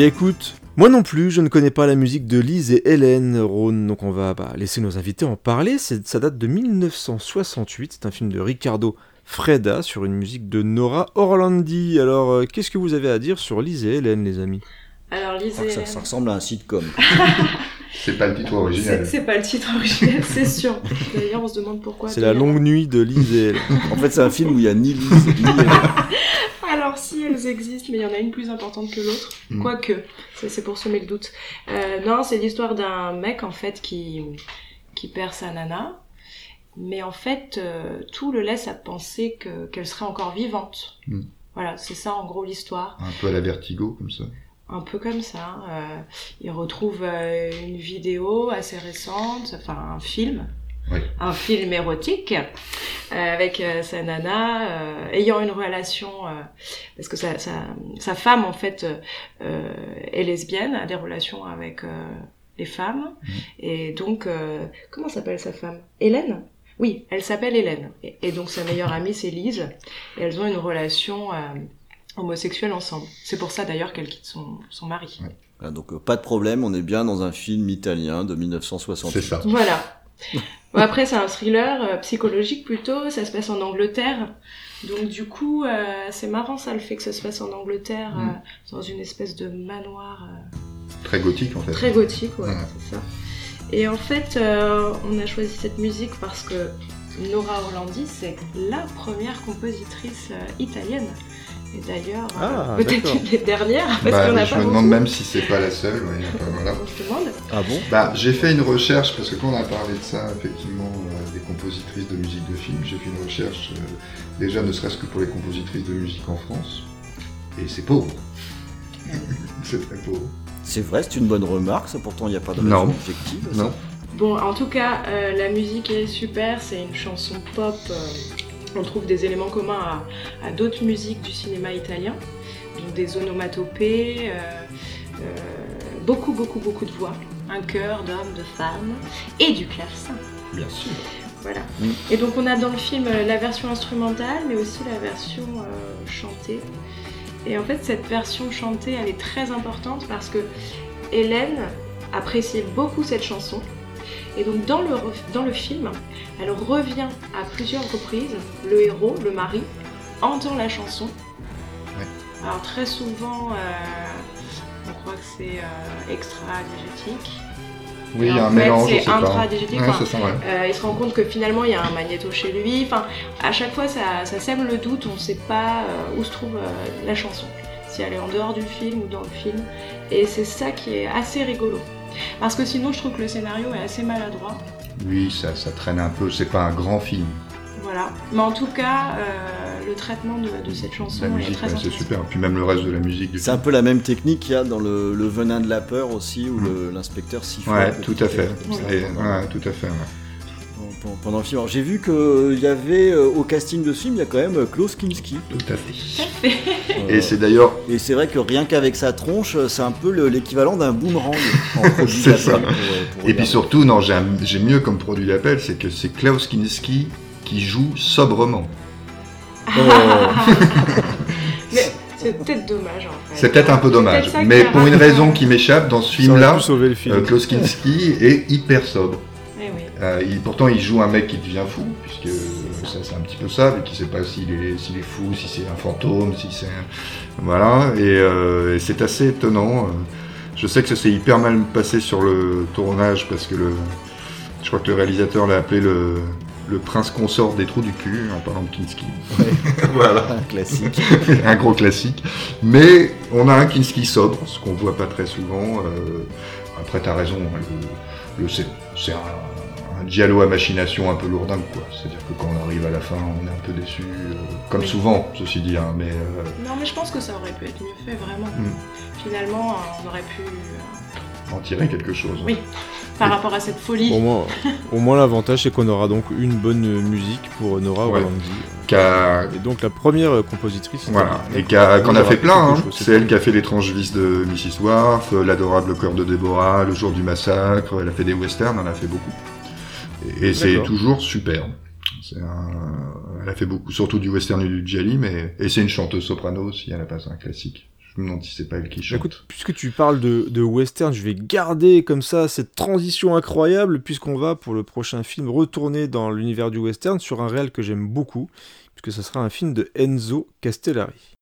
Eh bien écoute, moi non plus, je ne connais pas la musique de Lise et Hélène Rhône, donc on va bah, laisser nos invités en parler. Ça date de 1968, c'est un film de Ricardo Freda sur une musique de Nora Orlandi. Alors, euh, qu'est-ce que vous avez à dire sur Lise et Hélène, les amis?
Alors,
Ah,
lisez.
ça, ça ressemble à un sitcom. [laughs]
C'est pas le titre original.
c'est pas le titre original, c'est sûr. [laughs] D'ailleurs, on se demande pourquoi.
C'est la longue nuit de Lise et Hélène.
En fait, c'est un film où il y a ni Lise ni Hélène. [laughs]
Alors, si elles existent, mais il y en a une plus importante que l'autre.
Mm.
Quoique, c'est pour semer le doute. Euh, non, c'est l'histoire d'un mec, en fait, qui, qui perd sa nana. Mais en fait, euh, tout le laisse à penser que- qu'elle serait encore vivante.
Mm.
Voilà, c'est ça, en gros, l'histoire.
Un peu à la vertigo, comme ça.
Un peu comme ça. Euh, il retrouve euh, une vidéo assez récente, enfin un film,
Oui.
un film érotique euh, avec sa nana ayant une relation parce que sa, sa, sa femme en fait est lesbienne, a des relations avec les femmes
Mhm.
et donc comment s'appelle sa femme? Hélène? Oui, elle s'appelle Hélène. Et, et donc sa meilleure amie c'est Lise. Et elles ont une relation homosexuelle ensemble. C'est pour ça d'ailleurs qu'elle quitte son, son mari.
Voilà, donc, euh, pas de problème, on est bien dans un film italien de 1960.
C'est ça.
Voilà. Bon, après, c'est un thriller euh, psychologique plutôt, ça se passe en Angleterre. Donc du coup, euh, c'est marrant ça, le fait que ça se passe en Angleterre,
Mm.
euh, dans une espèce de manoir euh,
Très gothique, en fait.
très gothique, ouais, c'est ça. Et en fait, euh, on a choisi cette musique parce que Nora Orlandi, c'est la première compositrice euh, italienne. Et d'ailleurs, euh,
Ah,
peut-être
d'accord.
une des dernières, parce
Bah,
qu'on a
je
pas
me
beaucoup.
demande même si c'est pas la seule. ouais, voilà.
Demande.
Ah bon?
Bah, j'ai fait une recherche, parce que quand on a parlé de ça, effectivement, euh, des compositrices de musique de film, j'ai fait une recherche, euh, déjà ne serait-ce que pour les compositrices de musique en France, et c'est pauvre. [laughs] c'est très pauvre.
C'est vrai, c'est une bonne remarque, ça pourtant il n'y a pas de
Non.
raison objective. ça.
Non.
Bon, en tout cas, euh, la musique est super, c'est une chanson pop. euh, on trouve des éléments communs à, à d'autres musiques du cinéma italien, donc des onomatopées, euh, euh, beaucoup, beaucoup, beaucoup de voix, un chœur d'hommes, de femmes et du clavecin.
Bien sûr.
Voilà.
Mm.
Et donc on a dans le film euh, la version instrumentale, mais aussi la version euh, chantée. Et en fait, cette version chantée, elle est très importante parce que Hélène appréciait beaucoup cette chanson. Et donc dans le, dans le film, elle revient à plusieurs reprises. Le héros, le mari, entend la chanson.
Ouais.
Alors très souvent, euh, on croit que c'est euh, extra-diégétique.
Oui, il y a un
fait,
mélange,
c'est intradiégétique,
Ouais,
euh, il se rend compte que finalement il y a un magnéto chez lui. Enfin, à chaque fois ça, ça sème le doute, on ne sait pas euh, où se trouve la chanson, si elle est en dehors du film ou dans le film. Et c'est ça qui est assez rigolo. Parce que sinon je trouve que le scénario est assez maladroit.
Oui, ça, ça traîne un peu, c'est pas un grand film.
Voilà. Mais en tout cas, euh, le traitement de, de cette chanson
La
est
musique,
très
ouais, c'est super. Puis même le reste de la musique du
C'est un peu la même technique qu'il y a dans le, le venin de la peur aussi, où le- l'inspecteur siffle.
Mm. Ouais, tout à fait.
comme ça
Et-
pendant-
ouais, tout à fait. ouais.
Pendant- pendant le film. Alors, J'ai vu qu'il y avait euh, au casting de ce film, il y a quand même euh, Klaus Kinski.
Tout à fait.
Euh,
Et c'est d'ailleurs
et c'est vrai que rien qu'avec sa tronche, euh, c'est un peu le- l'équivalent d'un boomerang [laughs] en produit
C'est ça.
d'appel pour, euh, pour
Et puis surtout, non, j'ai mieux comme produit d'appel, c'est que c'est Klaus Kinski qui joue sobrement. [laughs]
Mais c'est peut-être dommage en fait.
C'est peut-être un peu dommage, mais pour une raison qui m'échappe, dans ce film-là, euh, Klaus Kinski est hyper sobre. Euh, il- pourtant, il joue un mec qui devient fou, puisque euh, c'est un petit peu ça, mais qui sait pas s'il est, s'il est fou, si c'est un fantôme, si c'est un... Voilà, et, euh, et c'est assez étonnant. Je sais que ça s'est hyper mal passé sur le tournage, parce que le... je crois que le réalisateur l'a appelé le... le prince consort des trous du cul, en parlant de Kinski. [laughs] voilà,
Un classique. [laughs]
un gros classique. Mais on a un Kinski sobre, ce qu'on voit pas très souvent. Après, t'as raison, hein, le, le- c'est c'est un, un giallo à machination un peu lourdingue, quoi. C'est-à-dire que quand on arrive à la fin, on est un peu déçu, euh, comme
Oui.
souvent, ceci dit. hein, mais euh,
Non, mais je pense que ça aurait pu être mieux fait, vraiment.
Mm.
Finalement, on aurait pu. euh,
en tirer quelque chose.
Oui. Par rapport à cette folie.
Au moins, [laughs] au moins l'avantage c'est qu'on aura donc une bonne musique pour Nora
Ouais.
Orlandi. Et donc la première compositrice.
Voilà, et qu'on a fait plein, hein. C'est elle qui a fait l'étrange vice de Mrs. Worf, l'adorable cœur de Déborah, le jour du massacre, elle a fait des westerns, elle en a fait beaucoup. Et, et c'est toujours super. C'est un- Elle a fait beaucoup, surtout du western et du gialli, mais et c'est une chanteuse soprano aussi, elle a passé un classique. Je me demande si c'est pas elle qui chante.
Écoute, puisque tu parles de, de western, je vais garder comme ça cette transition incroyable, puisqu'on va pour le prochain film retourner dans l'univers du western sur un réel que j'aime beaucoup, puisque ce sera un film de Enzo Castellari.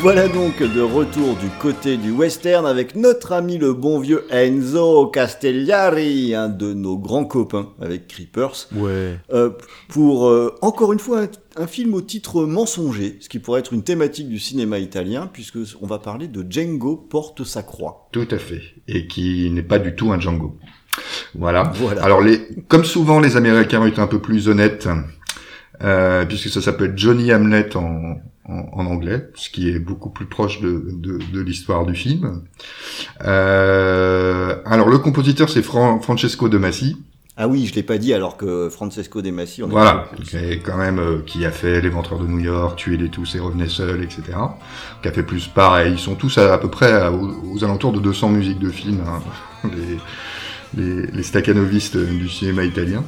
Voilà donc de retour du côté du western avec notre ami le bon vieux Enzo Castellari, un de nos grands copains avec Creepers,
Ouais.
euh, pour euh, encore une fois un, un film au titre mensonger, ce qui pourrait être une thématique du cinéma italien, puisque on va parler de Django porte sa croix.
Tout à fait. Et qui n'est pas du tout un Django. Voilà.
Voilà.
Alors, les, comme souvent, les Américains ont été un peu plus honnêtes, euh, puisque ça s'appelle Johnny Hamlet en, en, en anglais, ce qui est beaucoup plus proche de, de, de l'histoire du film. Euh, alors, le compositeur, c'est Fran- Francesco De Massi.
Ah oui, je l'ai pas dit alors que Francesco De Massi, on
Voilà, et quand même euh, qui a fait L'éventreur de New York, Tuer les tous et revenait seul, etc. Qui a fait plus pareil. Ils sont tous à, à peu près à- aux, aux alentours de 200 musiques de films, hein, [laughs] les, les, les staccanovistes du cinéma italien.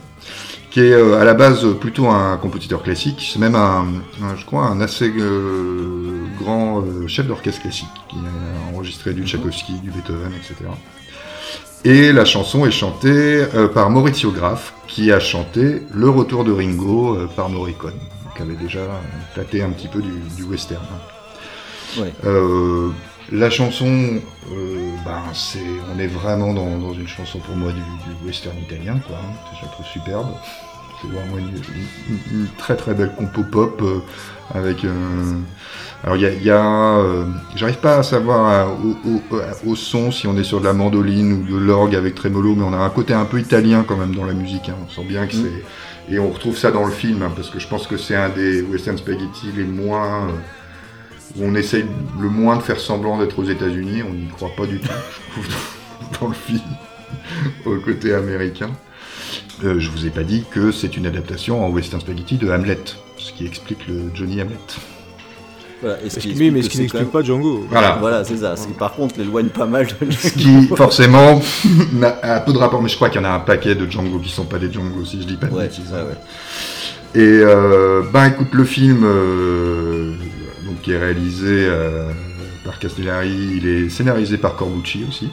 Qui est euh, à la base plutôt un compositeur classique, c'est même un, un, je crois, un assez euh, grand euh, chef d'orchestre classique qui a enregistré du Tchaïkovski, du Beethoven, etc. Et la chanson est chantée euh, par Maurizio Graff, qui a chanté Le Retour de Ringo par Morricone, qui avait déjà tâté un petit peu du, du western.
Ouais.
La chanson, euh, ben, c'est, on est vraiment dans, dans une chanson pour moi du, du western italien, quoi. hein. Je la trouve superbe. C'est vraiment une, une- une très très belle compo pop euh, avec. euh, alors il y a, il y a, j'arrive pas à savoir au, au- au son si on est sur de la mandoline ou de l'orgue avec trémolo, mais on a un côté un peu italien quand même dans la musique. hein. On sent bien que
Mm.
c'est et on retrouve ça dans le film hein, parce que je pense que c'est un des western spaghetti les moins on essaye le moins de faire semblant d'être aux États-Unis. On n'y croit pas du tout, je [laughs] trouve, dans le film, au côté américain. Euh, je vous ai pas dit que c'est une adaptation en western spaghetti de Hamlet, ce qui explique le Johnny Hamlet.
Voilà, et ce
Est-ce
qui
qui- oui, mais ce qui n'explique pas Django.
Voilà.
Voilà, c'est ça. Ce qui, par contre, l'éloigne pas mal de
Ce qui, forcément, [laughs] a peu de rapport, mais je crois qu'il y en a un paquet de Django qui sont pas des Django, si je dis pas de
Ouais,
bêtises.
ouais, ouais.
Et euh, ben écoute, le film euh, donc, qui est réalisé euh, par Castellari, il est scénarisé par Corbucci aussi.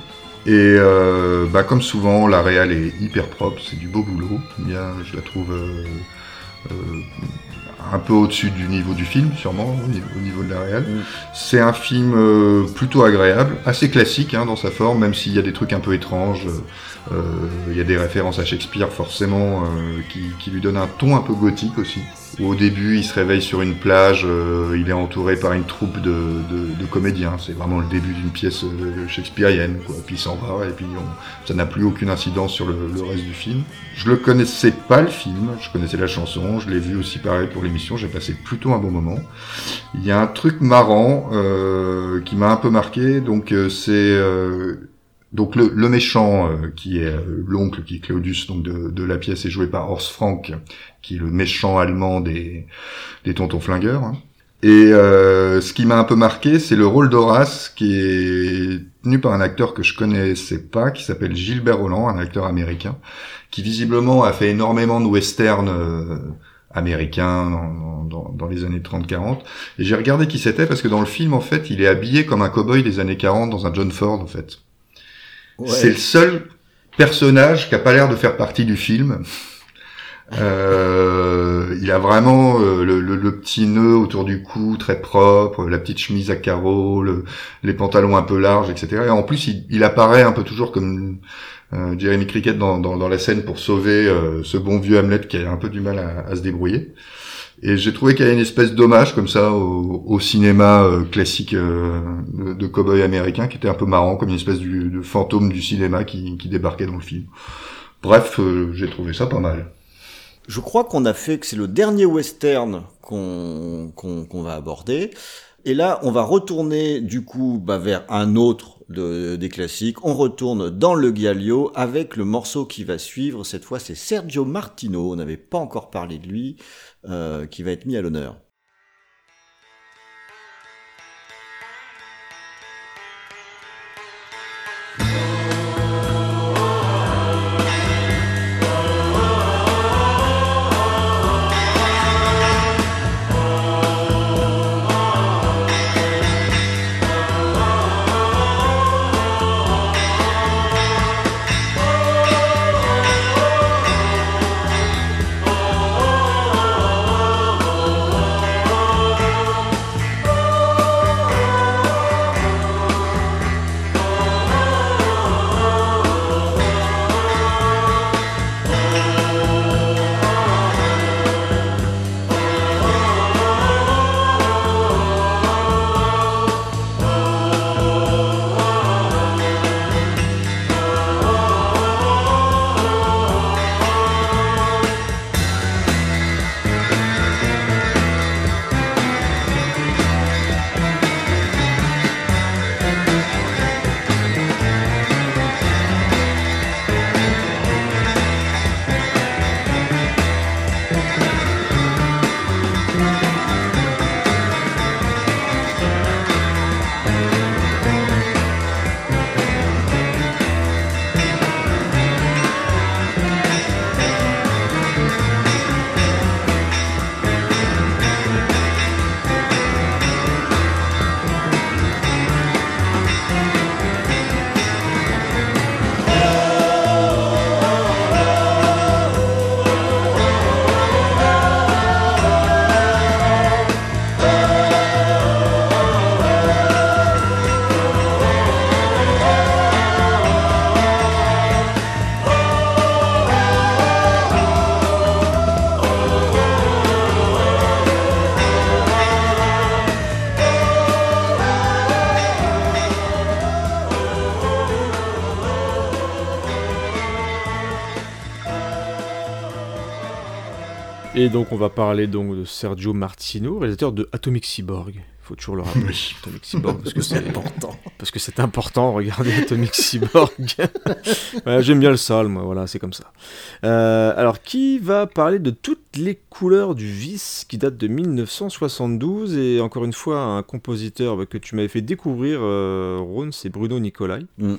Et euh, bah, comme souvent, la réal est hyper propre, c'est du beau boulot. Bien, je la trouve euh, euh, un peu au-dessus du niveau du film, sûrement, au niveau, au niveau de la réal.
Mm.
C'est un film plutôt agréable, assez classique hein, dans sa forme, même s'il y a des trucs un peu étranges. Euh, Il y a des références à Shakespeare forcément euh, qui, qui lui donnent un ton un peu gothique aussi. au début il se réveille sur une plage, euh, il est entouré par une troupe de, de, de comédiens. C'est vraiment le début d'une pièce shakespearienne, quoi. Puis il s'en va et puis on- ça n'a plus aucune incidence sur le, le reste du film. Je le connaissais pas le film, je connaissais la chanson, je l'ai vu aussi pareil pour l'émission. J'ai passé plutôt un bon moment. Il y a un truc marrant euh, qui m'a un peu marqué, donc euh, c'est euh, donc le, le méchant euh, qui est euh, l'oncle qui est Claudius donc de, de la pièce est joué par Horst Frank qui est le méchant allemand des des tontons flingueurs. hein. Et euh, ce qui m'a un peu marqué, c'est le rôle d'Horace qui est tenu par un acteur que je connaissais pas, qui s'appelle Gilbert Roland, un acteur américain, qui visiblement a fait énormément de westerns euh, américains dans, dans, dans les années 30-40. Et j'ai regardé qui c'était parce que dans le film, en fait, il est habillé comme un cow-boy des années 40 dans un John Ford, en fait. C'est le seul personnage qui a pas l'air de faire partie du film. Euh, il a vraiment euh, le, petit nœud autour du cou très propre, la petite chemise à carreaux, le- les pantalons un peu larges, etc. Et en plus, il, apparaît un peu toujours comme euh, Jeremy Cricket dans, la scène pour sauver euh, ce bon vieux Hamlet qui a un peu du mal à se débrouiller. Et j'ai trouvé qu'il y a une espèce d'hommage comme ça au, cinéma euh, classique euh, de, de cow-boy américain qui était un peu marrant, comme une espèce de fantôme du cinéma qui, qui débarquait dans le film. Bref, euh, j'ai trouvé ça pas mal.
Je crois qu'on a fait que c'est le dernier western qu'on va aborder. Et là, on va retourner du coup bah, vers un autre de- des classiques. On retourne dans le Giallo avec le morceau qui va suivre. Cette fois, c'est Sergio Martino. On n'avait pas encore parlé de lui, qui va être mis à l'honneur.
Et donc on va parler donc de Sergio Martino, réalisateur de Atomic Cyborg. Faut toujours le rappeler. Atomic Cyborg parce que [laughs] c'est important. Parce que c'est important. Regardez Atomic Cyborg. [laughs] Ouais, J'aime bien le sale, moi. Voilà, c'est comme ça. Euh, alors qui va parler de toutes les couleurs du vice qui date de 1972 et encore une fois un compositeur que tu m'avais fait découvrir, euh, Ron, c'est Bruno Nicolai.
Mm.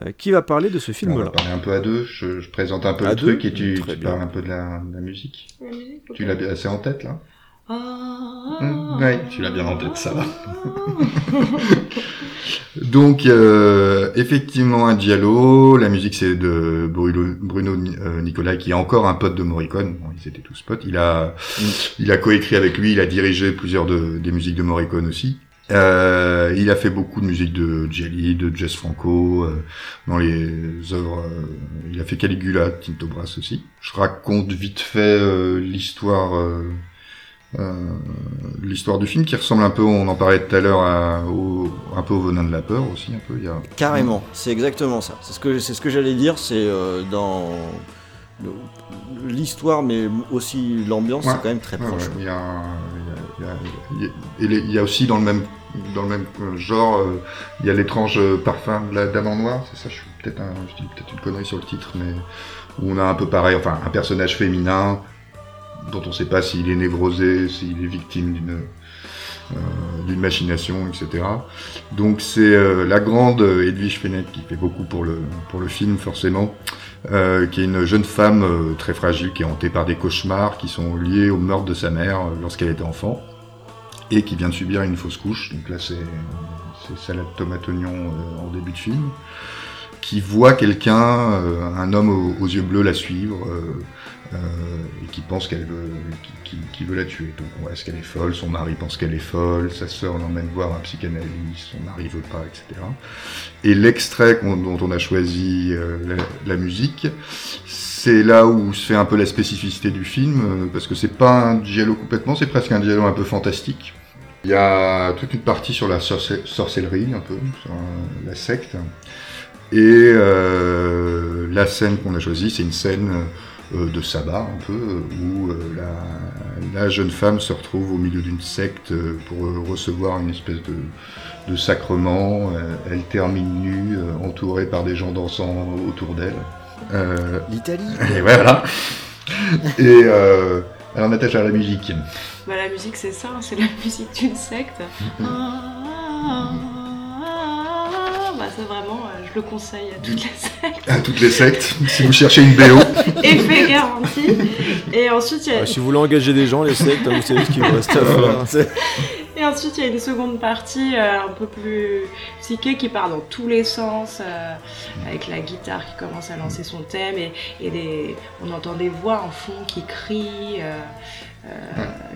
Euh, qui va parler de ce
On va
film-là
parler un peu à deux. Je, je présente un peu
À
le
deux
truc et tu,
bien.
parles un peu de la, de la musique.
La musique,
Tu l'as assez en tête là
Ah,
Mmh, ouais, tu l'as bien en tête, ça va. [laughs] Donc, euh, effectivement, un Giallo. La musique, c'est de Bruno, Bruno euh, Nicolai, qui est encore un pote de Morricone. Bon, ils étaient tous potes. Il a, il a coécrit avec lui. Il a dirigé plusieurs de, des musiques de Morricone aussi. Euh, il a fait beaucoup de musique de Gialli, de Jess Franco, euh, dans les œuvres. euh, il a fait Caligula, Tinto Brass aussi. Je raconte vite fait euh, l'histoire. euh, euh, l'histoire du film qui ressemble un peu, on en parlait tout à l'heure, un peu au Venin de la peur aussi, un peu. Il y a...
Carrément, c'est exactement ça. C'est ce que, c'est ce que j'allais dire, c'est euh, dans l'histoire, mais aussi l'ambiance,
Ouais.
c'est quand même très
Ouais,
proche.
ouais, il y a, un- il y a- aussi dans le même, dans le même euh, genre, euh, il y a l'étrange parfum de la Dame en Noir, c'est ça, je suis peut-être un, dis peut-être une connerie sur le titre, mais où on a un peu pareil, enfin un personnage féminin dont on ne sait pas s'il est névrosé, s'il est victime d'une euh, d'une machination, etc. Donc c'est euh, la grande Edwige Fenech qui fait beaucoup pour le, pour le film forcément, euh, qui est une jeune femme euh, très fragile qui est hantée par des cauchemars qui sont liés au meurtre de sa mère euh, lorsqu'elle était enfant et qui vient de subir une fausse couche. Donc là c'est salade tomate oignon euh, en début de film qui voit quelqu'un, euh, un homme aux, yeux bleus la suivre euh, et qui pense qu'elle veut, veut la tuer. Donc on- est-ce qu'elle est folle? Son mari pense qu'elle est folle. Sa sœur l'emmène voir un psychanalyste. Son mari veut pas, etc. Et l'extrait dont on a choisi la, la musique, c'est là où se fait un peu la spécificité du film, parce que c'est pas un giallo complètement, c'est presque un giallo un peu fantastique. Il y a toute une partie sur la sorce- sorcellerie, un peu, sur euh, la secte. Et euh, la scène qu'on a choisie, c'est une scène euh, de sabbat, un peu, où euh, la, la jeune femme se retrouve au milieu d'une secte pour recevoir une espèce de, de sacrement. Elle termine nue, entourée par des gens dansant autour d'elle.
L'Italie [laughs]
et voilà. Et attache à la musique.
Bah, la musique, c'est ça, c'est la musique d'une secte. Bah, c'est vraiment, euh, je le conseille à toutes les sectes.
À toutes les sectes, si vous cherchez une BO. [laughs]
Effet garanti. Et ensuite, il y a,
si vous voulez engager des gens, les sectes, hein, vous savez ce qu'il vous reste à faire.
Et ensuite, il y a une seconde partie euh, un peu plus psyché qui part dans tous les sens, euh, avec la guitare qui commence à lancer son thème et, et des, on entend des voix en fond qui crient, euh,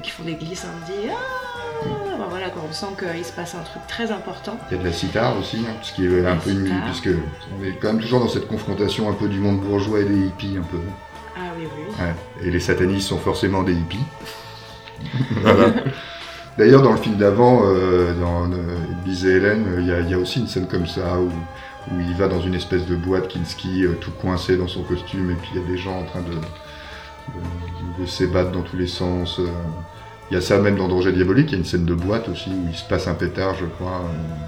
qui font des glissandis. Ah Bah, voilà, quand on sent qu'il se passe un truc très important.
Il y a de la sitar aussi, hein, ce qui est un
La
peu une puisque on est quand même toujours dans cette confrontation un peu du monde bourgeois et des hippies un peu.
Ah oui, oui.
Ouais. Et les satanistes sont forcément des hippies. [laughs] Voilà. D'ailleurs, dans le film d'avant, euh, dans euh, Bise et Hélène, euh, il y, a- il y a aussi une scène comme ça où, où il va dans une espèce de boîte Kinski, euh, tout coincé dans son costume, et puis il y a des gens en train de, de, de s'ébattre dans tous les sens. euh. Il y a ça même dans Danger Diabolique, il y a une scène de boîte aussi où il se passe un pétard, je crois. euh.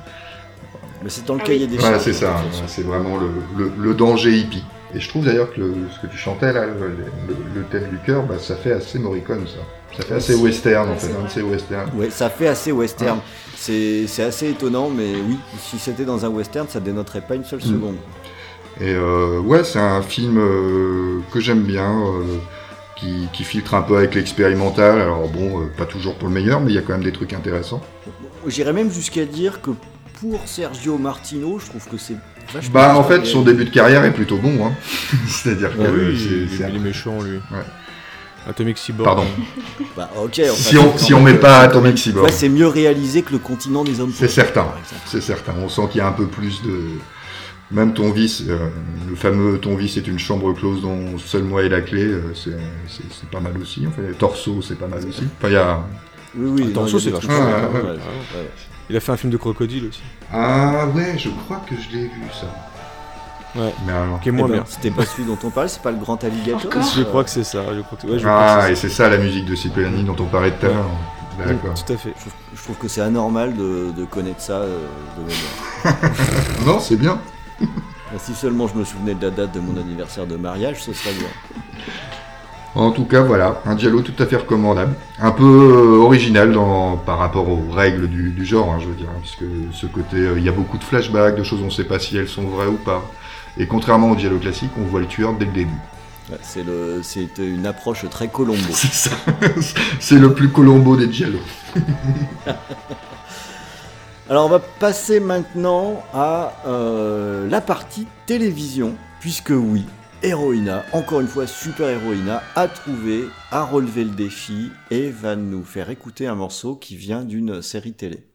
Mais c'est dans le
Ah
cahier des
Voilà,
charges.
c'est ça, c'est vraiment le, le- le danger hippie. Et je trouve d'ailleurs que le- ce que tu chantais là, le, le- le thème du cœur, bah, ça fait assez Morricone ça. Ça fait assez western en fait, un de ces westerns.
Ouais, ça fait assez western. C'est c'est assez étonnant, mais oui, si c'était dans un western, ça dénoterait pas une seule
Mm.
seconde.
Et euh, ouais, c'est un film euh, que j'aime bien, euh, qui, qui filtre un peu avec l'expérimental. Alors bon, pas toujours pour le meilleur, mais il y a quand même des trucs intéressants.
J'irais même jusqu'à dire que pour Sergio Martino, je trouve que c'est.
Bah en
bien
fait, son début de carrière est plutôt bon. Hein. [laughs] C'est-à-dire que
oui,
c'est-
il, est méchant, lui.
Ouais.
Atomic Cyborg.
Pardon. [laughs]
Bah, ok.
Si on, si on met pas Atomic Cyborg.
Ouais, c'est mieux réalisé que le continent des hommes.
C'est certain. C'est certain, on sent qu'il y a un peu plus de... Même ton vice, euh, le fameux ton vice est une chambre close dont seul moi est la clé, euh, c'est pas mal aussi. Enfin, Torso, c'est pas mal aussi. Enfin, il y a...
Oui, oui. A
c'est vachement Il a fait un film de crocodile aussi.
Ah ouais, je crois que je l'ai vu ça.
Ouais.
Mais alors...
Qui est moins
Eh ben,
bien.
C'était pas celui dont on parlait, c'est pas le grand alligator.
Encore
Je crois que c'est ça. Je crois que, ouais, je crois que
Ah,
c'est
et c'est ça la musique de Cipriani dont on parlait tout à l'heure. D'accord.
Tout à fait.
Je trouve, je trouve que c'est anormal de, de connaître ça euh, de mémoire. [laughs]
Non, c'est bien.
Si seulement je me souvenais de la date de mon anniversaire de mariage, ce serait bien.
En tout cas, voilà, un dialogue tout à fait recommandable. Un peu euh, original dans, par rapport aux règles du, du genre, hein, je veux dire, hein, puisque ce côté, euh, il y a beaucoup de flashbacks, de choses on ne sait pas si elles sont vraies ou pas. Et contrairement au dialogue classique, on voit le tueur dès le début.
Ouais, C'est le, c'est une approche très Colombo.
C'est ça. [laughs] C'est le plus Colombo des dialogues. [laughs]
Alors on va passer maintenant à euh, la partie télévision, puisque oui, Héroïna, encore une fois Super Héroïna, a trouvé, a relevé le défi et va nous faire écouter un morceau qui vient d'une série télé.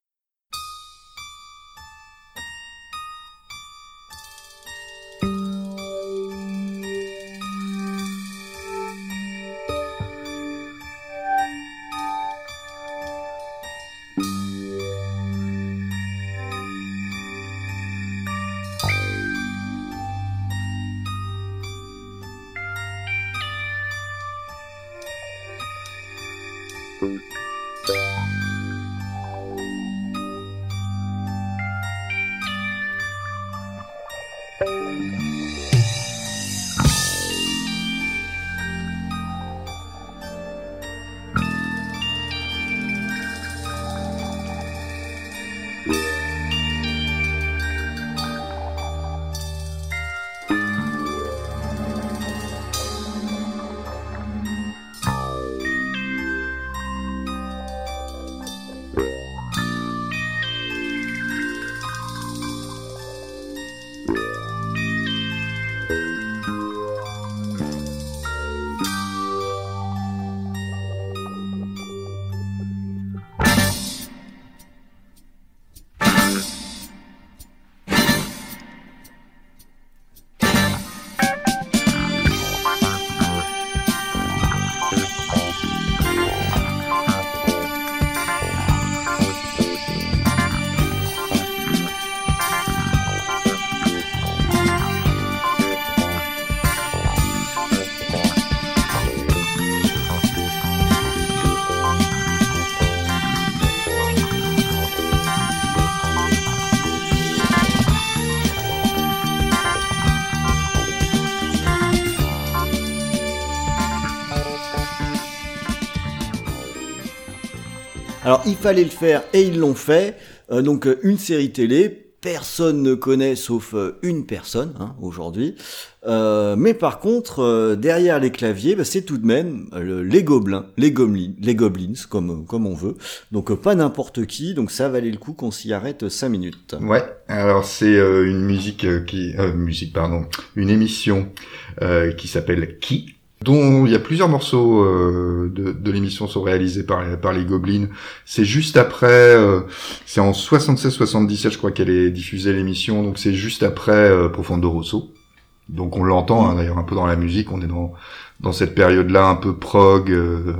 Alors il fallait le faire et ils l'ont fait. Euh, donc euh, une série télé, personne ne connaît sauf euh, une personne hein, aujourd'hui. Euh, mais par contre, euh, derrière les claviers, bah, c'est tout de même euh, les gobelins, les goblins, les goblins comme comme on veut. Donc pas n'importe qui. Donc ça valait le coup qu'on s'y arrête 5 minutes.
Ouais, alors c'est une musique qui, musique pardon, une émission qui s'appelle Qui, dont il y a plusieurs morceaux euh, de, de l'émission sont réalisés par par les Goblins. C'est juste après, euh, c'est en 76-77 je crois qu'elle est diffusée l'émission, donc c'est juste après euh, Profondo Rosso. Donc on l'entend hein, d'ailleurs un peu dans la musique, on est dans dans cette période-là un peu prog. euh,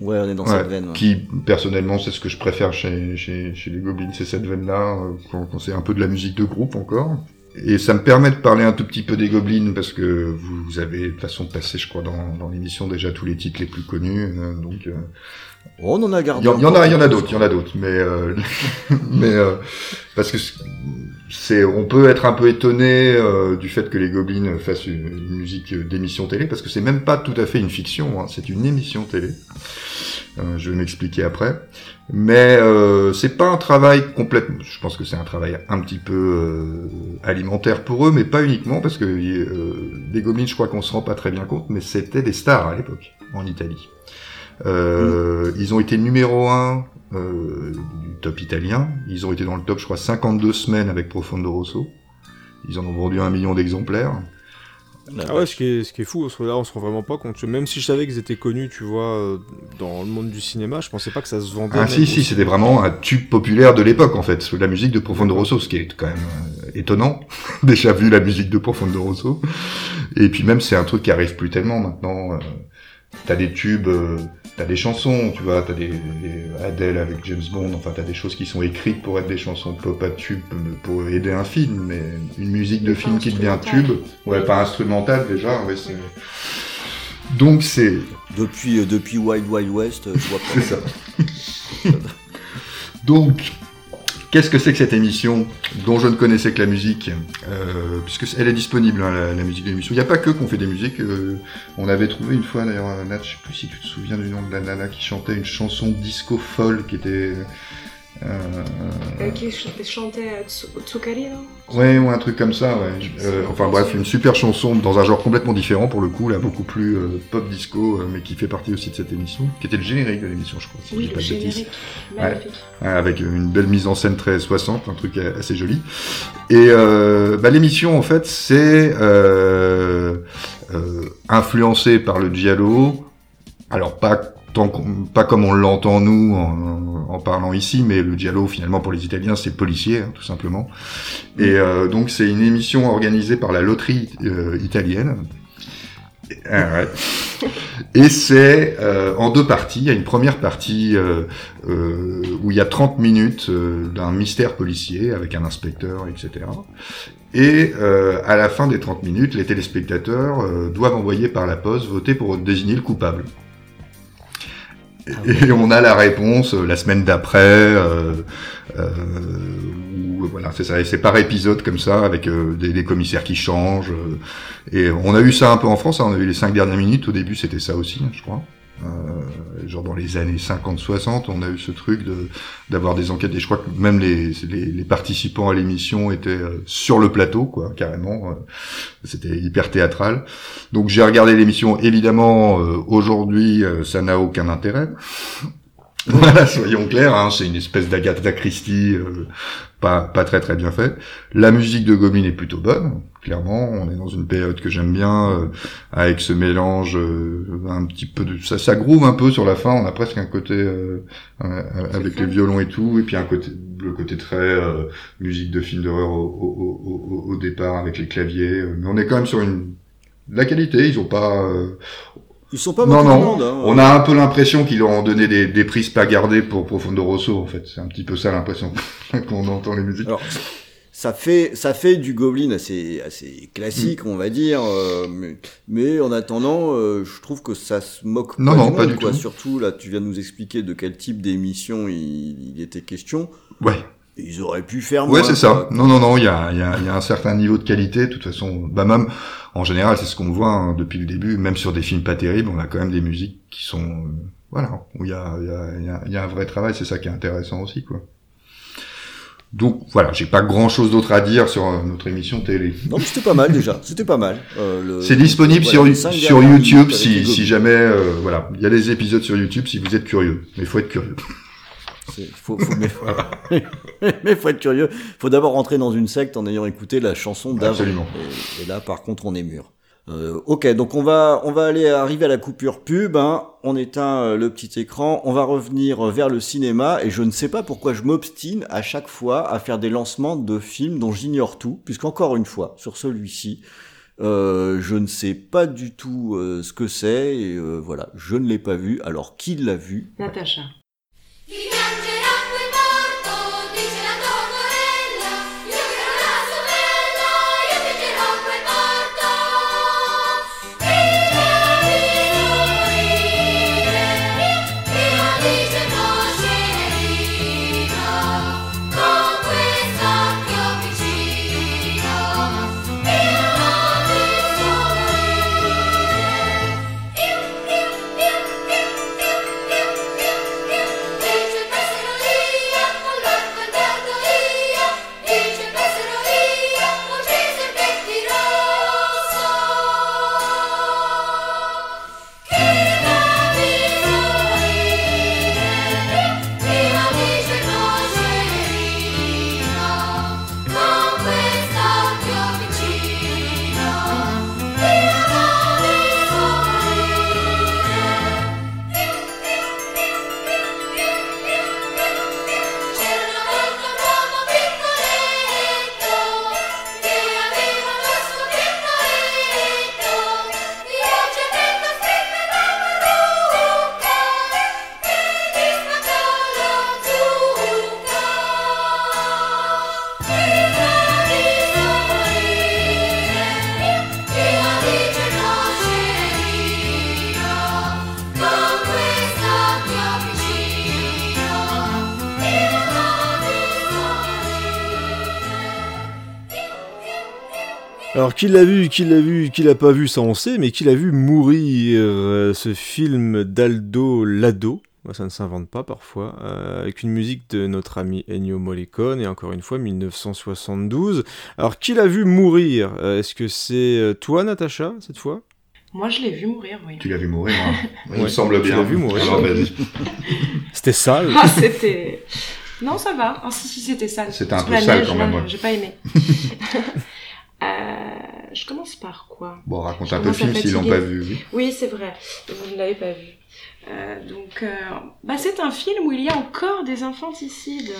Ouais, on est dans
Ouais,
cette veine. ouais.
Qui, personnellement, c'est ce que je préfère chez, chez, chez les Goblins, c'est cette veine-là, euh, quand, quand c'est un peu de la musique de groupe encore. Et ça me permet de parler un tout petit peu des Goblins, parce que vous, avez de façon passée, je crois, dans, dans l'émission déjà tous les titres les plus connus, euh, donc... euh,
On en a gardé.
il y en a, il y en a d'autres, il y en a d'autres, mais euh, [laughs] mais euh, parce que c'est, on peut être un peu étonné euh, du fait que les Goblins fassent une, une musique d'émission télé, parce que c'est même pas tout à fait une fiction, hein, c'est une émission télé. Euh, je vais m'expliquer après, mais euh, c'est pas un travail complètement. Je pense que c'est un travail un petit peu euh, alimentaire pour eux, mais pas uniquement, parce que euh, les Goblins, je crois qu'on se rend pas très bien compte, mais c'était des stars à l'époque en Italie. Euh, Ils ont été numéro un euh, du top italien. Ils ont été dans le top, je crois, 52 semaines avec Profondo Rosso. Ils en ont vendu un million d'exemplaires.
Ah ouais, ce qui est, ce qui est fou, on se- là on se rend vraiment pas compte. Même si je savais qu'ils étaient connus, tu vois, euh, dans le monde du cinéma, je pensais pas que ça se vendait.
Ah si, si, c'était vraiment un tube populaire de l'époque, en fait. La musique de Profondo Rosso, ce qui est quand même euh, étonnant. [laughs] Déjà vu la musique de Profondo Rosso. Et puis même, c'est un truc qui arrive plus tellement maintenant. euh, T'as des tubes, euh, t'as des chansons, tu vois, t'as des, des Adele avec James Bond, enfin t'as des choses qui sont écrites pour être des chansons pop à tube pour aider un film, mais une musique de film qui devient tube, ouais, pas instrumentale déjà, ouais, c'est... Donc c'est,
Depuis, euh, depuis Wild Wild West, euh, je vois pas.
c'est ça. [laughs] Donc, qu'est-ce que c'est que cette émission dont je ne connaissais que la musique euh, Puisque elle est disponible, hein, la, musique de l'émission. Il n'y a pas que qu'on fait des musiques. euh, on avait trouvé une fois, d'ailleurs, Nat, je sais plus si tu te souviens du nom de la nana qui chantait une chanson disco folle qui était... Euh,
Euh, qui ch- chantait Tsu- Tsukari, non?
Ouais, ou un truc comme ça, ouais. Euh, enfin bref, une super chanson dans un genre complètement différent pour le coup, là, beaucoup plus euh, pop disco, euh, mais qui fait partie aussi de cette émission, qui était le générique de l'émission, je crois, si je
Oui,
dis
le
pas de bêtises.
Magnifique.
Hein, avec une belle mise en scène très 60, un truc assez joli. Et euh, bah, l'émission, en fait, c'est euh, euh, influencé par le giallo. Alors pas tant pas comme on l'entend nous en, en parlant ici, mais le giallo finalement pour les Italiens c'est policier hein, tout simplement. Et euh, donc c'est une émission organisée par la loterie euh, italienne Ah ouais. [laughs] Et c'est euh, en deux parties. Il y a une première partie euh, euh, où il y a 30 minutes d'un mystère policier avec un inspecteur, etc. Et à la fin des 30 minutes, les téléspectateurs doivent envoyer par la poste voter pour désigner le coupable. Et, et on a la réponse euh, la semaine d'après, euh, euh, où, voilà, c'est ça, c'est par épisode comme ça, avec euh, des, des commissaires qui changent. euh, et on a eu ça un peu en France, hein, on a eu les cinq dernières minutes, au début c'était ça aussi, hein, je crois. Euh, genre dans les années 50-60, on a eu ce truc de d'avoir des enquêtes, et je crois que même les, les, les participants à l'émission étaient euh, sur le plateau, quoi, carrément. euh, C'était hyper théâtral. Donc j'ai regardé l'émission, évidemment, euh, aujourd'hui, ça n'a aucun intérêt. [laughs] Voilà, soyons clairs, hein, c'est une espèce d'Agatha Christie euh, pas, pas très très bien faite. La musique de Goblin est plutôt bonne, clairement. On est dans une période que j'aime bien, euh, avec ce mélange euh, un petit peu de... Ça, ça groove un peu sur la fin, on a presque un côté euh, avec les violons et tout, et puis un côté le côté très euh, musique de film d'horreur au, au, au, au- départ avec les claviers. euh, Mais on est quand même sur une... de La qualité, ils ont pas...
Ils sont pas
Non, non.
de monde. Hein.
on a un peu l'impression qu'ils leur ont donné des, des prises pas gardées pour Profondo Rosso, en fait. C'est un petit peu ça l'impression [laughs] quand on entend les musiques.
Alors, ça fait, ça fait du Goblin assez, assez classique,
Mm.
on va dire, euh, mais, mais en attendant, euh, je trouve que ça se moque
Non,
pas
non,
du
pas
monde,
du
quoi.
tout.
Surtout, là, tu viens de nous expliquer de quel type d'émission il, il était question.
Ouais,
Ils auraient pu faire
ouais,
moins,
c'est ça. Non, non, non, il y a, y, a, y a un certain niveau de qualité. De toute façon, bah même en général, c'est ce qu'on voit hein, depuis le début. Même sur des films pas terribles, on a quand même des musiques qui sont, euh, voilà, où il y a, y, a, y, a, un vrai travail. C'est ça qui est intéressant aussi, quoi. Donc voilà, j'ai pas grand chose d'autre à dire sur euh, notre émission télé.
Non, mais c'était pas mal déjà. C'était pas mal. Euh, le-
C'est disponible
voilà,
sur, YouTube si, jamais, euh, voilà, il y a des épisodes sur YouTube si vous êtes curieux. Mais il faut être curieux.
Faut, faut, mais, [laughs] mais faut être curieux. Faut d'abord rentrer dans une secte en ayant écouté la chanson d'avant.
Absolument.
Et, et là, par contre, on est mûr. Euh, ok, donc on va on va aller arriver à la coupure pub. Hein. On éteint euh, le petit écran. On va revenir vers le cinéma et je ne sais pas pourquoi je m'obstine à chaque fois à faire des lancements de films dont j'ignore tout, puisqu'encore une fois sur celui-ci. Euh, je ne sais pas du tout euh, ce que c'est et euh, voilà, je ne l'ai pas vu. Alors qui l'a vu?
Natacha.
Gigante.
Alors, qui l'a vu, qui l'a vu, qui l'a pas vu, ça on sait, mais qui l'a vu mourir euh, ce film d'Aldo Lado ça ne s'invente pas parfois, euh, avec une musique de notre ami Ennio Morricone, et encore une fois 1972. Alors, qui l'a vu mourir? Euh, Est-ce que c'est toi, Natacha, cette fois?
Moi, je l'ai vu mourir, oui.
Tu l'as vu mourir, hein [laughs] Il me semble
tu
bien.
l'as vu mourir.
Alors, vas-y. [laughs]
C'était sale
Ah, c'était. Non, ça va. Ah, si, si, c'était sale.
C'était un peu sale quand même.
J'ai pas aimé. [laughs] Euh, je commence par quoi
Bon, raconte
Je
un peu le film s'ils l'ont pas vu. oui.
Oui, c'est vrai. Vous ne l'avez pas vu. Euh, donc, euh, bah, c'est un film où il y a encore des infanticides.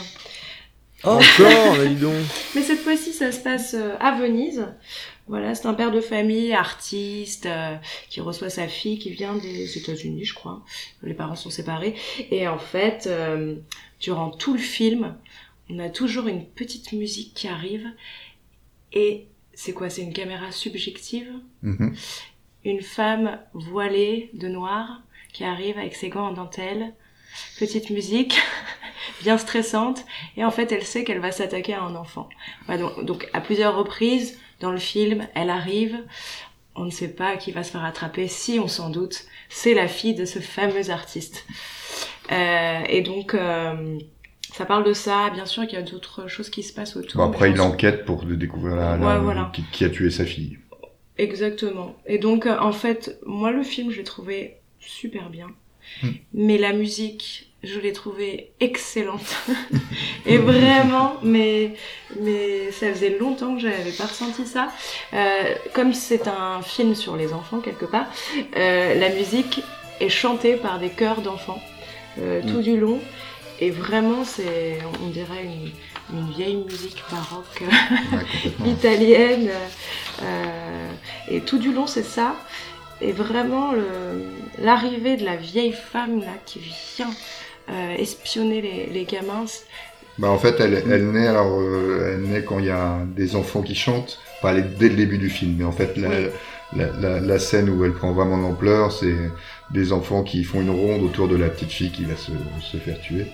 Encore, là, [laughs] dis donc
Mais cette fois-ci, ça se passe euh, à Venise. Voilà, c'est un père de famille, artiste, euh, qui reçoit sa fille qui vient des États-Unis, je crois. Les parents sont séparés. Et en fait, euh, durant tout le film, on a toujours une petite musique qui arrive. Et c'est quoi? C'est une caméra subjective
Mhm.
Une femme voilée de noir qui arrive avec ses gants en dentelle. Petite musique, [laughs] bien stressante. Et en fait, elle sait qu'elle va s'attaquer à un enfant. Voilà, donc, donc, à plusieurs reprises, dans le film, elle arrive. On ne sait pas qui va se faire attraper. Si, on s'en doute. C'est la fille de ce fameux artiste. Euh, et donc, euh, ça parle de ça. Bien sûr qu'il y a d'autres choses qui se passent autour.
Bon, après,
je
il enquête pour découvrir la,
Ouais,
la-
voilà.
qui, qui a tué sa fille.
Exactement. Et donc, euh, en fait, moi, le film, je l'ai trouvé super bien.
Hmm.
Mais la musique, je l'ai trouvée excellente. [laughs] [laughs] et vraiment, mais, mais ça faisait longtemps que j'avais pas ressenti ça. Euh, comme c'est un film sur les enfants, quelque part, euh, la musique est chantée par des chœurs d'enfants euh, tout du long. Et vraiment, c'est, on dirait une, une vieille musique baroque
Ouais, [laughs]
italienne. euh, et tout du long, c'est ça. Et vraiment, l'arrivée de la vieille femme là qui vient euh, espionner les, les gamins.
Bah, en fait, elle, elle naît alors, euh, elle naît quand il y a des enfants qui chantent, pas les- dès le début du film, mais en fait, la,
Oui.
la, la, la scène où elle prend vraiment l'ampleur, c'est des enfants qui font une ronde autour de la petite fille qui va se, se faire tuer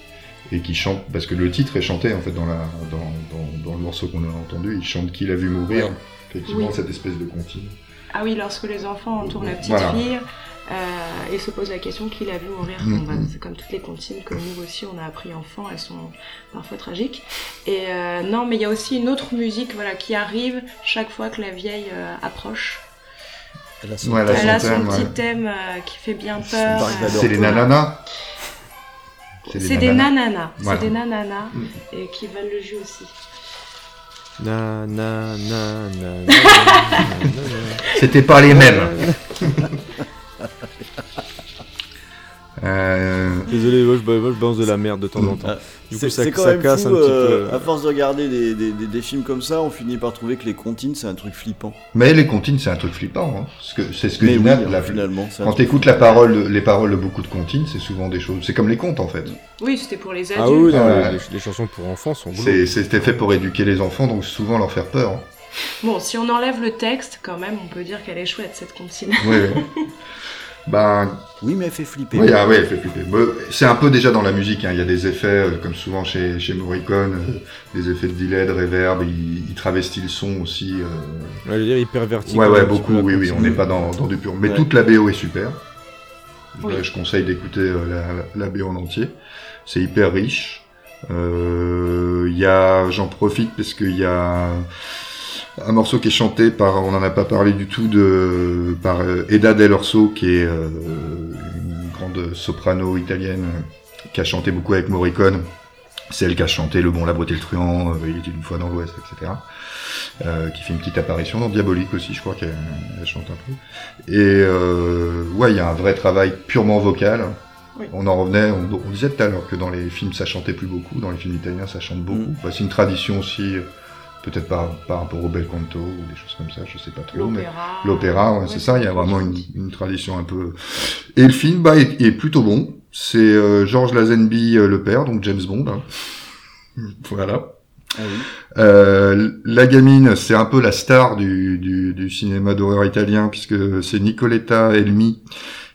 et qui chantent, parce que le titre est chanté en fait dans, la, dans, dans, dans le morceau qu'on a entendu, il chante qui l'a vu mourir, effectivement,
Oui.
cette espèce de comptine.
Ah oui, lorsque les enfants entourent la petite
Voilà.
fille, euh, ils se posent la question qui l'a vu mourir. Bon, bah, c'est comme toutes les comptines que nous aussi on a appris enfant, elles sont parfois tragiques. Et euh, non, mais il y a aussi une autre musique voilà, qui arrive chaque fois que la vieille euh, approche.
Elle a son
Ouais, elle a
Elle a
son
son
thème,
petit
ouais.
thème euh, qui fait bien peur. Euh.
C'est les
voilà.
nananas
C'est des nananas,
Voilà.
c'est des nananas
Mm.
et qui valent le jus aussi.
Na, na, na, na, na, na, na,
C'était pas les mêmes. [laughs] Euh,
Désolé, moi je, moi, je balance de la merde de temps en temps.
Ah,
Du coup,
C'est
ça,
quand
ça
même
casse
fou,
un petit
euh,
peu.
à force de regarder des, des- des- des films comme ça, on finit par trouver que les comptines c'est un truc flippant.
Mais les comptines, c'est un truc flippant. Hein. Parce que c'est ce que
Mais
dit
oui,
Nat,
hein,
la-
finalement.
Quand t'écoutes la parole, les paroles de beaucoup de comptines, c'est souvent des choses. C'est comme les contes en fait.
Oui, c'était pour les adultes.
Ah oui, non, les, les chansons pour enfants sont.
C'était fait pour éduquer les enfants, donc souvent leur faire peur. hein.
Bon, si on enlève le texte, quand même, on peut dire qu'elle est chouette cette comptine.
Oui, oui. [laughs] Ben,
Oui, mais elle fait flipper.
oui, ah, oui, elle fait flipper. C'est un peu déjà dans la musique. hein. Il y a des effets, euh, comme souvent chez, chez Morricone, euh, des effets de delay, de reverb. Il, il travestit le son aussi. euh,
Ouais, je veux dire, il pervertit.
Ouais, ouais, beaucoup, oui, oui, on n'est pas dans, dans du pur. Mais
Ouais.
toute la BO est super.
Oui.
Je conseille d'écouter euh, la, la BO en entier. C'est hyper riche. Euh, Il y a, j'en profite parce qu'il y a un morceau qui est chanté par, on n'en a pas parlé du tout, de par euh, Eda Del Orso, qui est euh, une grande soprano italienne euh, qui a chanté beaucoup avec Morricone. C'est elle qui a chanté Le Bon, la Beauté, le Truand, Il était une fois dans l'Ouest, etc. Euh, qui fait une petite apparition dans Diabolique aussi, je crois qu'elle elle chante un peu. Et euh, ouais, il y a un vrai travail purement vocal.
Oui.
On en revenait, on, on disait tout à l'heure que dans les films ça chantait plus beaucoup, dans les films italiens ça chante beaucoup.
Mm.
Bah, c'est une tradition aussi, peut-être par, par rapport au bel canto ou des choses comme ça, je sais pas trop. mais-
L'opéra.
L'opéra, ouais, c'est ça, il y a vraiment une,
tradition.
une tradition un peu. Et le film bah, est, est plutôt bon. C'est euh, Georges Lazenby euh, le père, donc James Bond. hein. [laughs] voilà.
Ah oui.
Euh, la gamine, c'est un peu la star du, du, du cinéma d'horreur italien, puisque c'est Nicoletta Elmi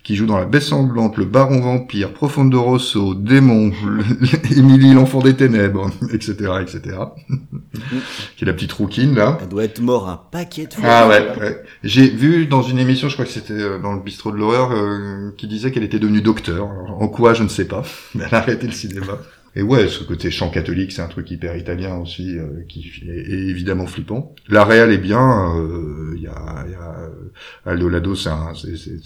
qui joue dans La Baie Sanglante, Le Baron Vampire, Profondo Rosso, Démon, [laughs] Émilie l'Enfant des Ténèbres, [laughs] etc., etc. [laughs] qui est la petite rouquine, là.
Elle doit être morte un paquet de fois.
Ah ouais, ouais. J'ai vu dans une émission, je crois que c'était euh, dans le bistrot de l'horreur, euh, qui disait qu'elle était devenue docteur. Alors, en quoi, je ne sais pas. Mais elle a arrêté le cinéma. Et ouais, ce côté chant catholique, c'est un truc hyper italien aussi, euh, qui est, évidemment flippant. La réal est bien. euh, Il y a, y a euh, Aldo Lado, c'est un,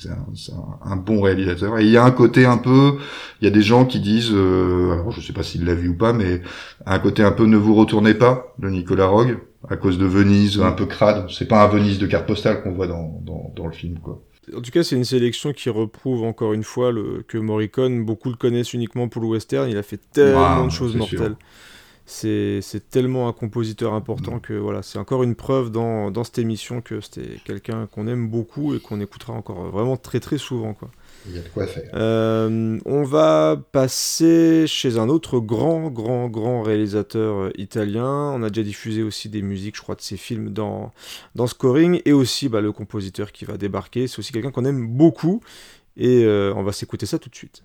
un- un bon réalisateur. Et il y a un côté un peu, il y a des gens qui disent, euh, alors je sais pas s'il l'a vu ou pas, mais un côté un peu ne vous retournez pas de Nicolas Rogue à cause de Venise un peu crade. C'est pas un Venise de carte postale qu'on voit dans, dans, dans le film, quoi.
En tout cas, c'est une sélection qui reprouve encore une fois le... que Morricone, beaucoup le connaissent uniquement pour le western. Il a fait tellement de choses mortelles. c'est tellement un compositeur important que voilà, c'est encore une preuve dans, dans cette émission que c'était quelqu'un qu'on aime beaucoup et qu'on écoutera encore vraiment très très souvent. Quoi.
Il y a de quoi faire.
Euh, on va passer chez un autre grand, grand, grand réalisateur euh, italien. On a déjà diffusé aussi des musiques, je crois, de ses films dans, Scoring. Et aussi bah, le compositeur qui va débarquer. C'est aussi quelqu'un qu'on aime beaucoup. Et euh, on va s'écouter ça tout de suite.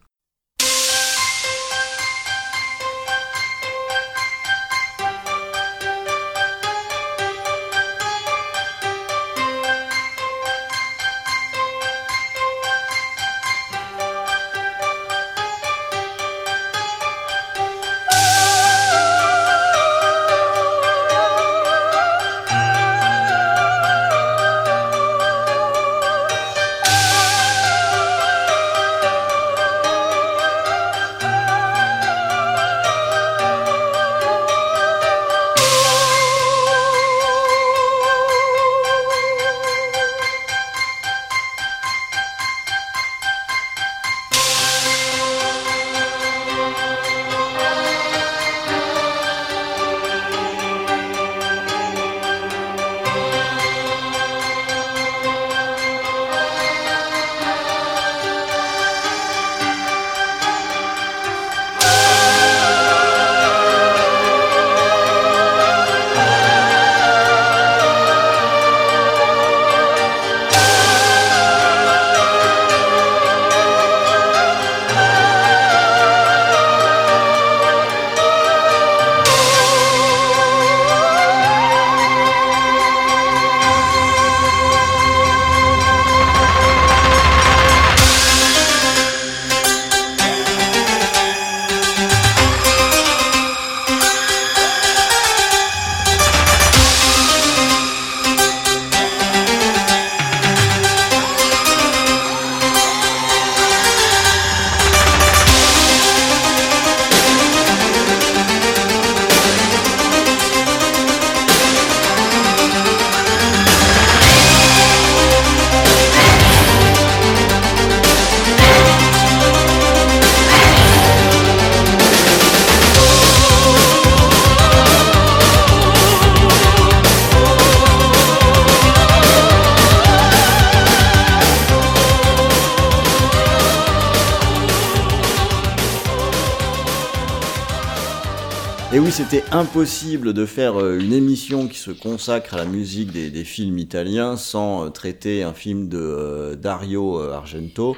C'était impossible de faire euh, une émission qui se consacre à la musique des, des films italiens sans euh, traiter un film de euh, Dario Argento.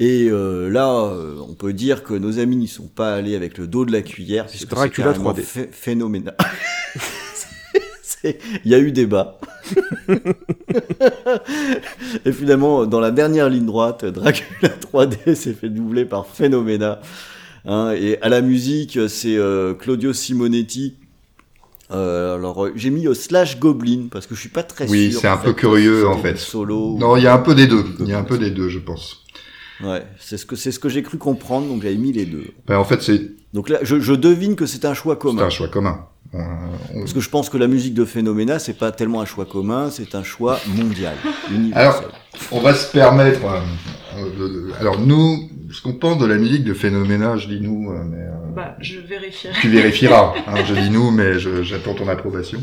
Et euh, là, on peut dire que nos amis n'y sont pas allés avec le dos de la cuillère. Puisque
Dracula
carrément
3D.
phé- phénoménal. [laughs] Il y a eu débat. [laughs] Et finalement, dans la dernière ligne droite, Dracula 3D s'est fait doubler par Phenomena. Hein, et à la musique, c'est euh, Claudio Simonetti. Euh, alors, euh, j'ai mis euh, Slash Goblin parce que je suis pas très
Oui,
sûr.
c'est un peu curieux, en fait.
Solo.
Non, il y a un peu des deux. Il y a un peu des deux, je pense.
Ouais, c'est ce que c'est ce que j'ai cru comprendre, donc j'avais mis les deux.
Ben, en fait, c'est
Donc là, je, je devine que c'est un choix
c'est
commun.
un choix commun. On- on-
Parce que je pense que la musique de Phenomena, c'est pas tellement un choix commun, c'est un choix mondial, [laughs] universel.
Alors, on va se permettre. euh, alors nous, ce qu'on pense de la musique de Phénoména, je dis nous, euh, mais euh,
Bah, je vérifierai.
tu vérifieras. hein, je dis nous, mais j'attends ton approbation.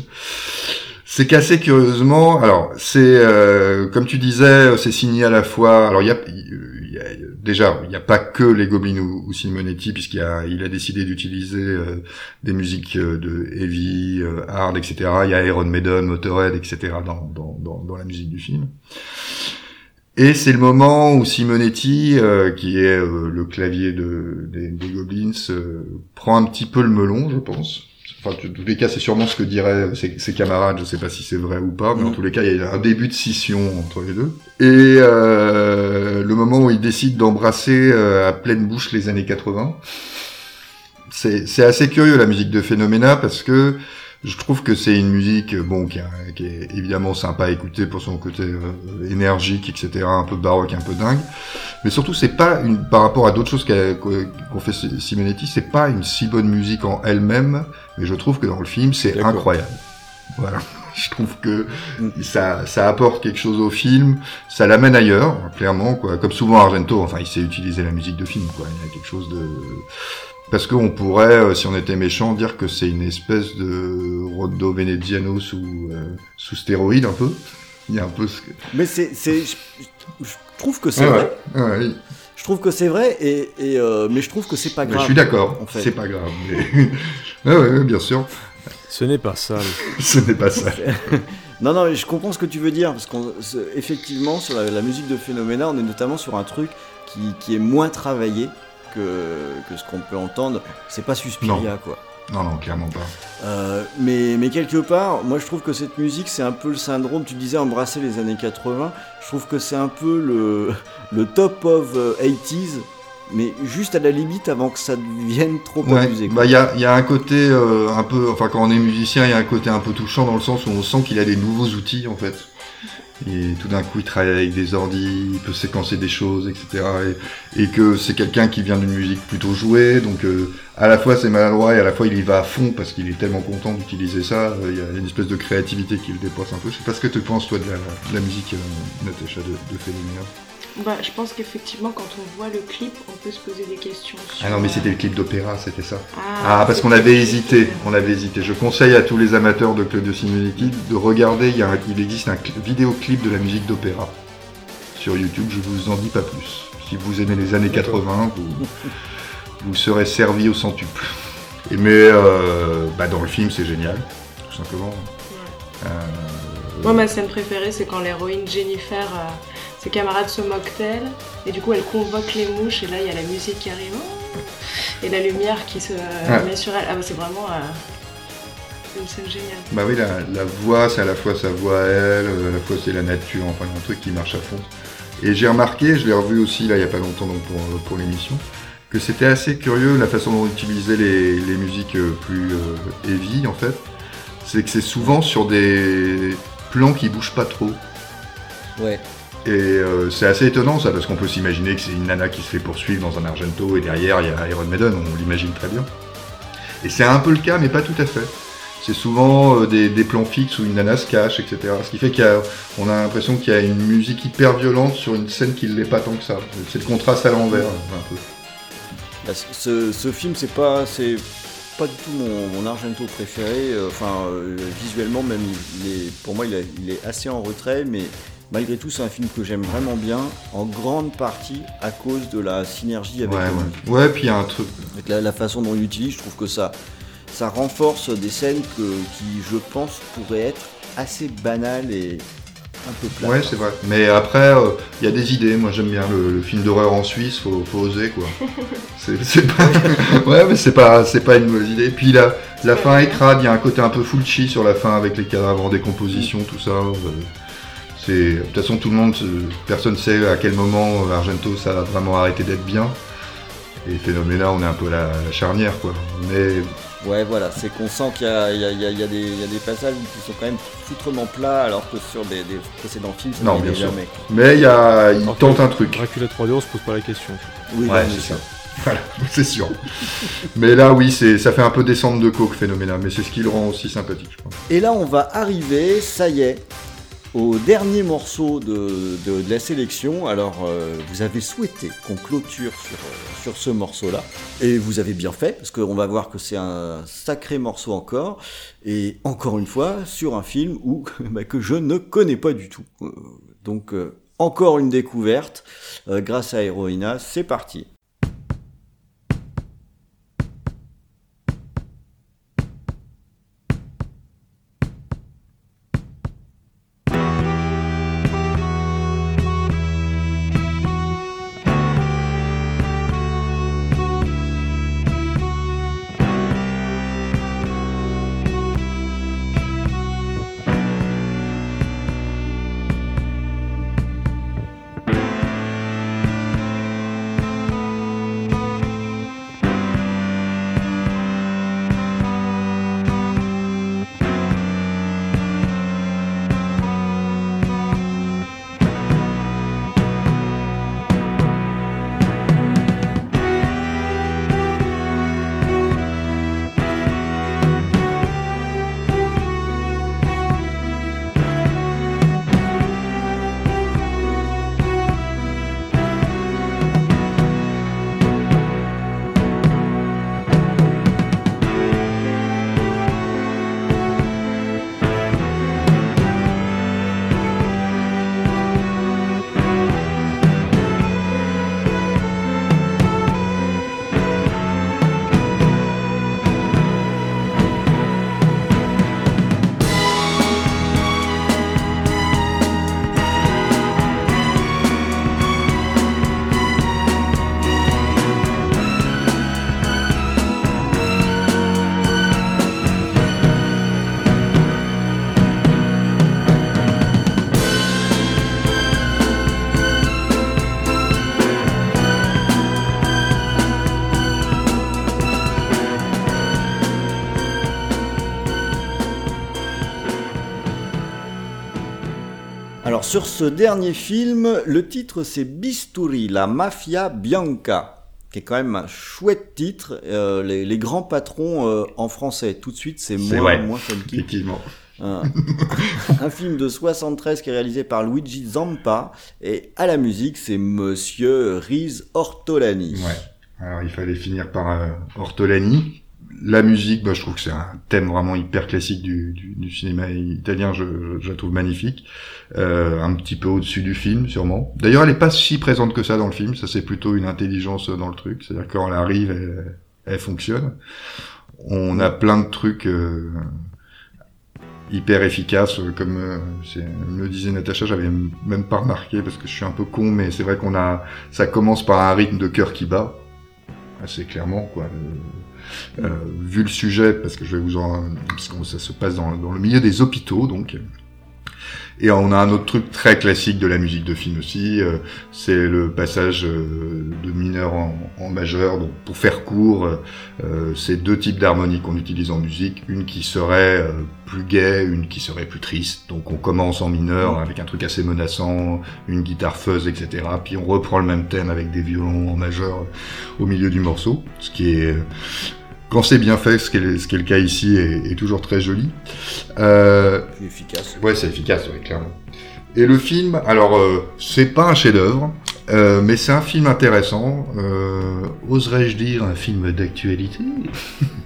C'est qu'assez curieusement, alors c'est euh, comme tu disais, c'est signé à la fois. Alors il y a, y a- déjà, il n'y a pas que les Goblins ou, ou Simonetti, puisqu'il a, il a décidé d'utiliser euh, des musiques euh, de heavy, euh, hard, etc. Il y a Iron Maiden, Motorhead, etc. dans, dans, dans, dans la musique du film. Et c'est le moment où Simonetti, euh, qui est euh, le clavier de, des, des Goblins, euh, prend un petit peu le melon, je pense. Enfin, en tous les cas, c'est sûrement ce que diraient ses, ses camarades. Je sais pas si c'est vrai ou pas, mais en
Mm.
tous les cas, il y a un début de scission entre les deux. Et euh, le moment où il décide d'embrasser euh, à pleine bouche les années 80, c'est c'est assez curieux la musique de Phénoména parce que je trouve que c'est une musique euh, bon qui, est évidemment sympa à écouter pour son côté euh, énergique, etc., un peu baroque, un peu dingue. Mais surtout, c'est pas une par rapport à d'autres choses qu'ont fait Simonetti, c'est pas une si bonne musique en elle-même, mais je trouve que dans le film, c'est incroyable. Voilà. [laughs] Je trouve que ça, ça apporte quelque chose au film, ça l'amène ailleurs, clairement, quoi. Comme souvent Argento, enfin, il sait utiliser la musique de film, quoi. Il y a quelque chose de, Parce qu'on pourrait, euh, si on était méchant, dire que c'est une espèce de Rondo Veneziano sous, euh, sous stéroïde un peu. Il y a un peu ce que...
Mais c'est, c'est, je, je trouve que c'est
Ouais,
vrai.
ouais, ouais,
Je trouve que c'est vrai, et, et, euh, mais je trouve que c'est pas
mais
grave.
je suis d'accord,
en fait.
c'est pas grave. mais- [laughs] ouais, ouais, ouais, bien sûr,
Ce n'est pas ça. [laughs]
ce n'est pas ça. [laughs]
Non, non, mais je comprends ce que tu veux dire, parce qu'effectivement, sur la, la musique de Phénoména, on est notamment sur un truc qui, qui est moins travaillé que, que ce qu'on peut entendre. C'est pas Suspiria, quoi.
Non, non, clairement pas.
Euh, mais, mais quelque part, moi je trouve que cette musique, c'est un peu le syndrome, tu disais embrasser les années 80, je trouve que c'est un peu le, le top of euh, 80s, mais juste à la limite avant que ça devienne trop
Ouais,
abusé.
bah il y a, y a un côté euh, un peu, enfin quand on est musicien, il y a un côté un peu touchant dans le sens où on sent qu'il a des nouveaux outils en fait. Et tout d'un coup, il travaille avec des ordis, il peut séquencer des choses, etc. Et, que c'est quelqu'un qui vient d'une musique plutôt jouée, donc euh, à la fois c'est maladroit et à la fois il y va à fond parce qu'il est tellement content d'utiliser ça. Euh, Il y a une espèce de créativité qui le dépasse un peu. Je sais pas ce que tu penses toi de la, musique, euh, Natacha, de, de.
Bah, je pense qu'effectivement, quand on voit le clip, on peut se poser des questions. Sur,
Ah non, mais
euh,
c'était le clip d'opéra, c'était ça.
Ah,
Ah, parce qu'on avait hésité, on avait hésité. Je conseille à tous les amateurs de Claudio Simonetti de regarder, il, y a un- il existe un cl- vidéoclip de la musique d'opéra sur YouTube, je vous en dis pas plus. Si vous aimez les années 80, vous, [laughs] vous serez servi au centuple. Et mais euh, bah, dans le film, c'est génial, tout simplement. Euh,
Moi, ma scène préférée, c'est quand l'héroïne Jennifer, euh, ses camarades se moquent d'elle, et du coup, elle convoque les mouches, et là, il y a la musique qui arrive, et la lumière qui se
Ah.
met sur elle. Ah, bah, c'est vraiment euh, c'est une scène géniale.
Bah oui, la, la voix, c'est à la fois sa voix à elle, euh, à la fois c'est la nature, enfin il y a un truc qui marche à fond. Et j'ai remarqué, je l'ai revu aussi là il y a pas longtemps donc pour, euh, pour l'émission, que c'était assez curieux la façon dont on utilisait les, les musiques plus euh, heavy en fait. C'est que c'est souvent sur des plans qui bougent pas trop.
Ouais.
Et euh, c'est assez étonnant ça, parce qu'on peut s'imaginer que c'est une nana qui se fait poursuivre dans un Argento et derrière il y a Iron Maiden, on l'imagine très bien. Et c'est un peu le cas, mais pas tout à fait. C'est souvent euh, des, plans fixes où une nana se cache, etc. Ce qui fait qu'on a, l'impression qu'il y a une musique hyper violente sur une scène qui ne l'est pas tant que ça. C'est le contraste à l'envers, un peu.
Bah, ce- film, c'est pas, pas du tout mon, Argento préféré. euh, Enfin, visuellement, même, pour moi, il, il est assez en retrait, mais malgré tout, c'est un film que j'aime vraiment bien, en grande partie à cause de la synergie avec,
Ouais,
la
ouais. Ouais, puis il y a un truc.
Avec la, la façon dont il utilise, je trouve que ça, ça renforce des scènes que, qui, je pense, pourraient être assez banales et un peu plates.
Ouais, c'est vrai. Mais après, euh, il y a des idées. Moi, j'aime bien le, le film d'horreur en Suisse. Faut, faut oser, quoi. [laughs] C'est c'est pas. [laughs] ouais, mais c'est pas, c'est pas une mauvaise idée. Puis la, la fin est crade. Il y a un côté un peu Fulci sur la fin avec les cadavres en décomposition, tout ça. euh, de toute façon tout le monde, personne sait à quel moment euh, Argento ça va vraiment arrêter d'être bien. Et Phénoména, on est un peu à la, la charnière, quoi. Mais
Ouais, voilà, c'est qu'on sent qu'il y a, il y a- y a- y a des, a passages qui sont quand même foutrement plats, alors que sur des, des précédents films, ça
Non, bien sûr.
jamais.
mais il y a, il tente un truc.
Dracula 3D, on se pose pas la question.
Oui,
Ouais, c'est ça. [laughs] Voilà, c'est sûr. mais là, oui, c'est, ça fait un peu descendre de coke phénoménal, mais c'est ce qui le rend aussi sympathique, je pense.
Et là, on va arriver, ça y est, au dernier morceau de, de- la sélection. Alors, euh, vous avez souhaité qu'on clôture sur, euh, sur ce morceau-là. Et vous avez bien fait, parce qu'on va voir que c'est un sacré morceau encore. Et encore une fois, sur un film où, [laughs] bah, que je ne connais pas du tout. Euh, donc, encore une découverte grâce à Heroina. C'est parti. Sur ce dernier film, le titre c'est Bisturi, la mafia bianca, qui est quand même un chouette titre. euh, les, les grands patrons euh, en français, tout de suite c'est moins,
vrai.
moins funky.
Effectivement.
Un, un film de 73 qui est réalisé par Luigi Zampa et à la musique c'est Monsieur Riz Ortolani.
Ouais. Alors il fallait finir par euh, Ortolani. La musique, bah, je trouve que c'est un thème vraiment hyper classique du, du, du cinéma italien, je, je, je la trouve magnifique. Euh, un petit peu au-dessus du film, sûrement. D'ailleurs, elle est pas si présente que ça dans le film, ça c'est plutôt une intelligence dans le truc, c'est-à-dire quand elle arrive, elle, elle fonctionne. On a plein de trucs euh, hyper efficaces, euh, comme euh, me disait Natacha, j'avais même pas remarqué parce que je suis un peu con, mais c'est vrai qu'on a, ça commence par un rythme de cœur qui bat, assez clairement quoi. Le- euh, vu le sujet, parce que je vais vous en, parce que ça se passe dans, le milieu des hôpitaux, donc. Et on a un autre truc très classique de la musique de film aussi, euh, c'est le passage euh, de mineur en, majeur. Donc, pour faire court, c'est deux types d'harmonies qu'on utilise en musique, une qui serait plus gaie, une qui serait plus triste. Donc, on commence en mineur avec un truc assez menaçant, une guitare fuzz, etc. Puis on reprend le même thème avec des violons en majeur au milieu du morceau, ce qui est quand c'est bien fait, ce qui est, ce qui est le cas ici, est, est toujours très joli. Euh,
Plus efficace.
Ouais, c'est efficace, ouais, clairement. Et le film, alors, euh, c'est pas un chef-d'œuvre, euh, mais c'est un film intéressant. Euh, Oserais-je dire un film d'actualité?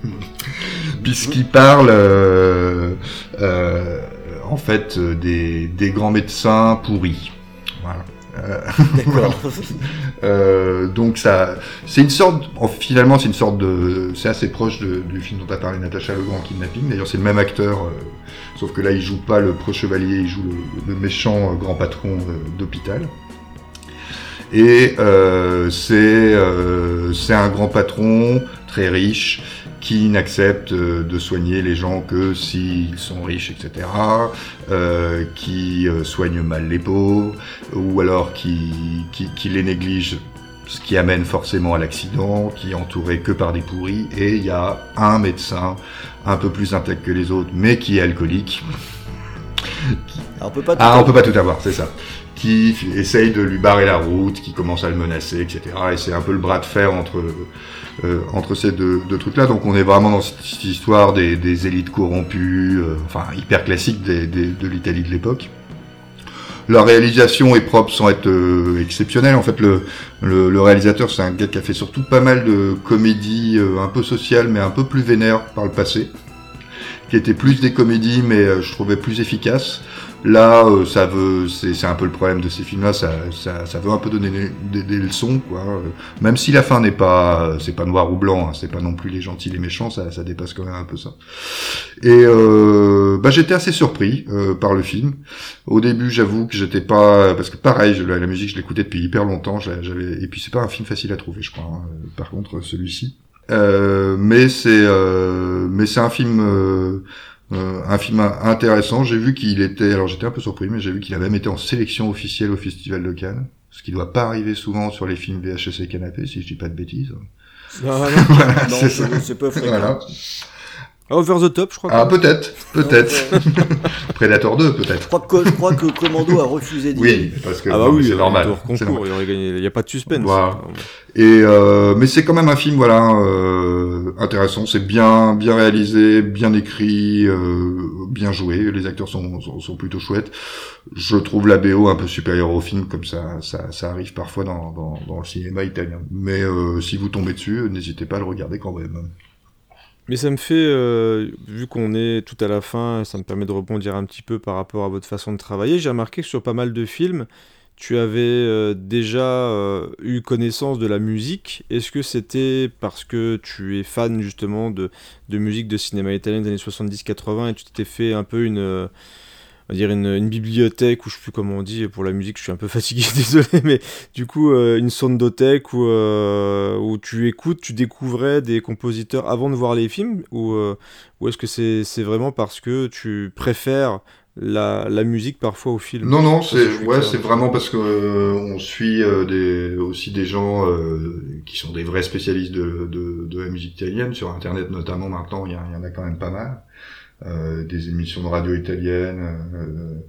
[laughs] Puisqu'il parle, en fait, des, des grands médecins pourris. Voilà. Euh,
D'accord. [laughs]
euh, donc ça, c'est une sorte, en- finalement c'est une sorte de, c'est assez proche du film dont a parlé Natacha Le Grand Kidnapping. D'ailleurs c'est le même acteur, euh, sauf que là il joue pas le pro-chevalier, il joue le, méchant euh, grand patron euh, d'hôpital. Et euh, euh, c'est un grand patron très riche qui n'accepte euh, de soigner les gens que s'ils sont riches, etc. euh, qui euh, soigne mal les pauvres, ou alors qui, qui, qui les néglige, ce qui amène forcément à l'accident, qui est entouré que par des pourris, et il y a un médecin un peu plus intègre que les autres, mais qui est alcoolique.
Alors, on peut pas tout
Ah, on peut pas tout avoir, c'est ça. Qui essaye de lui barrer la route, qui commence à le menacer, etc. Et c'est un peu le bras de fer entre euh, entre ces deux, deux trucs-là. Donc on est vraiment dans cette, histoire des, élites corrompues, euh, enfin hyper classique des, des- de l'Italie de l'époque. La réalisation est propre sans être euh, exceptionnelle. En fait, le, le, réalisateur, c'est un gars qui a fait surtout pas mal de comédies euh, un peu sociales, mais un peu plus vénères par le passé qui étaient plus des comédies, mais je trouvais plus efficaces. Là, euh, ça veut, c'est un peu le problème de ces films-là, ça, ça, ça veut un peu donner des, des- leçons, quoi. Euh, Même si la fin n'est pas, euh, c'est pas noir ou blanc, hein, c'est pas non plus les gentils, les méchants, ça, ça dépasse quand même un peu ça. Et euh, bah, j'étais assez surpris euh, par le film. Au début, j'avoue que j'étais pas, parce que pareil, la, la musique, je l'écoutais depuis hyper longtemps, j'a- j'avais, et puis c'est pas un film facile à trouver, je crois. hein, par contre, celui-ci. Euh, mais c'est euh, mais c'est un film euh, euh, un film intéressant. J'ai vu qu'il était alors j'étais un peu surpris, mais j'ai vu qu'il a même été en sélection officielle au Festival de Cannes, ce qui doit pas arriver souvent sur les films VHS et canapé, si je dis pas de bêtises.
Non. [laughs]
Voilà,
Non,
c'est
fréquent.
Voilà.
Ah, Over the top, je crois.
Ah peut-être, peut-être.
Euh, [laughs]
Predator 2
je
peut-être.
crois que je crois que Commando a refusé d'y aller.
Oui, parce que
Ah bah oui,
c'est normal.
hors
c'est
concours,
normal.
il aurait gagné. Il n'y a pas de suspense.
Voilà. Et euh, mais c'est quand même un film voilà euh, intéressant, c'est bien bien réalisé, bien écrit, euh, bien joué, les acteurs sont, sont sont plutôt chouettes. Je trouve la BO un peu supérieure au film comme ça ça, ça arrive parfois dans, dans dans le cinéma italien. Mais euh, si vous tombez dessus, n'hésitez pas à le regarder quand même.
Mais ça me fait, euh, vu qu'on est tout à la fin, ça me permet de rebondir un petit peu par rapport à votre façon de travailler. J'ai remarqué que sur pas mal de films, tu avais euh, déjà euh, eu connaissance de la musique. Est-ce que c'était parce que tu es fan justement de, de musique de cinéma italien des années 70-80 et tu t'étais fait un peu une, on va dire une, une bibliothèque, ou je sais plus comment on dit, pour la musique je suis un peu [laughs] fatigué, désolé, mais du coup euh, une sondothèque où, euh, où tu écoutes, tu découvrais des compositeurs avant de voir les films, ou, euh, ou est-ce que c'est c'est vraiment parce que tu préfères la, la musique parfois au film?
Non, non, c'est ouais, c'est vraiment parce que euh, on suit euh, des, aussi des gens euh, qui sont des vrais spécialistes de, de, de la musique italienne sur Internet notamment. Maintenant, il y, a- il y en a quand même pas mal. Euh, des émissions de radio italiennes, euh,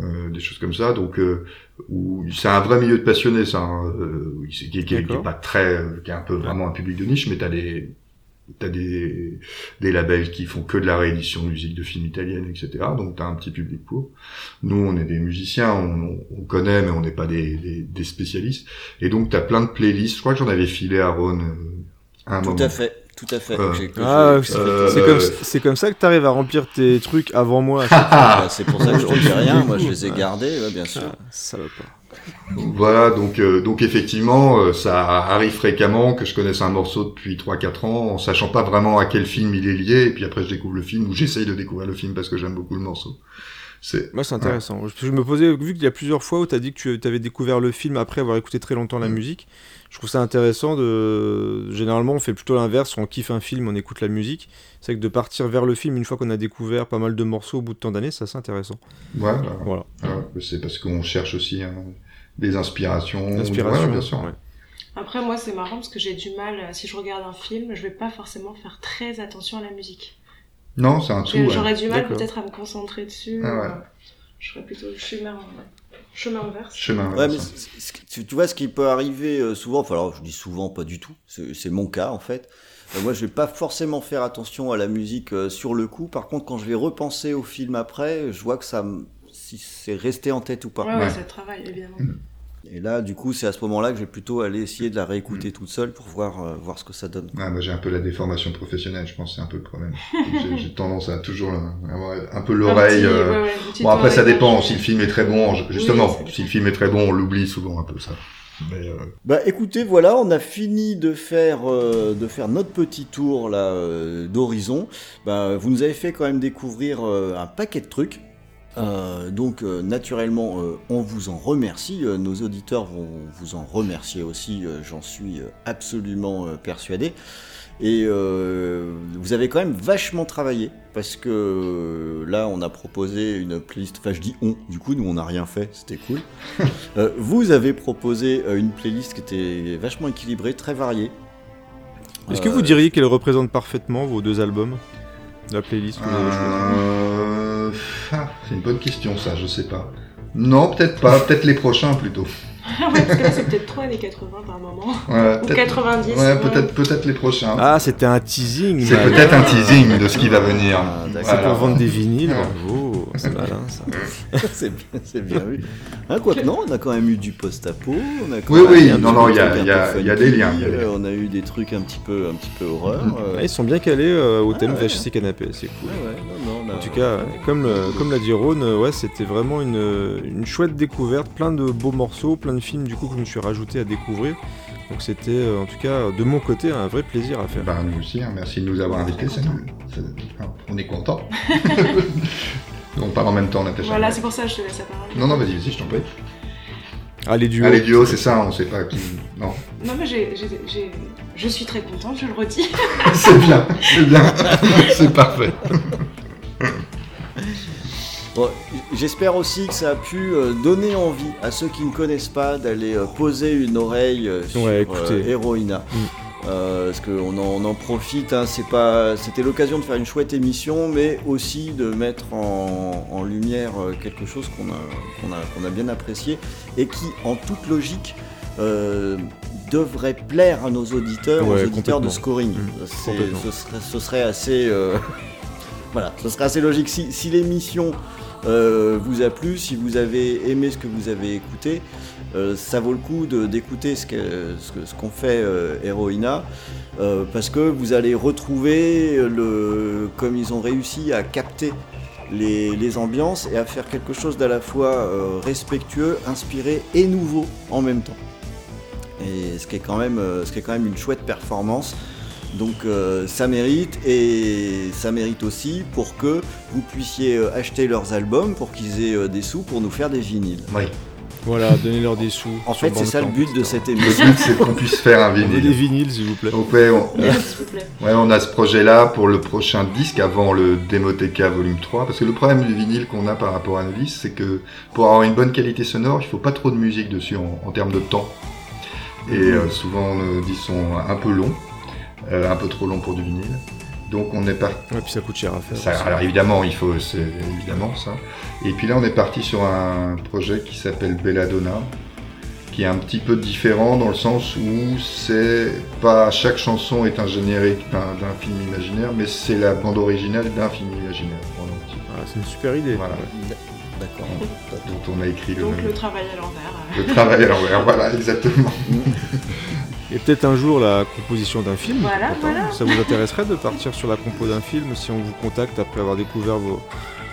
euh, des choses comme ça. Donc, euh, où c'est un vrai milieu de passionnés, ça. hein. Euh, qui, qui, qui est pas très, qui est un peu vraiment un public de niche, mais t'as des T'as des, des labels qui font que de la réédition de musique de films italiennes, etc. Donc t'as un petit public pour. Nous, on est des musiciens, on, on connaît, mais on n'est pas des, des, des spécialistes. Et donc t'as plein de playlists. Je crois que j'en avais filé à Ron euh, à un
Tout
moment.
à fait, tout à fait.
Euh,
Ah, c'est
Euh,
c'est comme, ça que tu arrives à remplir tes trucs avant moi. [laughs]
Bah, c'est pour ça que je te dis rien, moi je les ai gardés, ouais, bien sûr.
Ah, ça va pas.
Voilà, donc euh, donc effectivement, euh, ça arrive fréquemment que je connaisse un morceau depuis 3-4 ans, en sachant pas vraiment à quel film il est lié, et puis après je découvre le film, ou j'essaye de découvrir le film parce que j'aime beaucoup le morceau. C'est
Moi, c'est intéressant. Je- Je me posais, vu qu'il y a plusieurs fois où tu as dit que tu avais découvert le film après avoir écouté très longtemps la
Mm.
musique, je trouve ça intéressant de. Généralement, on fait plutôt l'inverse, on kiffe un film, on écoute la musique. C'est que de partir vers le film une fois qu'on a découvert pas mal de morceaux au bout de tant d'années, ça c'est intéressant.
ouais,
Voilà.
voilà, c'est parce qu'on cherche aussi hein, des inspirations.
L'inspiration.
Ouais, bien sûr.
ouais.
Après, moi, c'est marrant parce que j'ai du mal, si je regarde un film, je vais pas forcément faire très attention à la musique.
Non, c'est un tout. Ouais.
J'aurais du mal peut-être à me concentrer dessus.
Ah ouais.
euh, Je ferais plutôt le chemin, ouais. Chemin inverse.
Chemin.
Ouais, mais
inverse.
c- c- tu tu vois, ce qui peut arriver euh, souvent, enfin, alors je dis souvent, pas du tout, c'est mon cas en fait. Euh, moi, je vais pas forcément faire attention à la musique euh, sur le coup. Par contre, quand je vais repenser au film après, je vois que ça, me- si c'est resté en tête ou pas.
Ouais, ouais,
Ouais.
c'est le travail, évidemment.
Et là, du coup, c'est à ce moment-là que je vais plutôt aller essayer de la réécouter toute seule pour voir, euh, voir ce que ça donne.
Ouais, moi j'ai un peu la déformation professionnelle, je pense c'est un peu le problème. J'ai- tendance à toujours avoir un peu l'oreille. Euh,
ouais, ouais,
Bon après ça dépend, si le film est très bon, justement,
Oui,
si le film est très bon, on l'oublie souvent un peu ça. Mais, euh,
Bah écoutez, voilà, on a fini de faire, euh, de faire notre petit tour là euh, d'horizon. Bah, vous nous avez fait quand même découvrir euh, un paquet de trucs. Euh, donc euh, naturellement, euh, on vous en remercie. Euh, nos auditeurs vont vous en remercier aussi, euh, j'en suis euh, absolument euh, persuadé. Et euh, vous avez quand même vachement travaillé parce que euh, là, on a proposé une playlist. Enfin, je dis on. Du coup, nous, on n'a rien fait. C'était cool. [laughs] Euh, vous avez proposé euh, une playlist qui était vachement équilibrée, très variée.
Est-ce que vous diriez qu'elle représente parfaitement vos deux albums? La playlist que vous avez choisie
euh, ah, c'est une bonne question ça, je sais pas. Non, peut-être pas, peut-être les prochains plutôt.
Ouais, parce que là, c'est peut-être trop années 80 par moment.
Ouais,
Ou
peut-être-
90.
Ouais, peut-être peut-être les prochains.
Ah, c'était un teasing.
c'est peut-être un teasing de ce qui va venir.
Ah, d'accord.
C'est
Voilà.
pour vendre des vinyles,
Ouais.
bravo. C'est malin ça. [laughs]
c'est bien, c'est bien vu. Hein, Quoique non, on a quand même eu du post-apo. on a quand
Oui,
même
oui, non, non, il y a- y y des liens, il y a des
euh,
liens.
On a eu des trucs un petit peu, un petit peu horreur. euh,
Ah, ils sont bien calés euh, au
Ah,
thème
ouais.
VHC Canapé, c'est cool.
ouais, ouais, non, non,
En tout cas, comme, le- comme l'a dit Rhône, euh, ouais, c'était vraiment une, une chouette découverte, plein de beaux morceaux, plein de films du coup que je me suis rajouté à découvrir. Donc c'était euh, en tout cas de mon côté un vrai plaisir à faire.
Bah, nous aussi, hein, merci de nous avoir invités, ça nous- ça- on est content. [laughs] on parle en même temps, Natacha.
Voilà, c'est pour ça que je te laisse la parole.
Non, non, vas-y, vas-y, je t'en prie.
Allez duo.
Allez, duo, c'est ça, on sait pas qui. Non,
Non, mais j'ai, j'ai- j'ai- je suis très contente, je le redis. [laughs]
c'est bien, c'est bien, [laughs] c'est parfait.
Bon, J'espère aussi que ça a pu euh, donner envie à ceux qui ne connaissent pas d'aller euh, poser une oreille euh, sur
Ouais, écoutez.
Heroina.
Mm.
Euh, parce qu'on en, on en profite, hein, c'était l'occasion de faire une chouette émission, mais aussi de mettre en, en lumière quelque chose qu'on a, a, a bien apprécié et qui, en toute logique, euh, devrait plaire à nos auditeurs,
Ouais,
aux auditeurs de scoring.
Mm,
ce, serait, ce serait assez, euh, [laughs] voilà, ce serait assez logique. Si, si l'émission euh, vous a plu, si vous avez aimé ce que vous avez écouté, euh, ça vaut le coup d'écouter ce qu'ont fait Heroina, euh, parce que vous allez retrouver le, comme ils ont réussi à capter les, ambiances et à faire quelque chose d'à la fois respectueux, inspiré et nouveau en même temps. Et ce qui est quand même, ce qui est quand même une chouette performance. Donc euh, ça mérite et ça mérite aussi pour que vous puissiez euh, acheter leurs albums, pour qu'ils aient euh, des sous pour nous faire des vinyles.
Oui.
Voilà, donnez-leur des sous.
En fait, c'est ça le but de cette
Le
émission.
but, c'est qu'on puisse faire un
Et des
vinyle.
vinyles, s'il vous plaît.
Donc, ouais, on,
S'il vous plaît.
ouais, on a ce projet-là pour le prochain disque avant le Demoteca volume 3. Parce que le problème du vinyle qu'on a par rapport à nos disques, c'est que pour avoir une bonne qualité sonore, il faut pas trop de musique dessus en, en termes de temps. Et euh, souvent, nos disques sont un peu longs, un peu trop longs pour du vinyle. Donc, on est parti.
Ouais, puis ça coûte cher à faire.
Ça, alors évidemment, il faut, c'est évidemment ça. Et puis là, on est parti sur un projet qui s'appelle Belladonna, qui est un petit peu différent dans le sens où c'est pas chaque chanson est un générique d'un d'un film imaginaire, mais c'est la bande originale d'un film imaginaire.
Ah, c'est une super idée.
Voilà,
D'accord.
dont on a écrit le,
Donc
même-
le travail à l'envers. euh.
le travail à l'envers. Voilà, exactement. [laughs]
Et peut-être un jour la composition d'un film.
Voilà, voilà.
Ça vous intéresserait de partir sur la compo d'un film si on vous contacte après avoir découvert vos-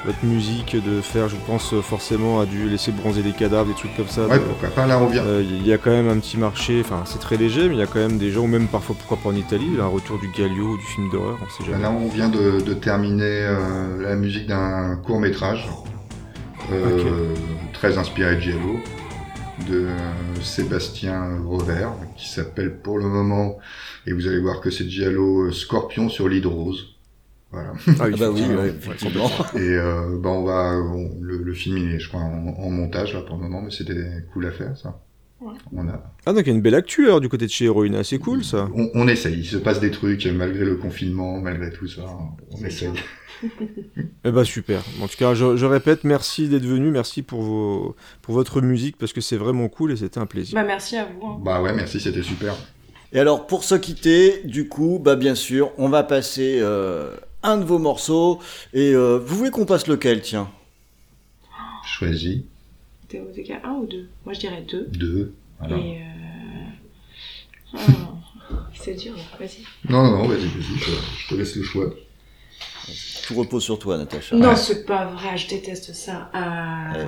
votre musique, de faire, je pense forcément à du laisser bronzer des cadavres, des trucs comme ça.
Ouais,
de-
pourquoi pas. Là, on vient.
Euh, Il y a quand même un petit marché, enfin c'est très léger, mais il y a quand même des gens, ou même parfois pourquoi pas en Italie, un retour du Galio ou du film d'horreur, on sait jamais.
Là, on vient de, de terminer euh, la musique d'un court métrage, euh, très inspiré de Giallo, de euh, Sébastien Rover, qui s'appelle pour le moment, et vous allez voir que c'est Giallo euh, Scorpion sur l'île rose. Voilà.
Ah bah oui,
effectivement.
ouais, effectivement.
Et euh, bah, on va, on- le, le film il est, je crois, en, en montage là pour le moment, mais c'était cool à faire ça.
Ouais.
On a,
Ah donc il y a une belle actu alors du côté de chez Heroina, c'est cool ça.
on, on essaye. Il se passe des trucs malgré le confinement, malgré tout ça. On essaye.
Eh bah super. En tout cas, je, je répète, merci d'être venu, merci pour, vos, pour votre musique parce que c'est vraiment cool et c'était un plaisir.
Bah merci à vous. hein.
Bah ouais, merci, c'était super.
Et alors, pour se quitter, du coup, bah bien sûr, on va passer euh, un de vos morceaux. Et euh, vous voulez qu'on passe lequel, tiens?
Choisis
1 ou 2 Moi je dirais 2.
deux. Voilà.
Et euh... ah, [laughs] c'est dur vas-y.
Non, non, non, vas-y, vas-y, je, je te laisse le choix.
Tout repose sur toi, Natacha.
Non,
Ouais.
c'est pas vrai, je déteste ça. Euh...
Ouais.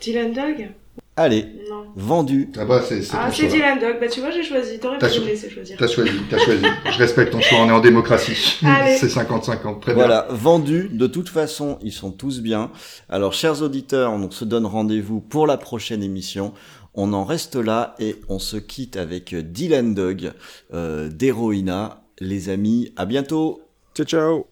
Dylan Dog?
Allez,
Non.
vendu.
Ah bah, c'est
Ah. Dylan Dog. Bah tu vois, j'ai choisi. T'aurais
T'as
pu me laisser choisir.
T'as choisi, t'as choisi. Je respecte ton choix, on est en démocratie. [laughs]
Allez.
c'est 50-50, très bien.
Voilà, vendu. De toute façon, ils sont tous bien. Alors, chers auditeurs, on se donne rendez-vous pour la prochaine émission. On en reste là et on se quitte avec Dylan Dog euh, d'Heroina. Les amis, à bientôt
Ciao ciao